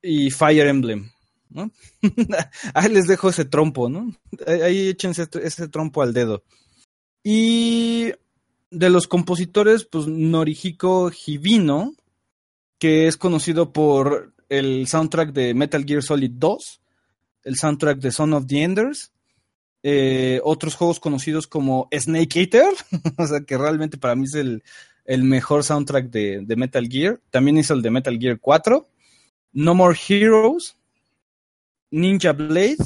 y Fire Emblem. ¿no? Ahí les dejo ese trompo, ¿no? Ahí échense ese, ese trompo al dedo. Y de los compositores, pues Norihiko Hibino, que es conocido por el soundtrack de Metal Gear Solid 2, el soundtrack de Son of the Enders, eh, otros juegos conocidos como Snake Eater, o sea que realmente para mí es el, mejor soundtrack de, de, Metal Gear. También hizo el de Metal Gear 4, No More Heroes, Ninja Blade,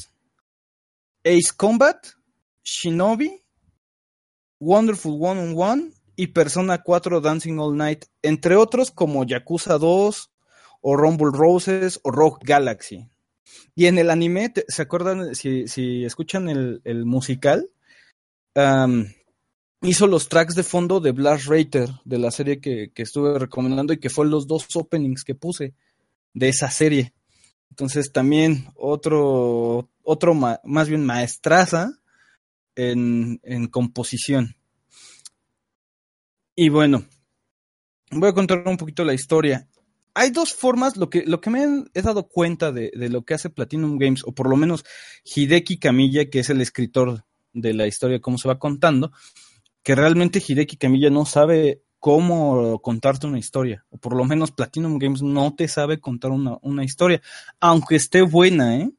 Ace Combat, Shinobi, Wonderful One on One y Persona 4 Dancing All Night, entre otros como Yakuza 2 o Rumble Roses o Rock Galaxy. Y en el anime, ¿se acuerdan? Si, escuchan el, musical, hizo los tracks de fondo de Blast Rater, de la serie que, estuve recomendando y que fue los dos openings que puse de esa serie. Entonces también otro, otro más bien maestraza en, en composición. Y bueno, voy a contar un poquito la historia. Hay dos formas, lo que, lo que me he dado cuenta de, de, lo que hace Platinum Games, o por lo menos Hideki Kamiya, que es el escritor de la historia, cómo se va contando, que realmente Hideki Kamiya no sabe cómo contarte una historia, o por lo menos Platinum Games no te sabe contar una, una historia, aunque esté buena, ¿eh?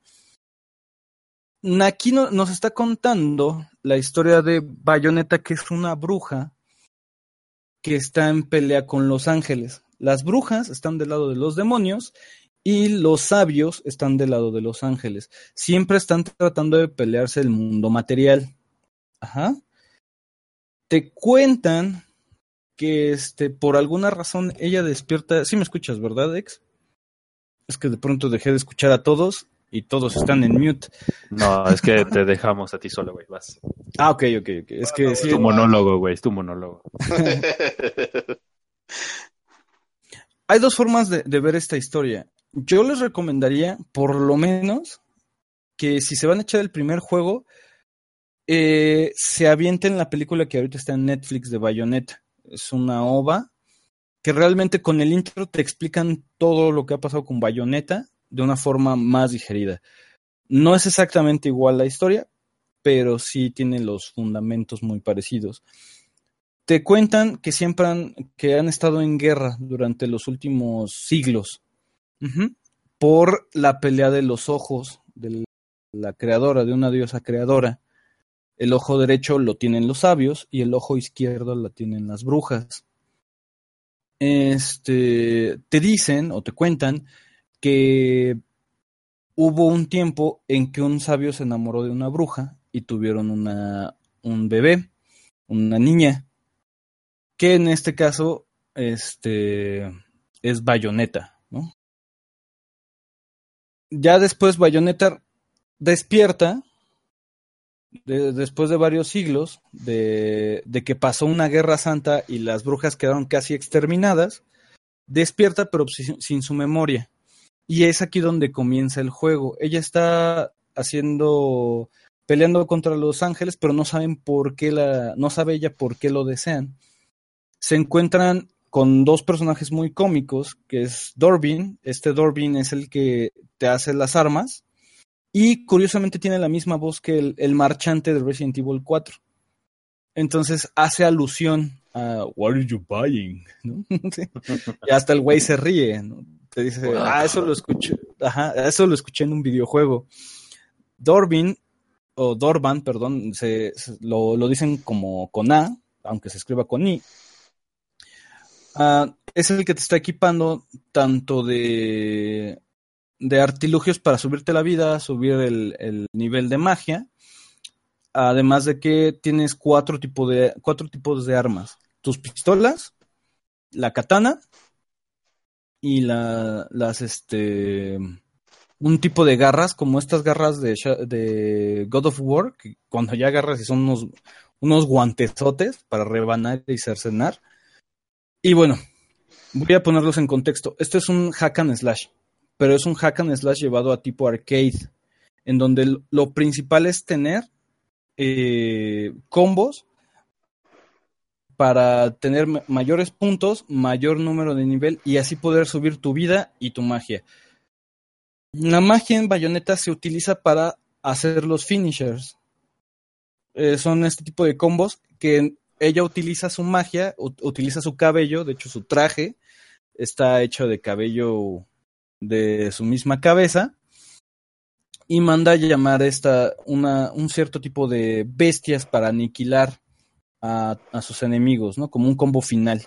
No, nos está contando la historia de Bayonetta, que es una bruja que está en pelea con los ángeles. Las brujas están del lado de los demonios y los sabios están del lado de los ángeles. Siempre están tratando de pelearse el mundo material. Ajá. Te cuentan que este, por alguna razón ella despierta. Sí me escuchas, ¿verdad, Ex? Es que de pronto dejé de escuchar a todos y todos están en mute. No, es que te dejamos a ti solo, güey, vas. Ah, ok, ok, ok. Es que es tu monólogo, güey, es tu monólogo. Hay dos formas de, ver esta historia. Yo les recomendaría, por lo menos, que si se van a echar el primer juego, eh, se avienten la película que ahorita está en Netflix de Bayonetta. Es una ova que realmente con el intro te explican todo lo que ha pasado con Bayonetta de una forma más digerida. No es exactamente igual la historia, pero sí tiene los fundamentos muy parecidos. Te cuentan que siempre han, que han estado en guerra durante los últimos siglos por la pelea de los ojos de la creadora, de una diosa creadora. El ojo derecho lo tienen los sabios y el ojo izquierdo lo tienen las brujas. Este, te dicen o te cuentan que hubo un tiempo en que un sabio se enamoró de una bruja y tuvieron una, un bebé, una niña. Que en este caso este, es Bayonetta, ¿no? Ya después Bayonetta despierta, después de varios siglos, de, de, que pasó una guerra santa y las brujas quedaron casi exterminadas, despierta pero sin, sin su memoria. Y es aquí donde comienza el juego. Ella está haciendo peleando contra los ángeles, pero no saben por qué la, no sabe ella por qué lo desean. Se encuentran con dos personajes muy cómicos, que es Dorbin, este Dorbin es el que te hace las armas, y curiosamente tiene la misma voz que el, el marchante de Resident Evil 4. Entonces hace alusión a What are you buying? ¿no? y hasta el güey se ríe, ¿no? Te dice, ah, eso lo escuché, ajá, eso lo escuché en un videojuego. Dorbin o Dorban, perdón, se, se lo, lo, dicen como con A, aunque se escriba con I. Uh, es el que te está equipando tanto de, artilugios para subirte la vida, subir el, el, nivel de magia, además de que tienes cuatro, de, cuatro tipos de armas. Tus pistolas, la katana y la, las, este, un tipo de garras, como estas garras de, de God of War, que cuando ya agarras y son unos, unos guantezotes para rebanar y cercenar. Y bueno, voy a ponerlos en contexto. Esto es un hack and slash, pero es un hack and slash llevado a tipo arcade, en donde lo principal es tener eh, combos para tener mayores puntos, mayor número de nivel y así poder subir tu vida y tu magia. La magia en Bayonetta se utiliza para hacer los finishers. Eh, son este tipo de combos que ella utiliza su magia, utiliza su cabello, de hecho su traje está hecho de cabello de su misma cabeza y manda a llamar esta una, un cierto tipo de bestias para aniquilar a, sus enemigos, ¿no? Como un combo final.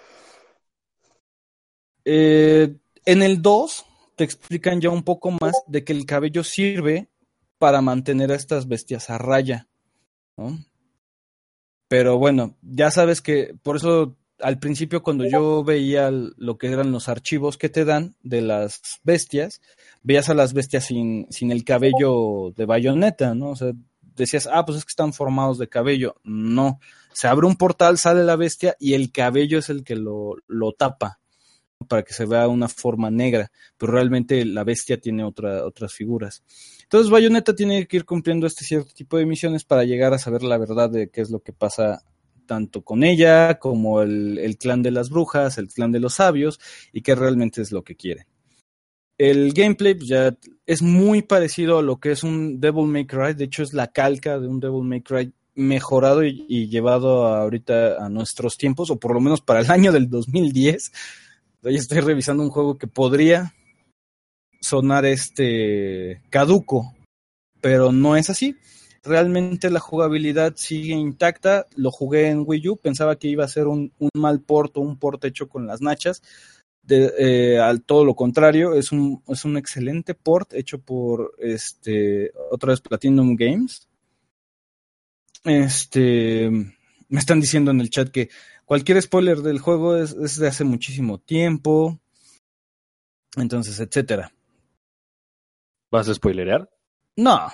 Eh, en el 2 te explican ya un poco más de que el cabello sirve para mantener a estas bestias a raya, ¿no? Pero bueno, ya sabes que por eso al principio cuando yo veía lo que eran los archivos que te dan de las bestias, veías a las bestias sin, sin el cabello de bayoneta, ¿no? O sea, decías, ah, pues es que están formados de cabello. No, se abre un portal, sale la bestia y el cabello es el que lo, lo tapa para que se vea una forma negra, pero realmente la bestia tiene otra, otras figuras. Entonces Bayonetta tiene que ir cumpliendo este cierto tipo de misiones para llegar a saber la verdad de qué es lo que pasa tanto con ella como el, clan de las brujas, el clan de los sabios y qué realmente es lo que quieren. El gameplay pues, ya es muy parecido a lo que es un Devil May Cry, de hecho es la calca de un Devil May Cry mejorado y, llevado ahorita a nuestros tiempos, o por lo menos para el año del 2010 Ahí estoy revisando un juego que podría sonar este caduco, pero no es así. Realmente la jugabilidad sigue intacta. Lo jugué en Wii U, pensaba que iba a ser un, un mal porto, un port hecho con las nachas. De, eh, al todo lo contrario, es un, es un excelente port hecho por este otra vez Platinum Games. Este me están diciendo en el chat que cualquier spoiler del juego es, es de hace muchísimo tiempo. Entonces, etcétera. ¿Vas a spoilerear? No,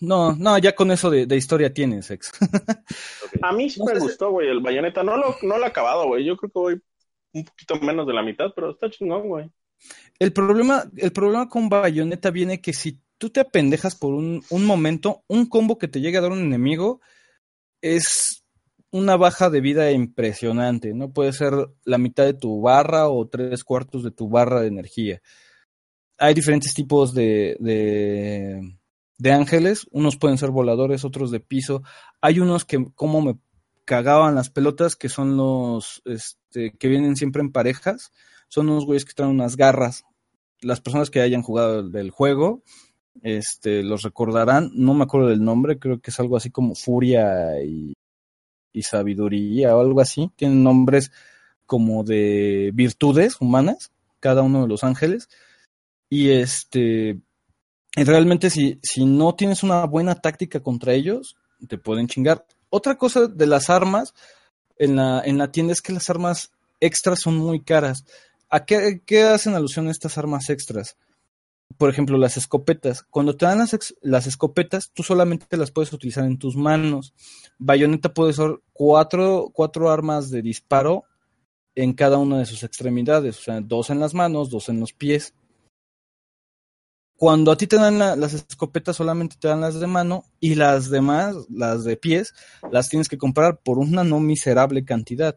no, no, ya con eso de, de historia tienes, ex. okay. A mí sí me gustó, güey, el bayoneta. No lo, no lo he acabado, güey. Yo creo que voy un poquito menos de la mitad, pero está chingón, güey. El problema, el problema con bayoneta viene que si tú te apendejas por un, un momento, un combo que te llegue a dar un enemigo es una baja de vida impresionante, ¿no? Puede ser la mitad de tu barra o tres cuartos de tu barra de energía. Hay diferentes tipos de, de, ángeles, unos pueden ser voladores, otros de piso. Hay unos que como me cagaban las pelotas, que son los este, que vienen siempre en parejas. Son unos güeyes que traen unas garras. Las personas que hayan jugado del juego, este, los recordarán. No me acuerdo del nombre, creo que es algo así como Furia y y sabiduría o algo así. Tienen nombres como de virtudes humanas, cada uno de los ángeles. Y este, realmente si, si no tienes una buena táctica contra ellos, te pueden chingar. Otra cosa de las armas, en la, en la tienda es que las armas extras son muy caras. ¿A qué, qué hacen alusión estas armas extras? Por ejemplo, las escopetas. Cuando te dan las, escopetas, tú solamente las puedes utilizar en tus manos. Bayonetta puede ser cuatro, armas de disparo en cada una de sus extremidades. O sea, dos en las manos, dos en los pies. Cuando a ti te dan la- las escopetas, solamente te dan las de mano y las demás, las de pies, las tienes que comprar por una no miserable cantidad.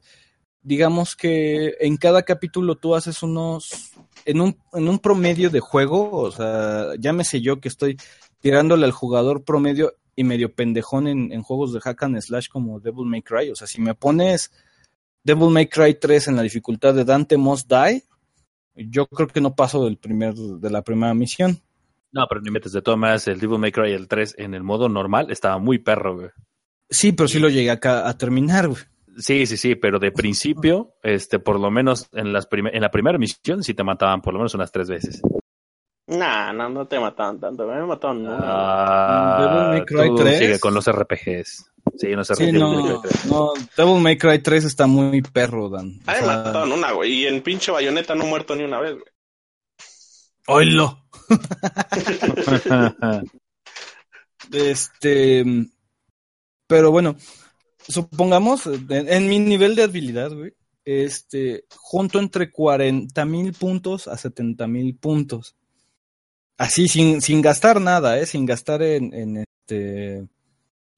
Digamos que en cada capítulo tú haces unos, en un, en un promedio de juego, o sea, llámese yo que estoy tirándole al jugador promedio y medio pendejón en, en juegos de hack and slash como Devil May Cry. O sea, si me pones Devil May Cry 3 en la dificultad de Dante Must Die, yo creo que no paso del primer, de la primera misión. No, pero ni metes de todas maneras el Devil May Cry el 3 en el modo normal estaba muy perro, güey. Sí, pero sí lo llegué acá a terminar, güey. Sí, sí, sí, pero de principio, este, por lo menos en las en la primera misión sí te mataban por lo menos unas tres veces. Nah, no, no te mataban tanto. Me mataron una. Ah, Devil May Cry tú 3. sigue con los RPGs. Sí, no se Sí, Devil May no, Cry 3. no, Devil May Cry 3 está muy perro, Dan. O A mí me sea, mataron una, güey. Y en pinche bayoneta no he muerto ni una vez, güey. ¡Oílo! Este. Pero bueno, supongamos, en, en mi nivel de habilidad, güey, este, junto entre 40 mil puntos a 70 mil puntos. Así, sin, sin gastar nada, ¿eh? Sin gastar en, en este.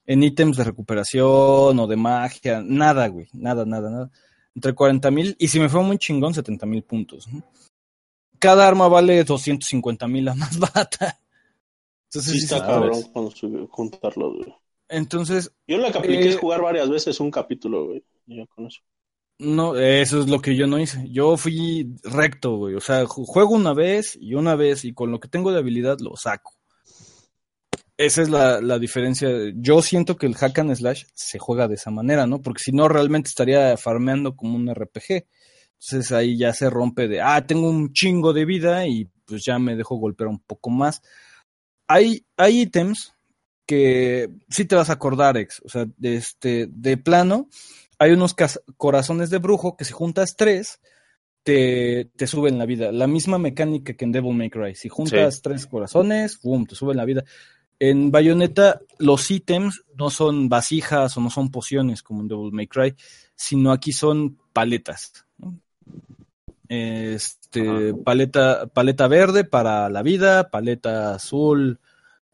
En ítems de recuperación o de magia, nada, güey, nada, nada, nada. Entre 40 mil y si me fue muy chingón, 70 mil puntos. ¿no? Cada arma vale 250 mil la más barata. Entonces, Sí, está cabrón con juntarlo, güey. Entonces, Yo lo que apliqué Eh, es jugar varias veces un capítulo, güey. Y ya con eso. no, eso es lo que yo no hice. Yo fui recto, güey. O sea, ju- juego una vez y una vez y con lo que tengo de habilidad lo saco. Esa es la, la diferencia. Yo siento que el hack and slash se juega de esa manera, ¿no? Porque si no, realmente estaría farmeando como un RPG. Entonces ahí ya se rompe de, ah, tengo un chingo de vida y pues ya me dejo golpear un poco más. Hay, hay ítems que sí te vas a acordar, ex. O sea, de, este, de plano, hay unos corazones de brujo que si juntas tres, te, te suben la vida. La misma mecánica que en Devil May Cry. Si juntas Sí. tres corazones, boom, te suben la vida. En Bayonetta, los ítems no son vasijas o no son pociones como en Devil May Cry, sino aquí son paletas. ¿no? Este, paleta, paleta verde para la vida, paleta azul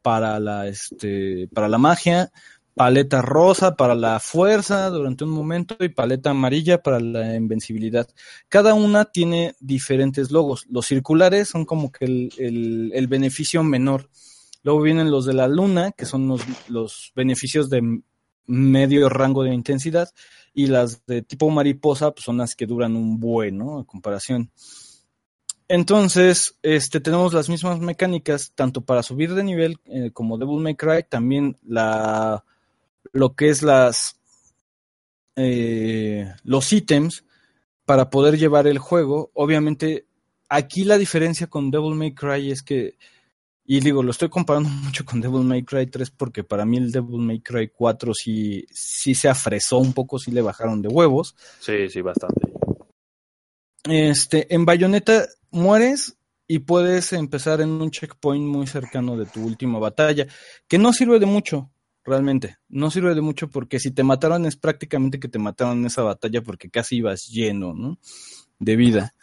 para la, este, para la magia, paleta rosa para la fuerza durante un momento y paleta amarilla para la invencibilidad. Cada una tiene diferentes logos. Los circulares son como que el, el, beneficio menor. Luego vienen los de la luna, que son los, los beneficios de medio rango de intensidad, y las de tipo mariposa pues son las que duran un buen, ¿no? Comparación. Entonces, este, tenemos las mismas mecánicas, tanto para subir de nivel eh, como Devil May Cry, también la, lo que es las, eh, los ítems para poder llevar el juego. Obviamente, aquí la diferencia con Devil May Cry es que, y digo, lo estoy comparando mucho con Devil May Cry 3 porque para mí el Devil May Cry 4 sí, sí se afresó un poco, sí le bajaron de huevos. Sí, sí, bastante. Este, en Bayonetta mueres y puedes empezar en un checkpoint muy cercano de tu última batalla, que no sirve de mucho, realmente. No sirve de mucho porque si te mataron es prácticamente que te mataron en esa batalla porque casi ibas lleno, ¿no? De vida.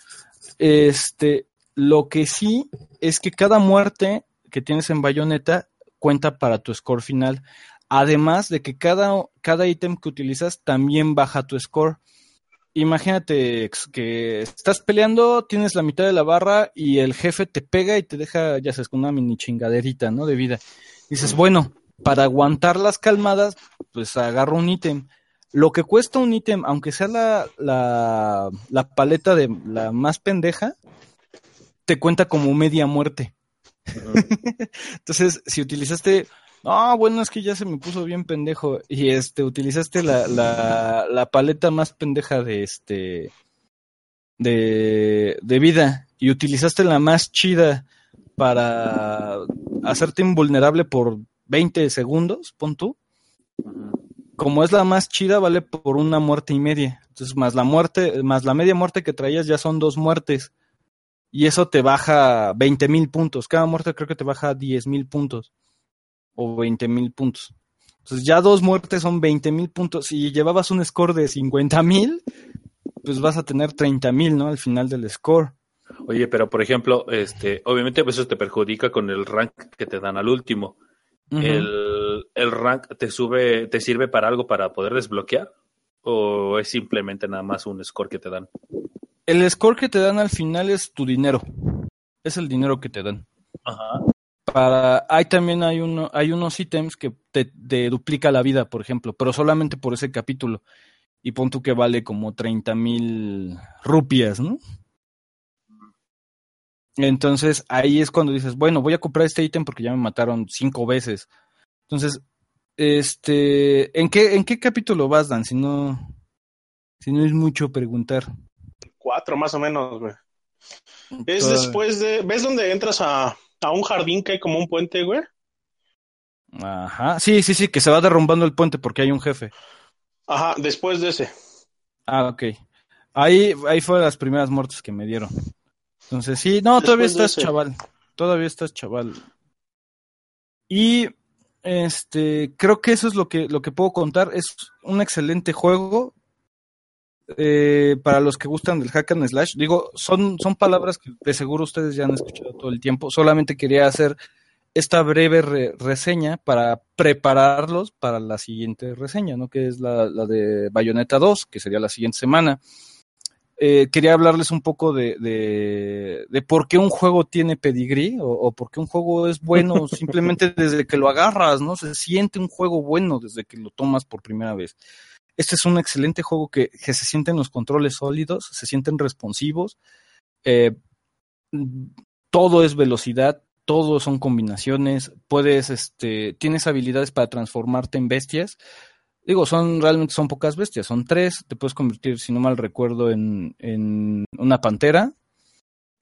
Este, lo que sí es que cada muerte que tienes en Bayonetta cuenta para tu score final. Además de que cada, cada ítem que utilizas también baja tu score. Imagínate que estás peleando, tienes la mitad de la barra y el jefe te pega y te deja, ya sabes, con una mini chingaderita, ¿no? De vida. Dices, bueno, para aguantar las calmadas, pues agarro un ítem. Lo que cuesta un ítem, aunque sea la, la, la paleta de la más pendeja, te cuenta como media muerte. Entonces, si utilizaste, no, bueno, es que ya se me puso bien pendejo, y este, utilizaste la, la, la paleta más pendeja de este, de, de vida, y utilizaste la más chida para hacerte invulnerable por 20 segundos, pon tú, como es la más chida, vale por una muerte y media. Entonces, más la muerte, más la media muerte que traías ya son dos muertes. Y eso te baja 20 mil puntos. Cada muerte creo que te baja 10 mil puntos. O 20 mil puntos. Entonces ya dos muertes son 20 mil puntos. Si llevabas un score de 50 mil, pues vas a tener 30 mil, ¿no? Al final del score. Oye, pero por ejemplo, este, obviamente eso te perjudica con el rank que te dan al último. el, el, rank te sube, te sirve para algo para poder desbloquear o es simplemente nada más un score que te dan. El score que te dan al final es tu dinero. Es el dinero que te dan. Ajá. Para, hay también hay uno, hay unos ítems que te, te duplica la vida, por ejemplo, pero solamente por ese capítulo. Y pon tú que vale como 30 mil rupias, ¿no? Entonces ahí es cuando dices, bueno, voy a comprar este ítem porque ya me mataron cinco veces. Entonces, este, ¿en qué, en qué capítulo vas, Dan? Si no, si no es mucho preguntar. Cuatro más o menos, güey. Es después de, ¿ves dónde entras a, a un jardín que hay como un puente, güey? Ajá, sí, sí, sí, que se va derrumbando el puente porque hay un jefe. Ajá, después de ese. Ah, ok. Ahí, ahí fueron las primeras muertes que me dieron. Entonces, sí, no, todavía estás chaval. Todavía estás chaval. Y este, creo que eso es lo que, lo que puedo contar. Es un excelente juego. Eh, para los que gustan del hack and slash, digo, son, son palabras que de seguro ustedes ya han escuchado todo el tiempo. Solamente quería hacer esta breve reseña para prepararlos para la siguiente reseña, ¿no? Que es la, la de Bayonetta 2, que sería la siguiente semana. Eh, quería hablarles un poco de, de, de, por qué un juego tiene pedigrí o, o, por qué un juego es bueno simplemente desde que lo agarras, ¿no? Se siente un juego bueno desde que lo tomas por primera vez. Este es un excelente juego que, que se sienten los controles sólidos, se sienten responsivos, eh, todo es velocidad, todo son combinaciones, puedes, este, tienes habilidades para transformarte en bestias, Digo, son realmente son pocas bestias, son tres. Te puedes convertir, si no mal recuerdo, en, en una pantera,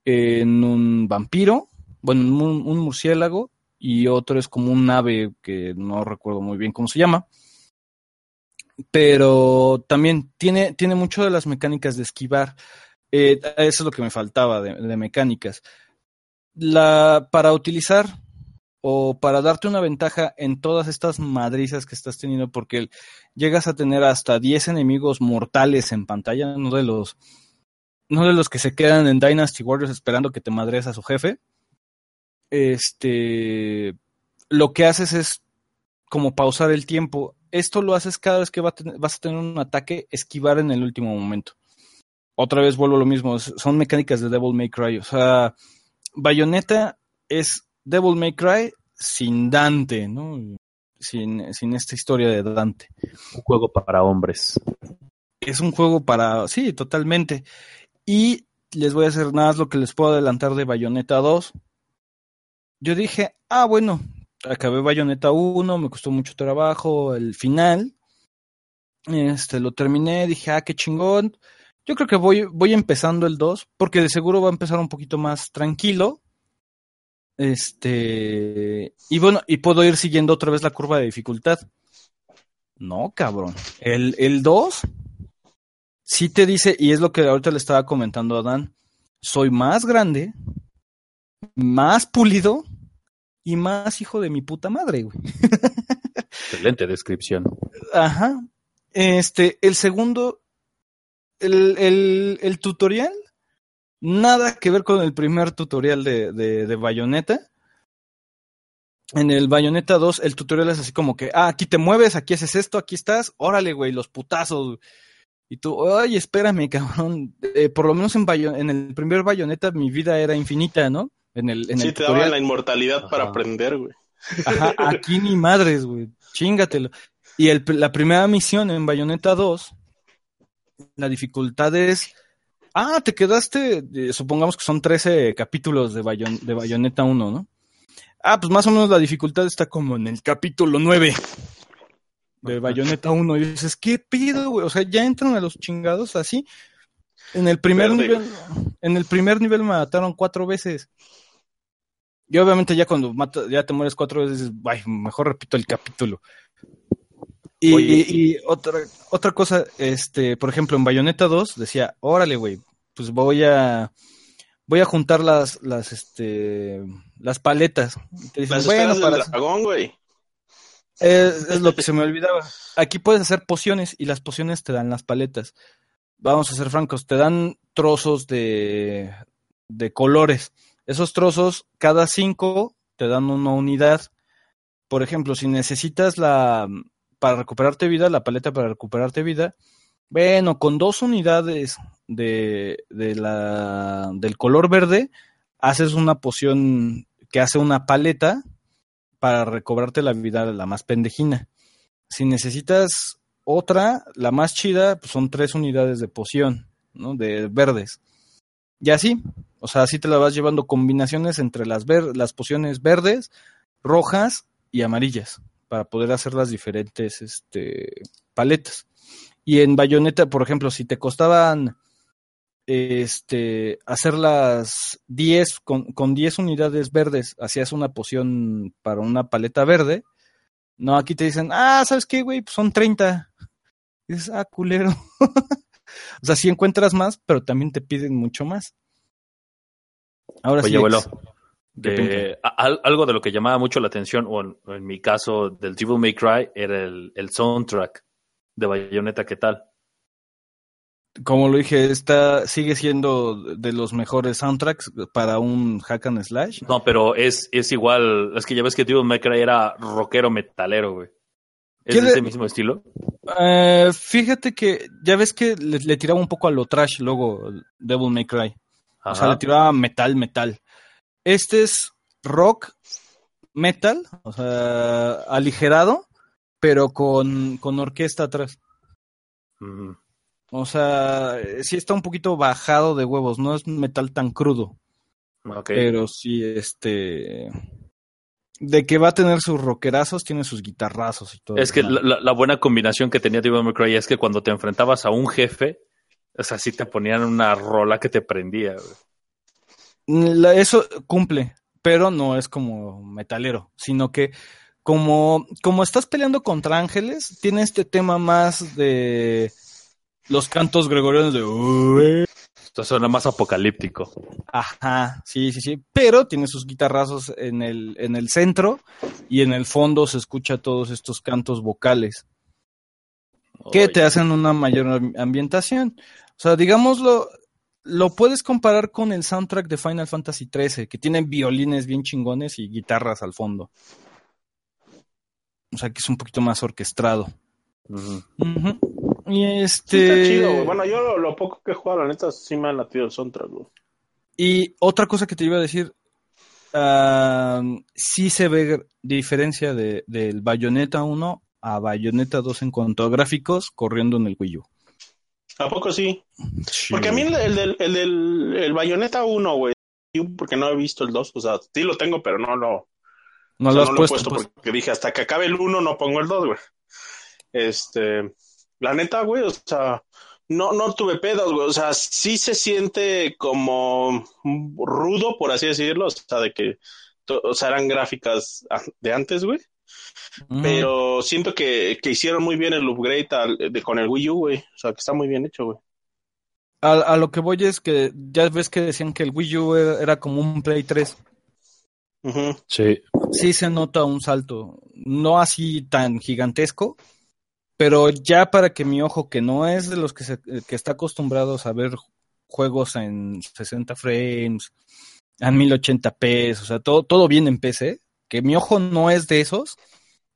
en un vampiro, bueno, un, un, murciélago, y otro es como un ave que no recuerdo muy bien cómo se llama. Pero también tiene, tiene mucho de las mecánicas de esquivar. Eh, eso es lo que me faltaba de, mecánicas. La, para utilizar o para darte una ventaja en todas estas madrizas que estás teniendo, porque llegas a tener hasta 10 enemigos mortales en pantalla, no de los no de los que se quedan en Dynasty Warriors esperando que te madres a su jefe. Este lo que haces es como pausar el tiempo. Esto lo haces cada vez que va a tener, vas a tener un ataque, esquivar en el último momento. Otra vez vuelvo a lo mismo, son mecánicas de Devil May Cry. O sea, Bayonetta es Devil May Cry sin Dante, ¿no? Sin, sin esta historia de Dante. Un juego para hombres. Es un juego para, sí, totalmente. Y les voy a hacer nada más lo que les puedo adelantar de Bayonetta 2. Yo dije, ah, bueno, acabé Bayonetta 1, me costó mucho trabajo, el final. Este, lo terminé, dije, ah, qué chingón. Yo creo que voy, voy empezando el 2, porque de seguro va a empezar un poquito más tranquilo. Este, y bueno, y puedo ir siguiendo otra vez la curva de dificultad. No, cabrón. El, el 2 sí te dice, y es lo que ahorita le estaba comentando a Dan, soy más grande, más pulido y más hijo de mi puta madre, güey. Excelente descripción. Ajá. Este, el segundo, el, el, el tutorial Nada que ver con el primer tutorial de, de, de Bayonetta. En el Bayonetta 2, el tutorial es así como que, ah, aquí te mueves, aquí haces esto, aquí estás, órale, güey, los putazos. Y tú, ay, espérame, cabrón. Eh, por lo menos en, Bayon en el primer Bayonetta mi vida era infinita, ¿no? En el, en sí, el te daban la inmortalidad Ajá. para aprender, güey. Ajá, aquí ni madres, güey. Chingatelo. Y el, la primera misión en Bayonetta 2, la dificultad es Ah, te quedaste, eh, supongamos que son 13 capítulos de, Bayon, de Bayonetta 1, ¿no? Ah, pues más o menos la dificultad está como en el capítulo 9 de Bayonetta 1. Y dices, ¿qué pido, güey? O sea, ya entran a los chingados así. En el primer Verde. nivel, en el primer nivel me mataron cuatro veces. Y obviamente ya cuando mata, ya te mueres cuatro veces, ay, mejor repito el capítulo. Y, Oye. y otra, otra cosa, este, por ejemplo, en Bayonetta 2 decía, órale, güey, pues voy a voy a juntar las, las, este, las paletas. Y te dicen, Las bueno, para del dragón, güey. Es, es lo que se me olvidaba. Aquí puedes hacer pociones y las pociones te dan las paletas. Vamos a ser francos, te dan trozos de, de colores. Esos trozos, cada cinco te dan una unidad. Por ejemplo, si necesitas la para recuperarte vida, la paleta para recuperarte vida, bueno, con dos unidades de, del color verde, haces una poción que hace una paleta para recobrarte la vida la más pendejina. Si necesitas otra, la más chida, pues son tres unidades de poción, ¿no? De verdes. Y así, o sea, así te la vas llevando combinaciones entre las, ver las pociones verdes, rojas y amarillas para poder hacer las diferentes este, paletas. Y en Bayonetta, por ejemplo, si te costaban este, hacer las 10 con, con 10 unidades verdes, hacías una poción para una paleta verde. No, aquí te dicen, ah, ¿sabes qué, güey? Pues son 30. Y dices, ah, culero. o sea, sí encuentras más, pero también te piden mucho más. Ahora Oye, sí. abuelo, de, a- al- algo de lo que llamaba mucho la atención, o en, o en mi caso del Devil May Cry, era el, el soundtrack de Bayonetta, ¿qué tal? Como lo dije, esta sigue siendo de los mejores soundtracks para un hack and slash. No, pero es, es igual, es que ya ves que Devil May Cry era rockero metalero, güey. ¿Es ¿Qué de ese mismo estilo? Eh, fíjate que ya ves que le, le tiraba un poco a lo trash luego Devil May Cry. O sea, le tiraba metal, metal. Este es rock, metal, o sea, aligerado, pero con, con orquesta atrás. O sea, sí está un poquito bajado de huevos, no es metal tan crudo, Ok. pero sí, este... De que va a tener sus rockerazos, tiene sus guitarrazos y todo. Es que la, buena combinación que tenía Devil May Cry es que cuando te enfrentabas a un jefe, o sea, sí te ponían una rola que te prendía. La- eso cumple, pero no es como metalero, sino que como, como estás peleando contra ángeles, tiene este tema más de los cantos gregorianos de... Esto suena más apocalíptico. Ajá, sí, sí, sí, pero tiene sus guitarrazos en el, en el centro y en el fondo se escucha todos estos cantos vocales que te hacen una mayor am- ambientación. O sea, digámoslo, lo puedes comparar con el soundtrack de Final Fantasy XIII, que tiene violines bien chingones y guitarras al fondo. O sea, que es un poquito más orquestado. ujú. Ujú. Y este. está chido, güey. Bueno, yo lo, lo poco que he jugado, la neta, sí me ha latido el soundtrack, güey. Y otra cosa que te iba a decir, ah, sí se ve diferencia de, del Bayonetta 1 a Bayonetta 2 en cuanto a gráficos corriendo en el Wii U. ¿A poco sí? Porque a mí el, el del, el del el Bayonetta 1, güey, porque no he visto el 2, o sea, sí lo tengo, pero no lo, No o sea, lo has no puesto, pues. porque dije, hasta que acabe el 1 no pongo el 2, güey. Este, la neta, güey, o sea, no, no tuve pedos, güey, o sea, sí se siente como rudo, por así decirlo, o sea, de que, o sea, eran gráficas de antes, güey, Ujú. pero siento que, que hicieron muy bien el upgrade al- de, con el Wii U, güey, o sea, que está muy bien hecho, güey. A, a lo que voy es que ya ves que decían que el Wii U era, era como un Play 3. Ujú. Sí. Sí se nota un salto, no así tan gigantesco, pero ya para que mi ojo, que no es de los que, se, que está acostumbrados a ver juegos en 60 frames, a 1080p, o sea, todo, todo bien en PC, que mi ojo no es de esos,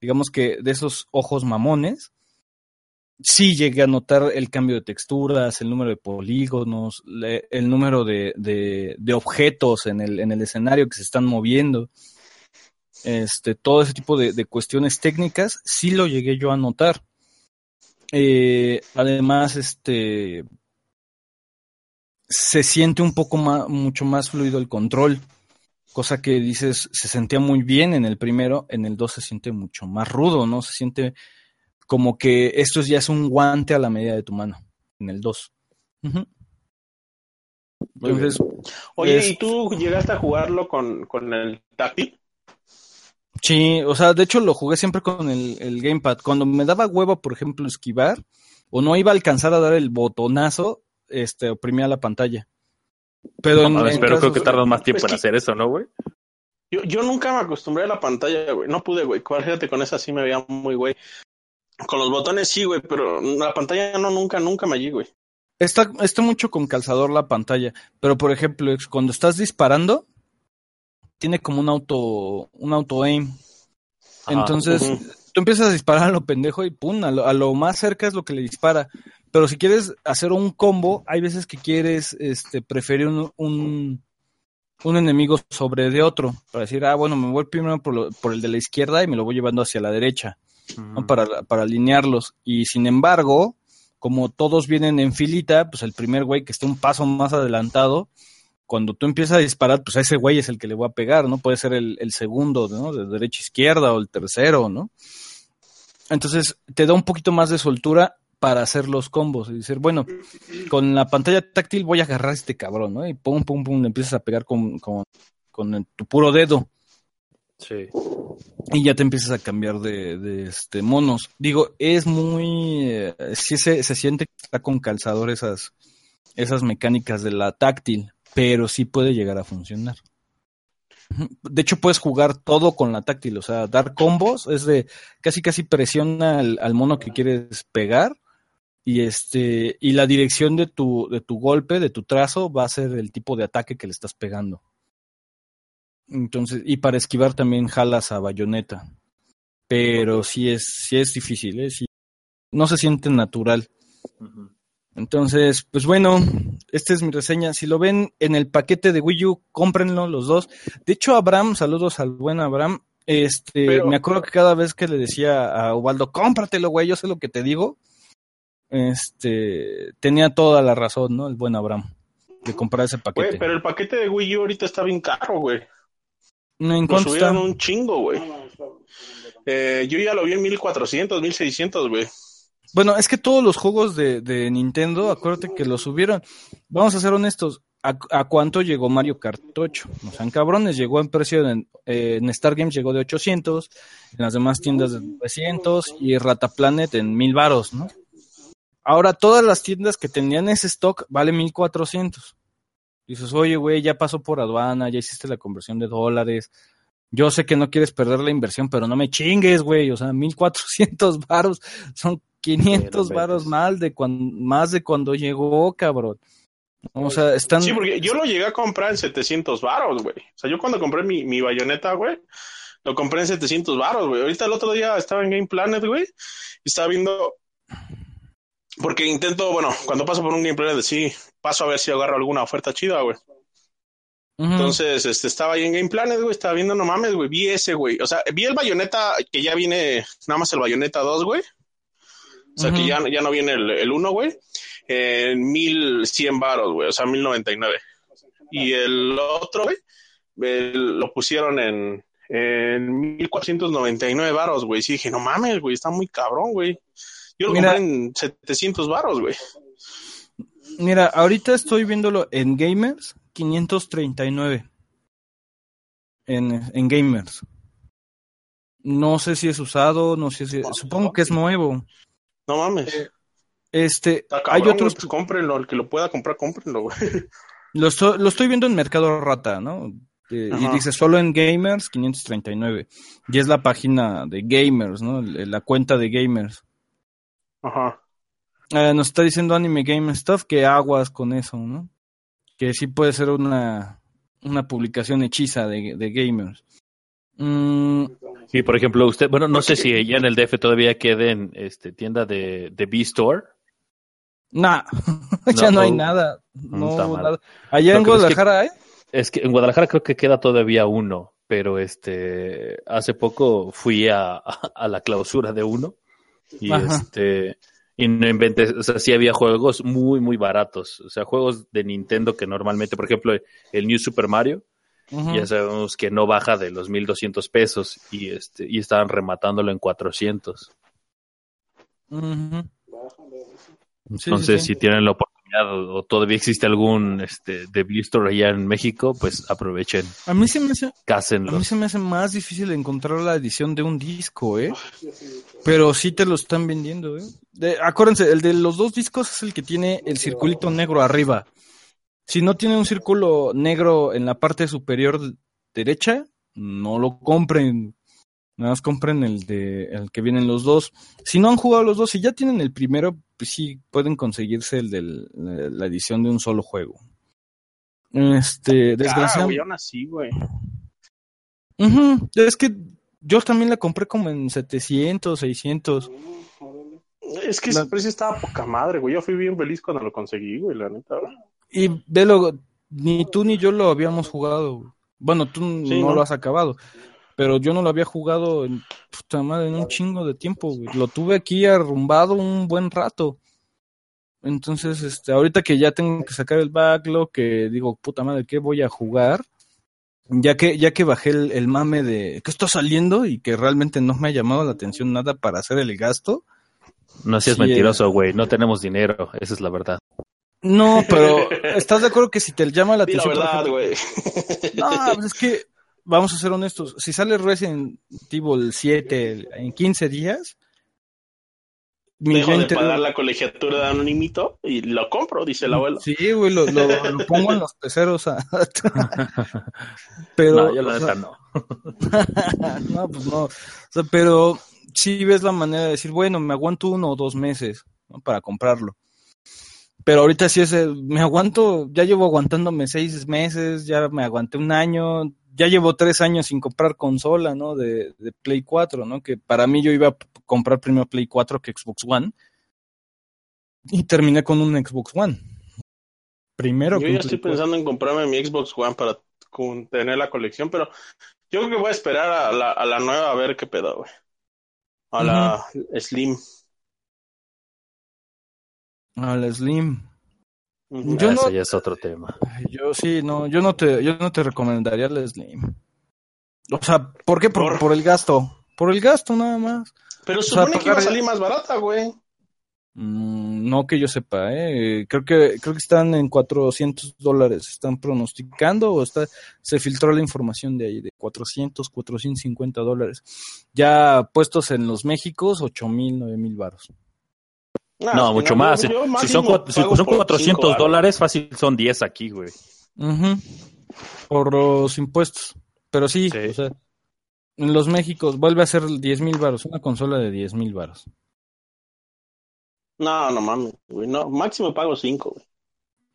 digamos que de esos ojos mamones, sí llegué a notar el cambio de texturas, el número de polígonos, el número de, de- objetos en el, en el escenario que se están moviendo. Este, todo ese tipo de cuestiones técnicas, sí lo llegué yo a notar. Eh, además, este se siente un poco más, mucho más fluido el control, cosa que dices, se sentía muy bien en el primero, en el 2 se siente mucho más rudo, ¿no? Se siente como que esto ya es un guante a la medida de tu mano, en el 2. Ujú. Muy bien. Entonces, Oye, Es- ¿y tú llegaste a jugarlo con, con el táctil? Sí, o sea, de hecho lo jugué siempre con el, el gamepad. Cuando me daba huevo, por ejemplo, esquivar, o no iba a alcanzar a dar el botonazo, este, oprimía la pantalla. Pero, No en- pero creo que tardas más tiempo en que- hacer eso, ¿no, güey? Yo, yo nunca me acostumbré a la pantalla, güey. No pude, güey. Fíjate, con esa sí me veía muy, güey. Con los botones sí, güey, pero la pantalla no, nunca, nunca me allí, güey. Está, está mucho con calzador la pantalla, pero por ejemplo, cuando estás disparando, tiene como un auto, un auto aim. Ajá. Entonces, Ujú. tú empiezas a disparar a lo pendejo y pum, a lo, a lo más cerca es lo que le dispara. Pero si quieres hacer un combo, hay veces que quieres este, preferir un, un, un enemigo sobre de otro. Para decir, ah, bueno, me voy primero por, lo- por el de la izquierda y me lo voy llevando hacia la derecha. ¿no? para, para alinearlos. Y sin embargo, como todos vienen en filita, pues el primer güey que esté un paso más adelantado, cuando tú empiezas a disparar, pues a ese güey es el que le voy a pegar, ¿no? Puede ser el, el segundo, ¿no? De derecha a izquierda o el tercero, ¿no? Entonces te da un poquito más de soltura para hacer los combos y decir, bueno, con la pantalla táctil voy a agarrar a este cabrón, ¿no? Y pum, pum, pum, le empiezas a pegar con, con, tu puro dedo Sí. y ya te empiezas a cambiar de, de, este monos. Digo, es muy eh, sí se, se siente que está con calzador esas esas mecánicas de la táctil, pero sí puede llegar a funcionar. De hecho, puedes jugar todo con la táctil, o sea, dar combos es de casi casi presiona al, mono que quieres pegar y este y la dirección de tu de tu golpe, de tu trazo va a ser el tipo de ataque que le estás pegando. Entonces, y para esquivar también jalas a bayoneta. Pero sí es, sí es difícil, ¿eh? No se siente natural. Entonces, pues bueno, esta es mi reseña. Si lo ven en el paquete de Wii U, cómprenlo los dos. De hecho, Abraham, saludos al buen Abraham. Este, Pero- me acuerdo que cada vez que le decía a Ubaldo, cómpratelo, güey, yo sé lo que te digo. Este, tenía toda la razón, ¿no? El buen Abraham de comprar ese paquete. Güey, pero el paquete de Wii U ahorita está bien caro, güey. ¿En cuánto está? subieron un chingo, güey. Eh, yo ya lo vi en 1400, 1600, güey. Bueno, es que todos los juegos de, Nintendo, acuérdate que los subieron. Vamos a ser honestos. ¿A, cuánto llegó Mario Kart 8? No sean cabrones, llegó en precio en, eh, en Star llegó de 800, en las demás tiendas de 900 y Rata Planet en 1000 varos, ¿no? Ahora todas las tiendas que tenían ese stock vale 1400. Dices, oye, güey, ya pasó por aduana, ya hiciste la conversión de dólares. Yo sé que no quieres perder la inversión, pero no me chingues, güey. O sea, 1400 varos son 500 Sí, no varos más de, cuan- más de cuando llegó, cabrón. O sea, están... Sí, porque yo lo llegué a comprar en 700 varos, güey. O sea, yo cuando compré mi, mi bayoneta, güey, lo compré en 700 varos, güey. Ahorita el otro día estaba en Game Planet, güey, y estaba viendo... Porque intento, bueno, cuando paso por un Game Planet, sí, paso a ver si agarro alguna oferta chida, güey. Entonces, este, estaba ahí en Game Planet, güey, estaba viendo, no mames, güey, vi ese, güey. O sea, vi el bayoneta que ya viene, nada más el bayoneta 2, güey. O sea, que ya, ya no viene el, el 1, güey. En 1100 varos, güey, o sea, 1099. Y el otro, güey, lo pusieron en, en 1499 varos, güey. Sí dije, no mames, güey, está muy cabrón, güey. Yo lo Mira. compré en 700 varos, güey. Mira, ahorita estoy viéndolo en Gamers, 539. En, en Gamers. No sé si es usado, no sé si... Supongo que es nuevo. No mames. Este, Está hay otros... pues cómprenlo, el que lo pueda comprar, cómprenlo, güey. Lo estoy, lo estoy viendo en Mercado Rata, ¿no? Eh, y dice solo en Gamers 539. Y es la página de Gamers, ¿no? La cuenta de Gamers. Ajá. Eh, nos está diciendo Anime Game Stuff que aguas con eso, ¿no? Que sí puede ser una, una publicación hechiza de, de Gamers. Mm, Y por ejemplo, usted, bueno, no sé si ya en el DF todavía queden este, tienda de, de B-Store. nah, ya No, no hay nada. Mm, No, nada. Allá Lo en pasa es que- Guadalajara, ¿eh? Es que en Guadalajara creo que queda todavía uno, pero este hace poco fui a, a la clausura de uno y Ajá. este y no inventes, o sea, sí había juegos muy muy baratos, o sea, juegos de Nintendo que normalmente, por ejemplo, el New Super Mario, ya sabemos que no baja de los 1200 pesos y este y estaban rematándolo en 400. Ujú. Sí, Entonces, sí, si sí. tienen la oportunidad o todavía existe algún este de Store allá en México, pues aprovechen, A mí se me hace, a mí se me hace más difícil encontrar la edición de un disco, ¿eh? Pero sí te lo están vendiendo, ¿eh? De- acuérdense, el de los dos discos es el que tiene el circulito negro arriba. Si no tiene un círculo negro en la parte superior derecha, no lo compren. Nada más compren el de el que vienen los dos. Si no han jugado los dos, si ya tienen el primero, pues sí pueden conseguirse el de la edición de un solo juego. Este, Ah, desgraciadamente. güey, aún así, güey. Es que yo también la compré como en 700, 600. Es que La- ese precio estaba poca madre, güey. Yo fui bien feliz cuando lo conseguí, güey, la neta. Y velo, ni tú ni yo lo habíamos jugado. Bueno, tú Sí, no, ¿no? lo has acabado. Pero yo no lo había jugado en, puta madre, en un chingo de tiempo. güey. Lo tuve aquí arrumbado un buen rato. Entonces, este, ahorita que ya tengo que sacar el backlog, que digo, puta madre, ¿qué voy a jugar? Ya que, ya que bajé el, el mame de que está saliendo y que realmente no me ha llamado la atención nada para hacer el gasto, No seas Sí, mentiroso, güey, no tenemos dinero, esa es la verdad. No, pero ¿estás de acuerdo que si te llama la la atención? por verdad, güey. No, pues es que vamos a ser honestos. Si sale Resident Evil 7 en 15 días, mi Dejo de inter- pagar la colegiatura de anonimito y lo compro, dice el abuelo. Sí, güey, lo, lo- lo pongo en los peceros. a- pero, no, yo la o sea, neta no. no, pues no. O sea, pero sí ves la manera de decir, bueno, me aguanto uno o dos meses ¿no? para comprarlo. Pero ahorita sí es, el- me aguanto, ya llevo aguantándome seis meses, ya me aguanté un año, ya llevo tres años sin comprar consola, ¿no? De, de Play 4, ¿no? Que para mí yo iba a comprar primero Play 4 que Xbox One. Y terminé con un Xbox One. Primero Yo que ya estoy Play 4. pensando en comprarme mi Xbox One para tener la colección, pero yo creo que voy a esperar a la, a la nueva a ver qué pedo, güey. A la Slim. A la Slim. Yo Ah, no- Ese ya es otro tema. Yo sí, no, yo no te, yo no te recomendaría la Slim. O sea, ¿por qué? Por, Por- por el gasto. Por el gasto nada más. Pero o sea, supone que iba a salir más barata, güey. Mm, no que yo sepa, ¿eh? Creo que, creo que están en 400 dólares. Están pronosticando o está, se filtró la información de ahí, de 400, 450 dólares. Ya puestos en los Méxicos, 8 mil, 9 mil baros. Nah, no, mucho más. yo si son, si son por 400 cinco dólares, fácil son 10 aquí, güey. Ujú. Por los impuestos. Pero sí, Sí. o sea, en los Méxicos vuelve a ser 10 mil baros, una consola de 10 mil baros. No, no mames, güey. No, máximo pago cinco, güey.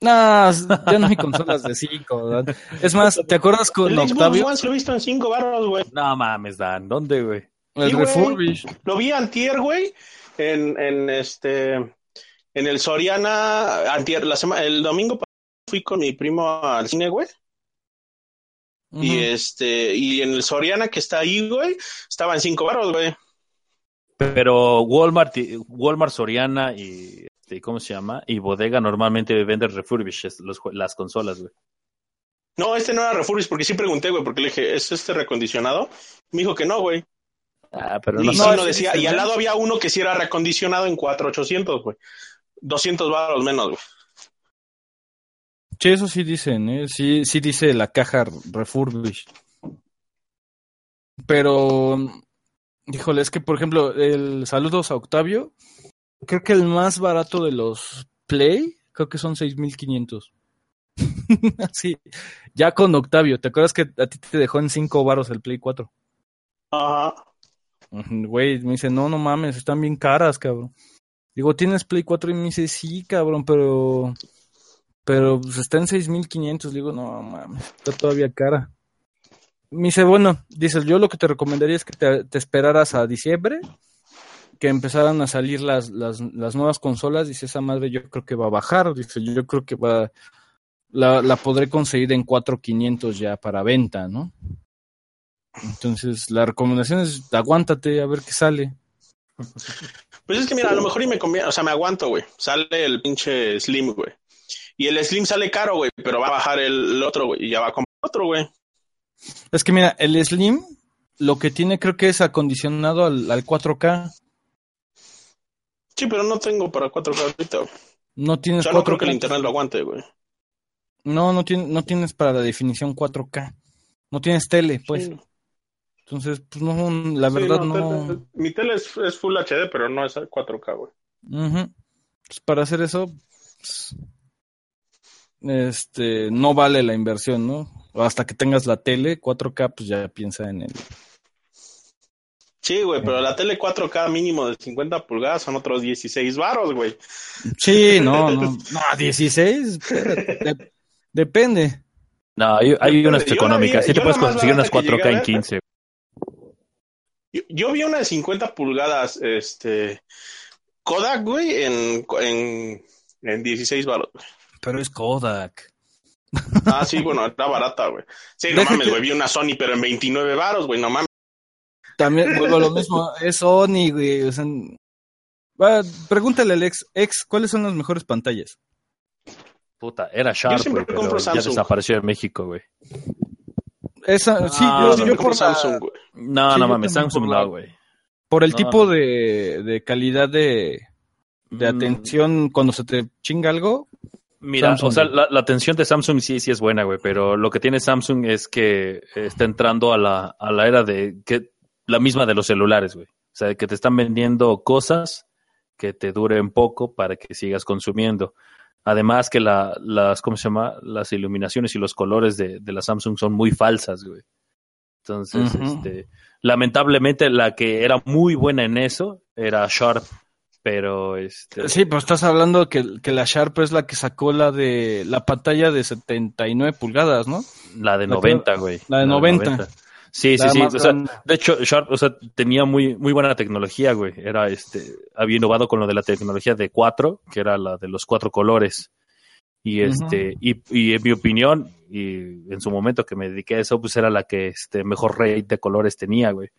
No, ya no hay consolas de 5, ¿verdad? Es más, ¿te acuerdas con El Xbox Octavio? One se lo he visto en cinco baros, güey. No mames, Dan, ¿dónde, güey? El Sí, refurbish. Lo vi antier, güey, en, en este, en el Soriana, antier, la semana, el domingo fui con mi primo al cine, güey, y este, y en el Soriana que está ahí, güey, estaba en cinco baros, güey. Pero Walmart, Walmart Soriana y este, ¿cómo se llama? Y Bodega normalmente venden refurbished los las consolas, güey. No, este no era refurbished, porque sí pregunté, güey, porque le dije, ¿es este recondicionado? Me dijo que no, güey. Ah, pero Y no, sí no, decía, y al ¿no? lado había uno que sí era recondicionado en 4800, güey. 200 baros menos, güey. Sí, eso sí dicen, ¿eh? Sí, sí dice la caja refurbish. Pero, híjole, es que, por ejemplo, el saludos a Octavio, creo que el más barato de los Play, creo que son 6500. sí, ya con Octavio, ¿te acuerdas que a ti te dejó en 5 baros el Play 4? Ajá. Güey, me dice, no, no mames, están bien caras, cabrón. Digo, ¿tienes Play 4? Y me dice, sí, cabrón, pero... Pero pues, está en 6500. Le digo, no mames, está todavía cara. Me dice, bueno, dice, yo lo que te recomendaría es que te, te esperaras a diciembre, que empezaran a salir las, las, las nuevas consolas. Dice, esa madre yo creo que va a bajar. Dice, yo creo que va... La, la podré conseguir en 4500 ya para venta, ¿no? Entonces, la recomendación es aguántate a ver qué sale. Pues es que mira, a lo mejor y me conviene, o sea, me aguanto, güey. Sale el pinche Slim, güey. Y el Slim sale caro, güey, pero va a bajar el, otro, güey, y ya va a comprar otro, güey. Es que mira, el Slim lo que tiene creo que es acondicionado al, al 4K. Sí, pero no tengo para 4K ahorita. No tienes Yo no creo 4K. que el internet lo aguante, güey. No, no, tien- no tienes para la definición 4K. No tienes tele, pues. Sí. Entonces, pues no, la Sí, verdad no, no. tele- mi tele es, es Full HD, pero no es 4K, güey. Pues para hacer eso, pues, este, no vale la inversión, ¿no? Hasta que tengas la tele 4K, pues ya piensa en el. Sí, güey, pero la tele 4K mínimo de 50 pulgadas son otros 16 varos, güey. Sí, no, no, no, 16, espérate, de- depende. No, hay, hay unas yo económicas. Sí te puedes conseguir unas barata que 4K en llegué a ver- 15. Yo, yo vi una de 50 pulgadas, este, Kodak, güey, en, en, en 16 varos. güey. Pero es Kodak. Ah, sí, bueno, está barata, güey. Sí, no mames, güey, vi una Sony, pero en 29 varos, güey, no mames. También vuelvo a lo mismo, es Sony, güey. o sea, va, pregúntale al ex, ex, ¿cuáles son las mejores pantallas? Puta, era Sharp, siempre güey, pero compro ya desapareció en México, güey. Esa, sí, yo, Yo yo por, Samsung, güey. No, Sí, no mames, Samsung no, güey. por el No, tipo no. de, de calidad de, de Mm, atención cuando se te chinga algo. Mira, Samsung, o sea, la, la atención de Samsung sí, sí es buena, güey, pero lo que tiene Samsung es que está entrando a la, a la era de que la misma de los celulares, güey. O sea, que te están vendiendo cosas que te duren poco para que sigas consumiendo. Además que la, las, ¿cómo se llama? Las iluminaciones y los colores de, de la Samsung son muy falsas, güey. Entonces, este, lamentablemente la que era muy buena en eso era Sharp, pero este, Sí, pero estás hablando que, que la Sharp es la que sacó la de la pantalla de 79 pulgadas, ¿no? La de La 90, güey. la de 90. Sí, sí, sí. más O sea, de hecho, Sharp, o sea, tenía muy, muy buena tecnología, güey. Era, este, había innovado con lo de la tecnología de cuatro, que era la de los cuatro colores. Y este, y, y en mi opinión, y en su momento que me dediqué a eso, pues era la que este mejor rate de colores tenía, güey.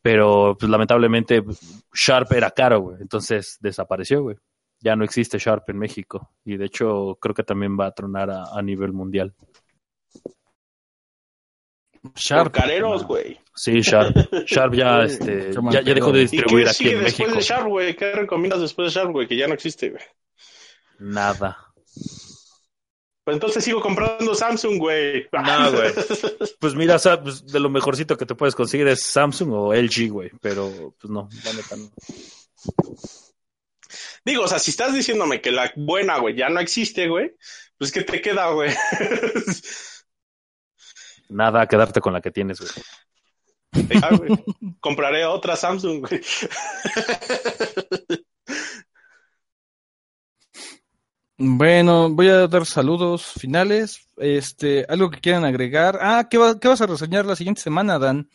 Pero, pues lamentablemente, Sharp era caro, güey. Entonces desapareció, güey. Ya no existe Sharp en México. Y de hecho, creo que también va a tronar a, a nivel mundial. Por careros, güey. Sí, Sharp. Sharp ya, este, ya, ya dejó de pedo. ¿Y distribuir qué aquí sigue en después México. de Sharp, güey? ¿Qué recomiendas después de Sharp, güey? Que ya no existe, güey. Nada. Pues entonces sigo comprando Samsung, güey. No, güey. Pues mira, pues, de lo mejorcito que te puedes conseguir es Samsung o LG, güey. Pero, pues no, la neta no. Digo, o sea, si estás diciéndome que la buena, güey, ya no existe, güey, pues ¿qué te queda, güey? Nada, quedarte con la que tienes, güey. Ya, güey. Compraré otra Samsung, güey. Bueno, voy a dar saludos finales. Este, algo que quieran agregar. Ah, ¿qué, va- qué vas a reseñar la siguiente semana, Dan?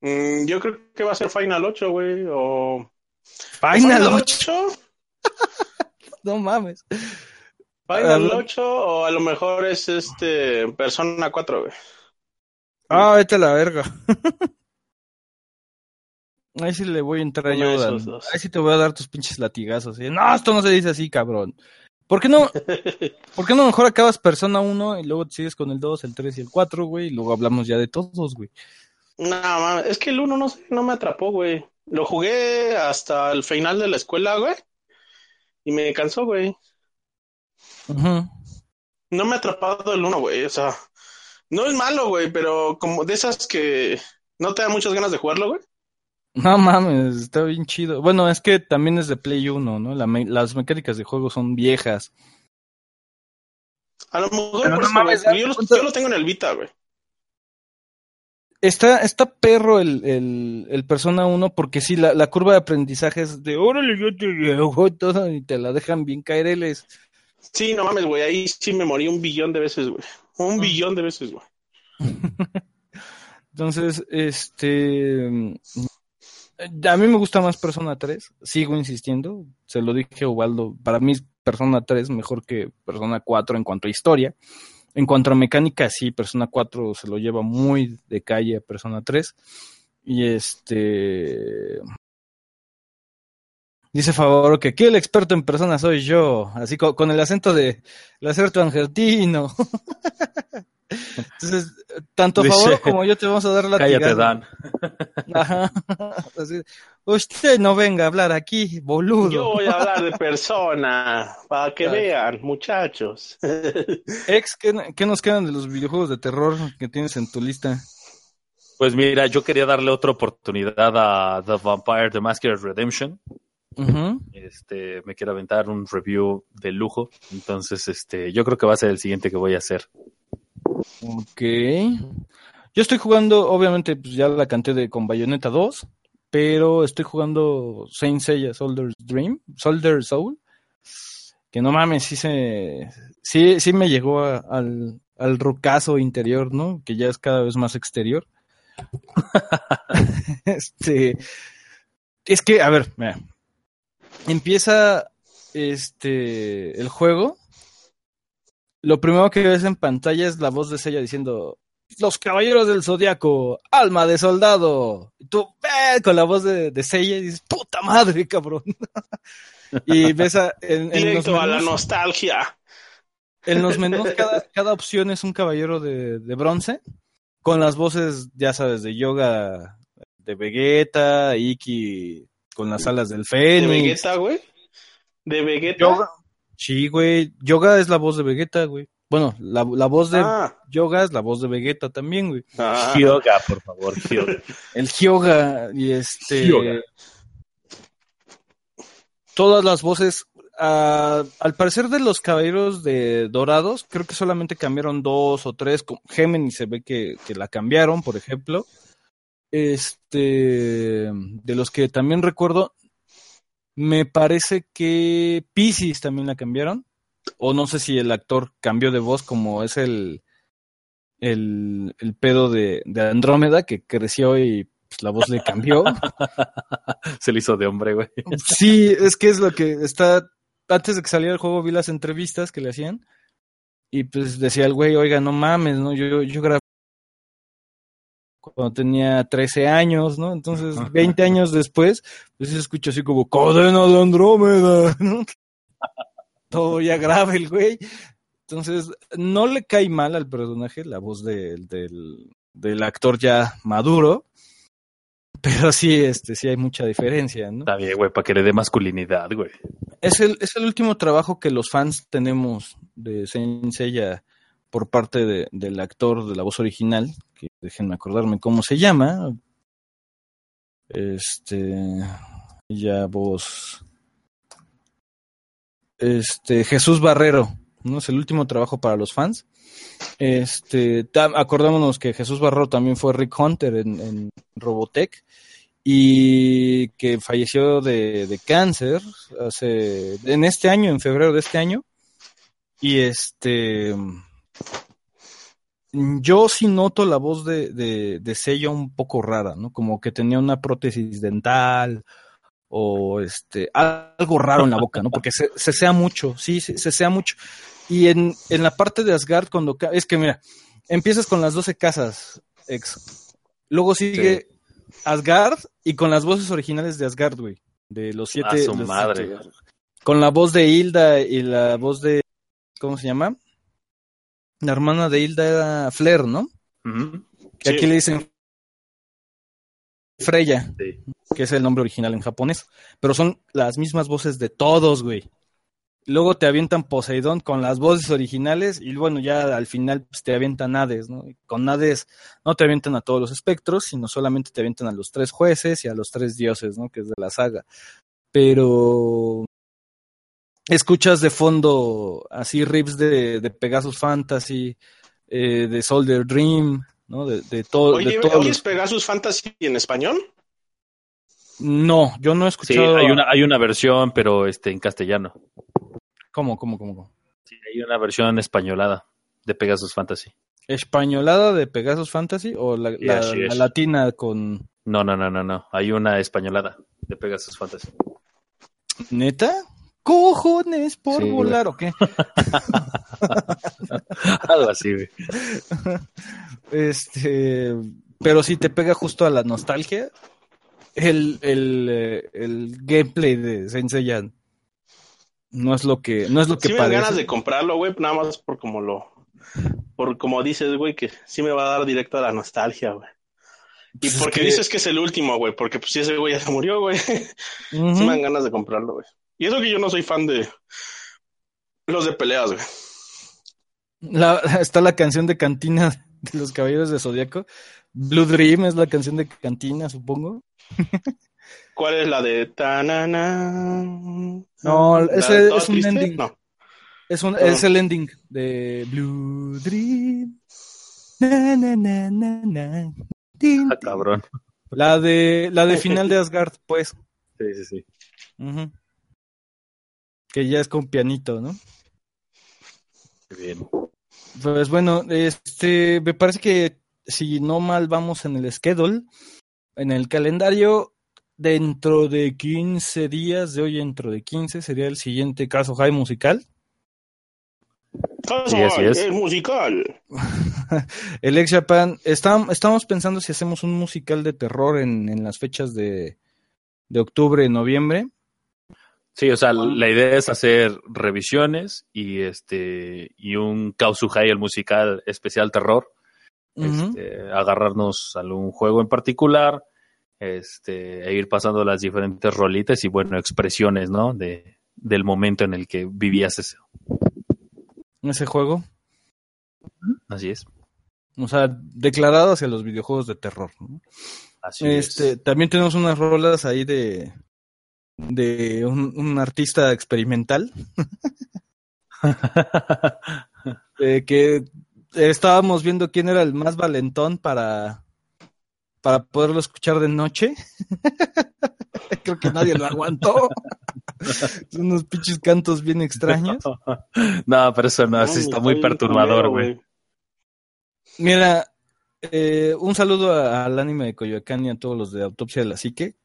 Mm, yo creo que va a ser Final 8, güey, o... Final 8. No mames. Final Ah, 8 o a lo mejor es este Persona 4, güey. Ah, vete a la verga. Ahí sí le voy a entrar yo. Ahí sí te voy a dar tus pinches latigazos. ¿eh? No, esto no se dice así, cabrón. ¿Por qué no? ¿Por qué no mejor acabas Persona 1 y luego te sigues con el 2, el 3 y el 4, güey? Y luego hablamos ya de todos, güey. No, mames, es que el 1 no no me atrapó, güey. Lo jugué hasta el final de la escuela, güey. Y me cansó, güey. No me ha atrapado el 1, güey. O sea, no es malo, güey, pero como de esas que no te da muchas ganas de jugarlo, güey. No mames, está bien chido. Bueno, es que también es de Play 1, ¿no? La me- las mecánicas de juego son viejas. A lo mejor Pero por no eso, mames, güey. yo, lo, ¿cuánto- yo lo tengo en el Vita, güey. Está, está perro el, el, el Persona 1 porque sí, la, la curva de aprendizaje es de órale, yo te llevo y todo y te la dejan bien caireles. Sí, no mames, güey. Ahí sí me morí un billón de veces, güey. Un Mm. billón de veces, güey. Entonces, este... A mí me gusta más Persona 3, sigo insistiendo, se lo dije a Ubaldo, para mí Persona 3 mejor que Persona 4 en cuanto a historia. En cuanto a mecánica, sí, Persona 4 se lo lleva muy de calle a Persona 3. Y este... Dice Favor que aquí el experto en persona soy yo, así co- con, el acento de el acento argentino. Entonces, tanto Dice, Favor como yo te vamos a dar la Cállate, Dan. Ajá. Así, Usted no venga a hablar aquí, boludo. Yo voy a hablar de persona, para que Claro. vean, muchachos. Ex, ¿qué, qué nos quedan de los videojuegos de terror que tienes en tu lista? Pues mira, yo quería darle otra oportunidad a The Vampire The Masquerade Redemption. Este, me quiero aventar un review de lujo. Entonces, este, yo creo que va a ser el siguiente que voy a hacer. Ok. Yo estoy jugando, obviamente, pues ya la canté de con Bayonetta 2, pero estoy jugando Saint Seiya Soldier's Dream, Soldier Soul, que no mames, sí se, sí, sí me llegó a- al, al rocazo interior, ¿no? Que ya es cada vez más exterior. este, es que, a ver, mira, empieza este, el juego lo primero que ves en pantalla es la voz de Seiya diciendo los caballeros del zodiaco, alma de soldado. Y tú ves con la voz de, de Seiya y dices, puta madre, cabrón. y ves a, en, Directo a la menús, nostalgia. en los menús cada, cada opción es un caballero de, de bronce con las voces, ya sabes, de yoga de Vegeta, Iki con las alas del ¿De Fénix. Vegeta, güey? ¿De Vegeta? Yoga. Sí, güey. Yoga es la voz de Vegeta, güey. Bueno, la, la voz de Ah, Yoga es la voz de Vegeta también, güey. ah. Hyoga, por favor, Hyoga. El Hyoga y este. Hyoga. Todas las voces. al parecer de los caballeros de Dorados, creo que solamente cambiaron dos o tres. Con Gemini se ve que, que la cambiaron, por ejemplo. Este. De los que también recuerdo. Me parece que Pisces también la cambiaron. O no sé si el actor cambió de voz, como es el. El, el pedo de, de Andrómeda, que creció y pues, la voz le cambió. Se le hizo de hombre, güey. Sí, es que es lo que está. Antes de que saliera el juego, vi las entrevistas que le hacían. Y pues decía el güey, oiga, no mames, ¿no? Yo, yo grabé cuando tenía 13 años, ¿no? Entonces, 20 años después, pues se escucha así como, cadena de Andrómeda, ¿no? Todo ya grave el güey. Entonces, no le cae mal al personaje la voz de- del, del actor ya maduro. Pero sí, este, sí hay mucha diferencia, ¿no? Está bien, güey, para que le dé masculinidad, güey. Es el, es el último trabajo que los fans tenemos de Saint Seiya por parte de- del actor de la voz original, que déjenme acordarme cómo se llama. Este, ya voz. Este, Jesús Barrero, ¿no? Es el último trabajo para los fans. Este, acordémonos que Jesús Barrero también fue Rick Hunter en, en Robotech y que falleció de, de cáncer hace en este año, en febrero de este año. Y este yo sí noto la voz de, de, de Seiya un poco rara, ¿no? Como que tenía una prótesis dental o este algo raro en la boca, ¿no? Porque se, se sea mucho, sí, se, se sea mucho. Y en, en la parte de Asgard, cuando es que mira, empiezas con las 12 casas, ex. Luego sigue Asgard y con las voces originales de Asgard, güey. De los siete. A su los madre. siete- con la voz de Hilda y la voz de. ¿Cómo se llama? La hermana de Hilda era Flair, ¿no? Que Sí. aquí le dicen Freya, Sí. que es el nombre original en japonés. Pero son las mismas voces de todos, güey. Luego te avientan Poseidón con las voces originales y bueno, ya al final pues, te avientan Hades, ¿no? Y con Hades no te avientan a todos los espectros, sino solamente te avientan a los tres jueces y a los tres dioses, ¿no? Que es de la saga. Pero escuchas de fondo así riffs de, de Pegasus Fantasy, eh, de Soldier Dream, ¿no? De, de todo. Oye, de todos ¿oyes los- Pegasus Fantasy en español? No, yo no he Sí, escuchado. hay una, hay una versión, pero este en castellano. ¿Cómo, cómo, cómo? cómo? Sí, hay una versión españolada de Pegasus Fantasy. ¿Españolada de Pegasus Fantasy o la, Sí, la- latina con No, no, no, no, no. Hay una españolada de Pegasus Fantasy. neta? ¿Cojones por Sí, güey. volar o qué? Algo así, güey. Este, pero si te pega justo a la nostalgia, el, el, eh, el gameplay de Saint Seiya no es lo que, no es lo que Sí me dan parece. ganas de comprarlo, güey, nada más por como lo... Por como dices, güey, que sí me va a dar directo a la nostalgia, güey. Y Pues es porque que- dices que es el último, güey, porque pues si ese güey ya se murió, güey. Ujú. Sí me dan ganas de comprarlo, güey. Y eso que yo no soy fan de los de peleas, güey. La- está la canción de cantina de los Caballeros de Zodíaco. Blue Dream es la canción de cantina, supongo. ¿Cuál es la de Tanana? No, ¿La ese es un Triste? ending. No. Es, un, es el ending de Blue Dream. Na, na, na, na, na. Ah, cabrón. La de, la de final de Asgard, pues. Sí, sí, sí. Que ya es con pianito, ¿no? Bien. Pues bueno, este, me parece que si no mal vamos en el schedule, en el calendario, dentro de 15 días, de hoy dentro de 15, sería el siguiente caso high musical. Sí, así es. El musical. El ex Japan, está- estamos pensando si hacemos un musical de terror en, en las fechas de, de octubre, noviembre. Sí, o sea, la idea es hacer revisiones y este y un Kausuhai, el musical especial terror. Este, agarrarnos a algún juego en particular, este, e ir pasando las diferentes rolitas y bueno, expresiones, ¿no? De, del momento en el que vivías eso. Ese juego. Así es. O sea, declarado hacia los videojuegos de terror. ¿no? Así Este, es. también tenemos unas rolas ahí de de un, un artista experimental eh, que estábamos viendo quién era el más valentón para para poderlo escuchar de noche. Creo que nadie lo aguantó. Son unos pinches cantos bien extraños. no, pero eso no, así está muy perturbador, güey. Mira, eh, un saludo al anime de Coyoacán y a todos los de Autopsia de la Psique,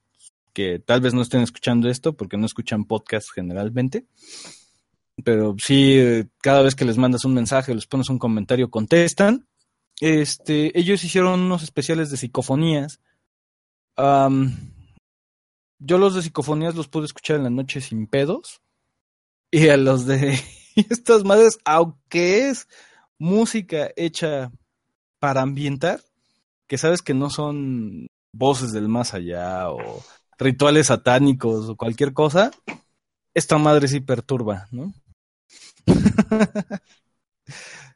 que tal vez no estén escuchando esto porque no escuchan podcast generalmente. Pero sí, eh, cada vez que les mandas un mensaje, les pones un comentario, contestan. Este, ellos hicieron unos especiales de psicofonías. Yo los de psicofonías los pude escuchar en la noche sin pedos. Y a los de estas madres, aunque es música hecha para ambientar, que sabes que no son voces del más allá o rituales satánicos o cualquier cosa, esta madre sí perturba, ¿no?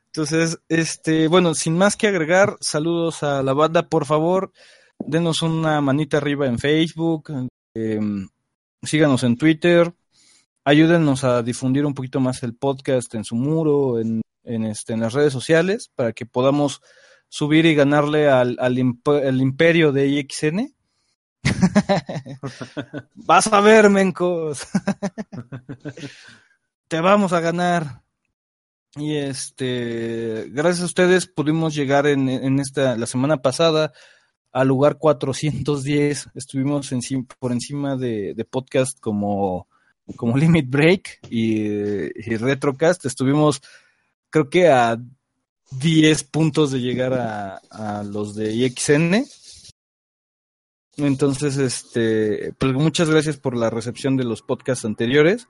Entonces, este, bueno, sin más que agregar, saludos a la banda, por favor, denos una manita arriba en Facebook, eh, síganos en Twitter, ayúdenos a difundir un poquito más el podcast en su muro, en, en, este, en las redes sociales, para que podamos subir y ganarle al, al, imp- al imperio de IXN. Vas a ver, mencos. Te vamos a ganar. Y este, gracias a ustedes pudimos llegar en, en esta, la semana pasada al lugar 410. Estuvimos encima, por encima de, podcast como, como Limit Break y, y Retrocast. Estuvimos, creo que a 10 puntos de llegar a, a los de IXN. Entonces, este, pues muchas gracias por la recepción de los podcasts anteriores.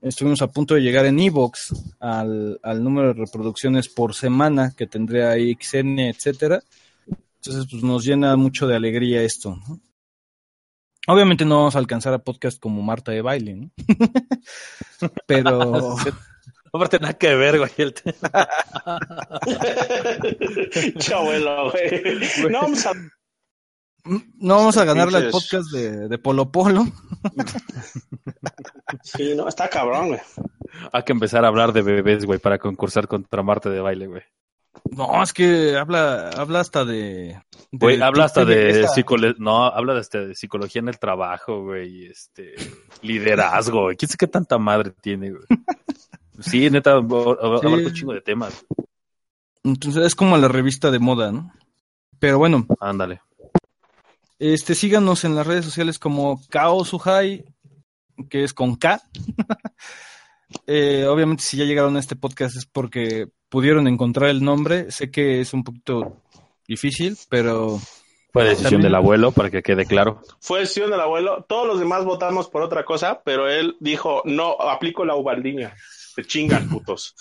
Estuvimos a punto de llegar en Evox al, al número de reproducciones por semana que tendría IXN, etcétera. Entonces, pues nos llena mucho de alegría esto. ¿no? Obviamente no vamos a alcanzar a podcast como Marta de baile, ¿no? Pero Aparte, nada que ver, güey. el Chabuelo, güey. No vamos a no vamos a ganarle al podcast de, de Polo Polo. Sí, no, está cabrón, güey. Hay que empezar a hablar de bebés, güey, para concursar contra Marte de baile, güey. No, es que habla, habla hasta de. de Güey, habla hasta de belleza. psicolo- no, habla de, este, de psicología en el trabajo, güey, y este liderazgo, güey. ¿Quién sabe qué tanta madre tiene, güey? Sí, neta, ab- ab- Sí. un chingo de temas. Entonces es como la revista de moda, ¿no? Pero bueno, Ándale. Este síganos en las redes sociales como Kao Suhai, que es con K. Eh, obviamente, si ya llegaron a este podcast es porque pudieron encontrar el nombre. Sé que es un poquito difícil, pero Fue decisión También- del abuelo, para que quede claro. Fue decisión del abuelo. Todos los demás votamos por otra cosa, pero él dijo, no, aplico la ubaldiña. Se chingan, putos.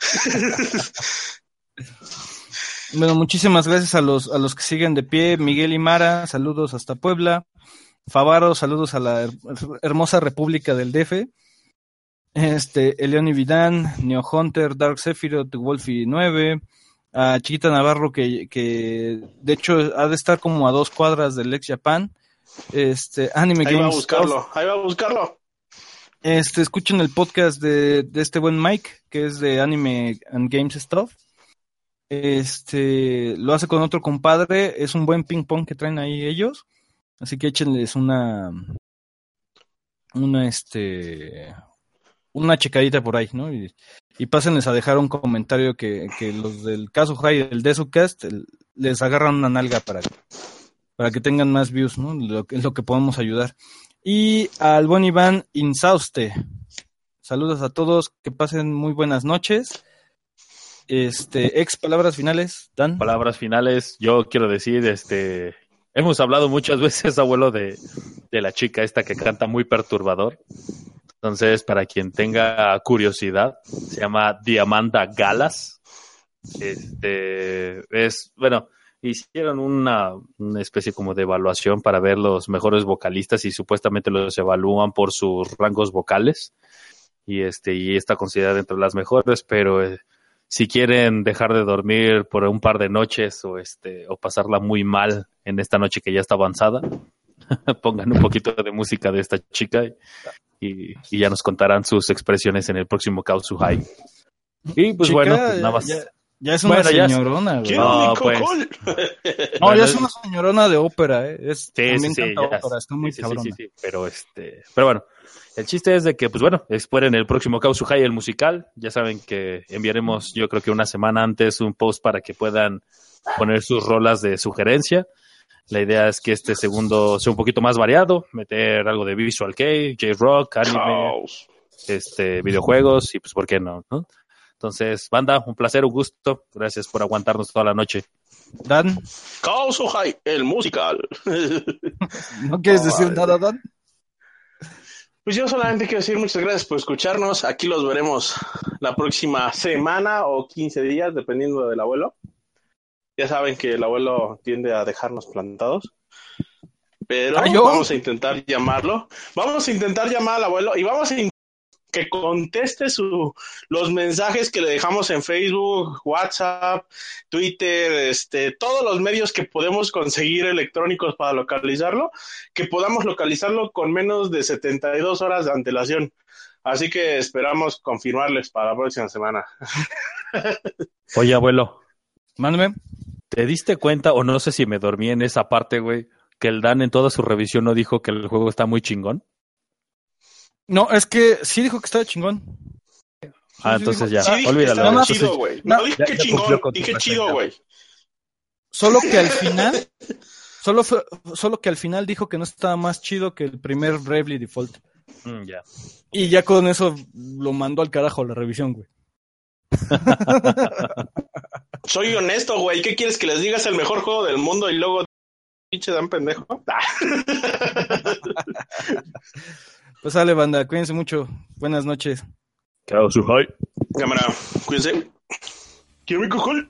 Bueno, muchísimas gracias a los, a los que siguen de pie. Miguel y Mara, saludos hasta Puebla. Favaro, saludos a la her- hermosa República del DF. Este, Eleoni Vidán, Neo Hunter, Dark Sephiroth, Wolfie 9, a Chiquita Navarro, que, que de hecho ha de estar como a dos cuadras del ex Japan. Este, Anime Ahí va a buscarlo, ahí va a buscarlo. este, escuchen el podcast de, de este buen Mike, que es de Anime and Games Stuff. Este, lo hace con otro compadre, es un buen ping pong que traen ahí ellos. Así que échenles una, una, este, una checadita por ahí, ¿no? Y, y pásenles a dejar un comentario que, que los del caso High del Desucast les agarran una nalga para, para que tengan más views, ¿no? Lo, que- es lo que podemos ayudar. Y al buen Iván Insauste. Saludos a todos, que pasen muy buenas noches. Este, ex palabras finales, Dan. Palabras finales, yo quiero decir, este, hemos hablado muchas veces, abuelo, de, de la chica esta que canta muy perturbador. Entonces, para quien tenga curiosidad, se llama Diamanda Galas. Este, es, bueno, hicieron una, una especie como de evaluación para ver los mejores vocalistas y supuestamente los evalúan por sus rangos vocales. Y este, y está considerada entre las mejores, pero eh, si quieren dejar de dormir por un par de noches o este o pasarla muy mal en esta noche que ya está avanzada, pongan un poquito de música de esta chica y, y ya nos contarán sus expresiones en el próximo Kausu High. Y pues Chica, bueno, pues nada más. Ya, ya es una Bueno, señorona, güey. No, pues. No, Bueno, ya es una señorona de ópera, ¿eh? Es, Sí, también sí, ópera, está muy Sí, sí, cabrona. sí, sí, pero este, pero bueno, el chiste es de que, pues bueno, esperen el próximo Kausu High, el musical. Ya saben que enviaremos, yo creo que una semana antes, un post para que puedan poner sus rolas de sugerencia. La idea es que este segundo sea un poquito más variado, meter algo de Visual Kei, J-Rock, anime, este, videojuegos y pues, ¿por qué no? no? Entonces, banda, un placer, un gusto. Gracias por aguantarnos toda la noche. Dan, High, el musical. ¿no quieres decir Vale. nada, Dan? Pues yo solamente quiero decir muchas gracias por escucharnos. Aquí los veremos la próxima semana o 15 días, dependiendo del abuelo. Ya saben que el abuelo tiende a dejarnos plantados. Pero Ah, vamos a intentar llamarlo. Vamos a intentar llamar al abuelo y vamos a que conteste su, los mensajes que le dejamos en Facebook, WhatsApp, Twitter, este, todos los medios que podemos conseguir electrónicos para localizarlo, que podamos localizarlo con menos de 72 horas de antelación. Así que esperamos confirmarles para la próxima semana. Oye, abuelo, Mándame. ¿te diste cuenta o no sé si me dormí en esa parte, güey, que el Dan en toda su revisión no dijo que el juego está muy chingón? No, es que sí dijo que estaba chingón. Ah, sí, entonces dijo- ya, Sí, olvídalo. más- chido, güey. no, No dije ya- chingón, dije chido, güey. Solo que al final, solo fue, solo que al final dijo que no estaba más chido que el primer Bravely Default. Mm, ya. Y ya con eso lo mandó al carajo la revisión, güey. Soy honesto, güey. ¿Qué quieres que les diga? Es el mejor juego del mundo y luego pinche dan pendejo. Pues sale, banda, cuídense mucho. Buenas noches. Kausu High. Cámara, cuídense. Quiero mi cojol.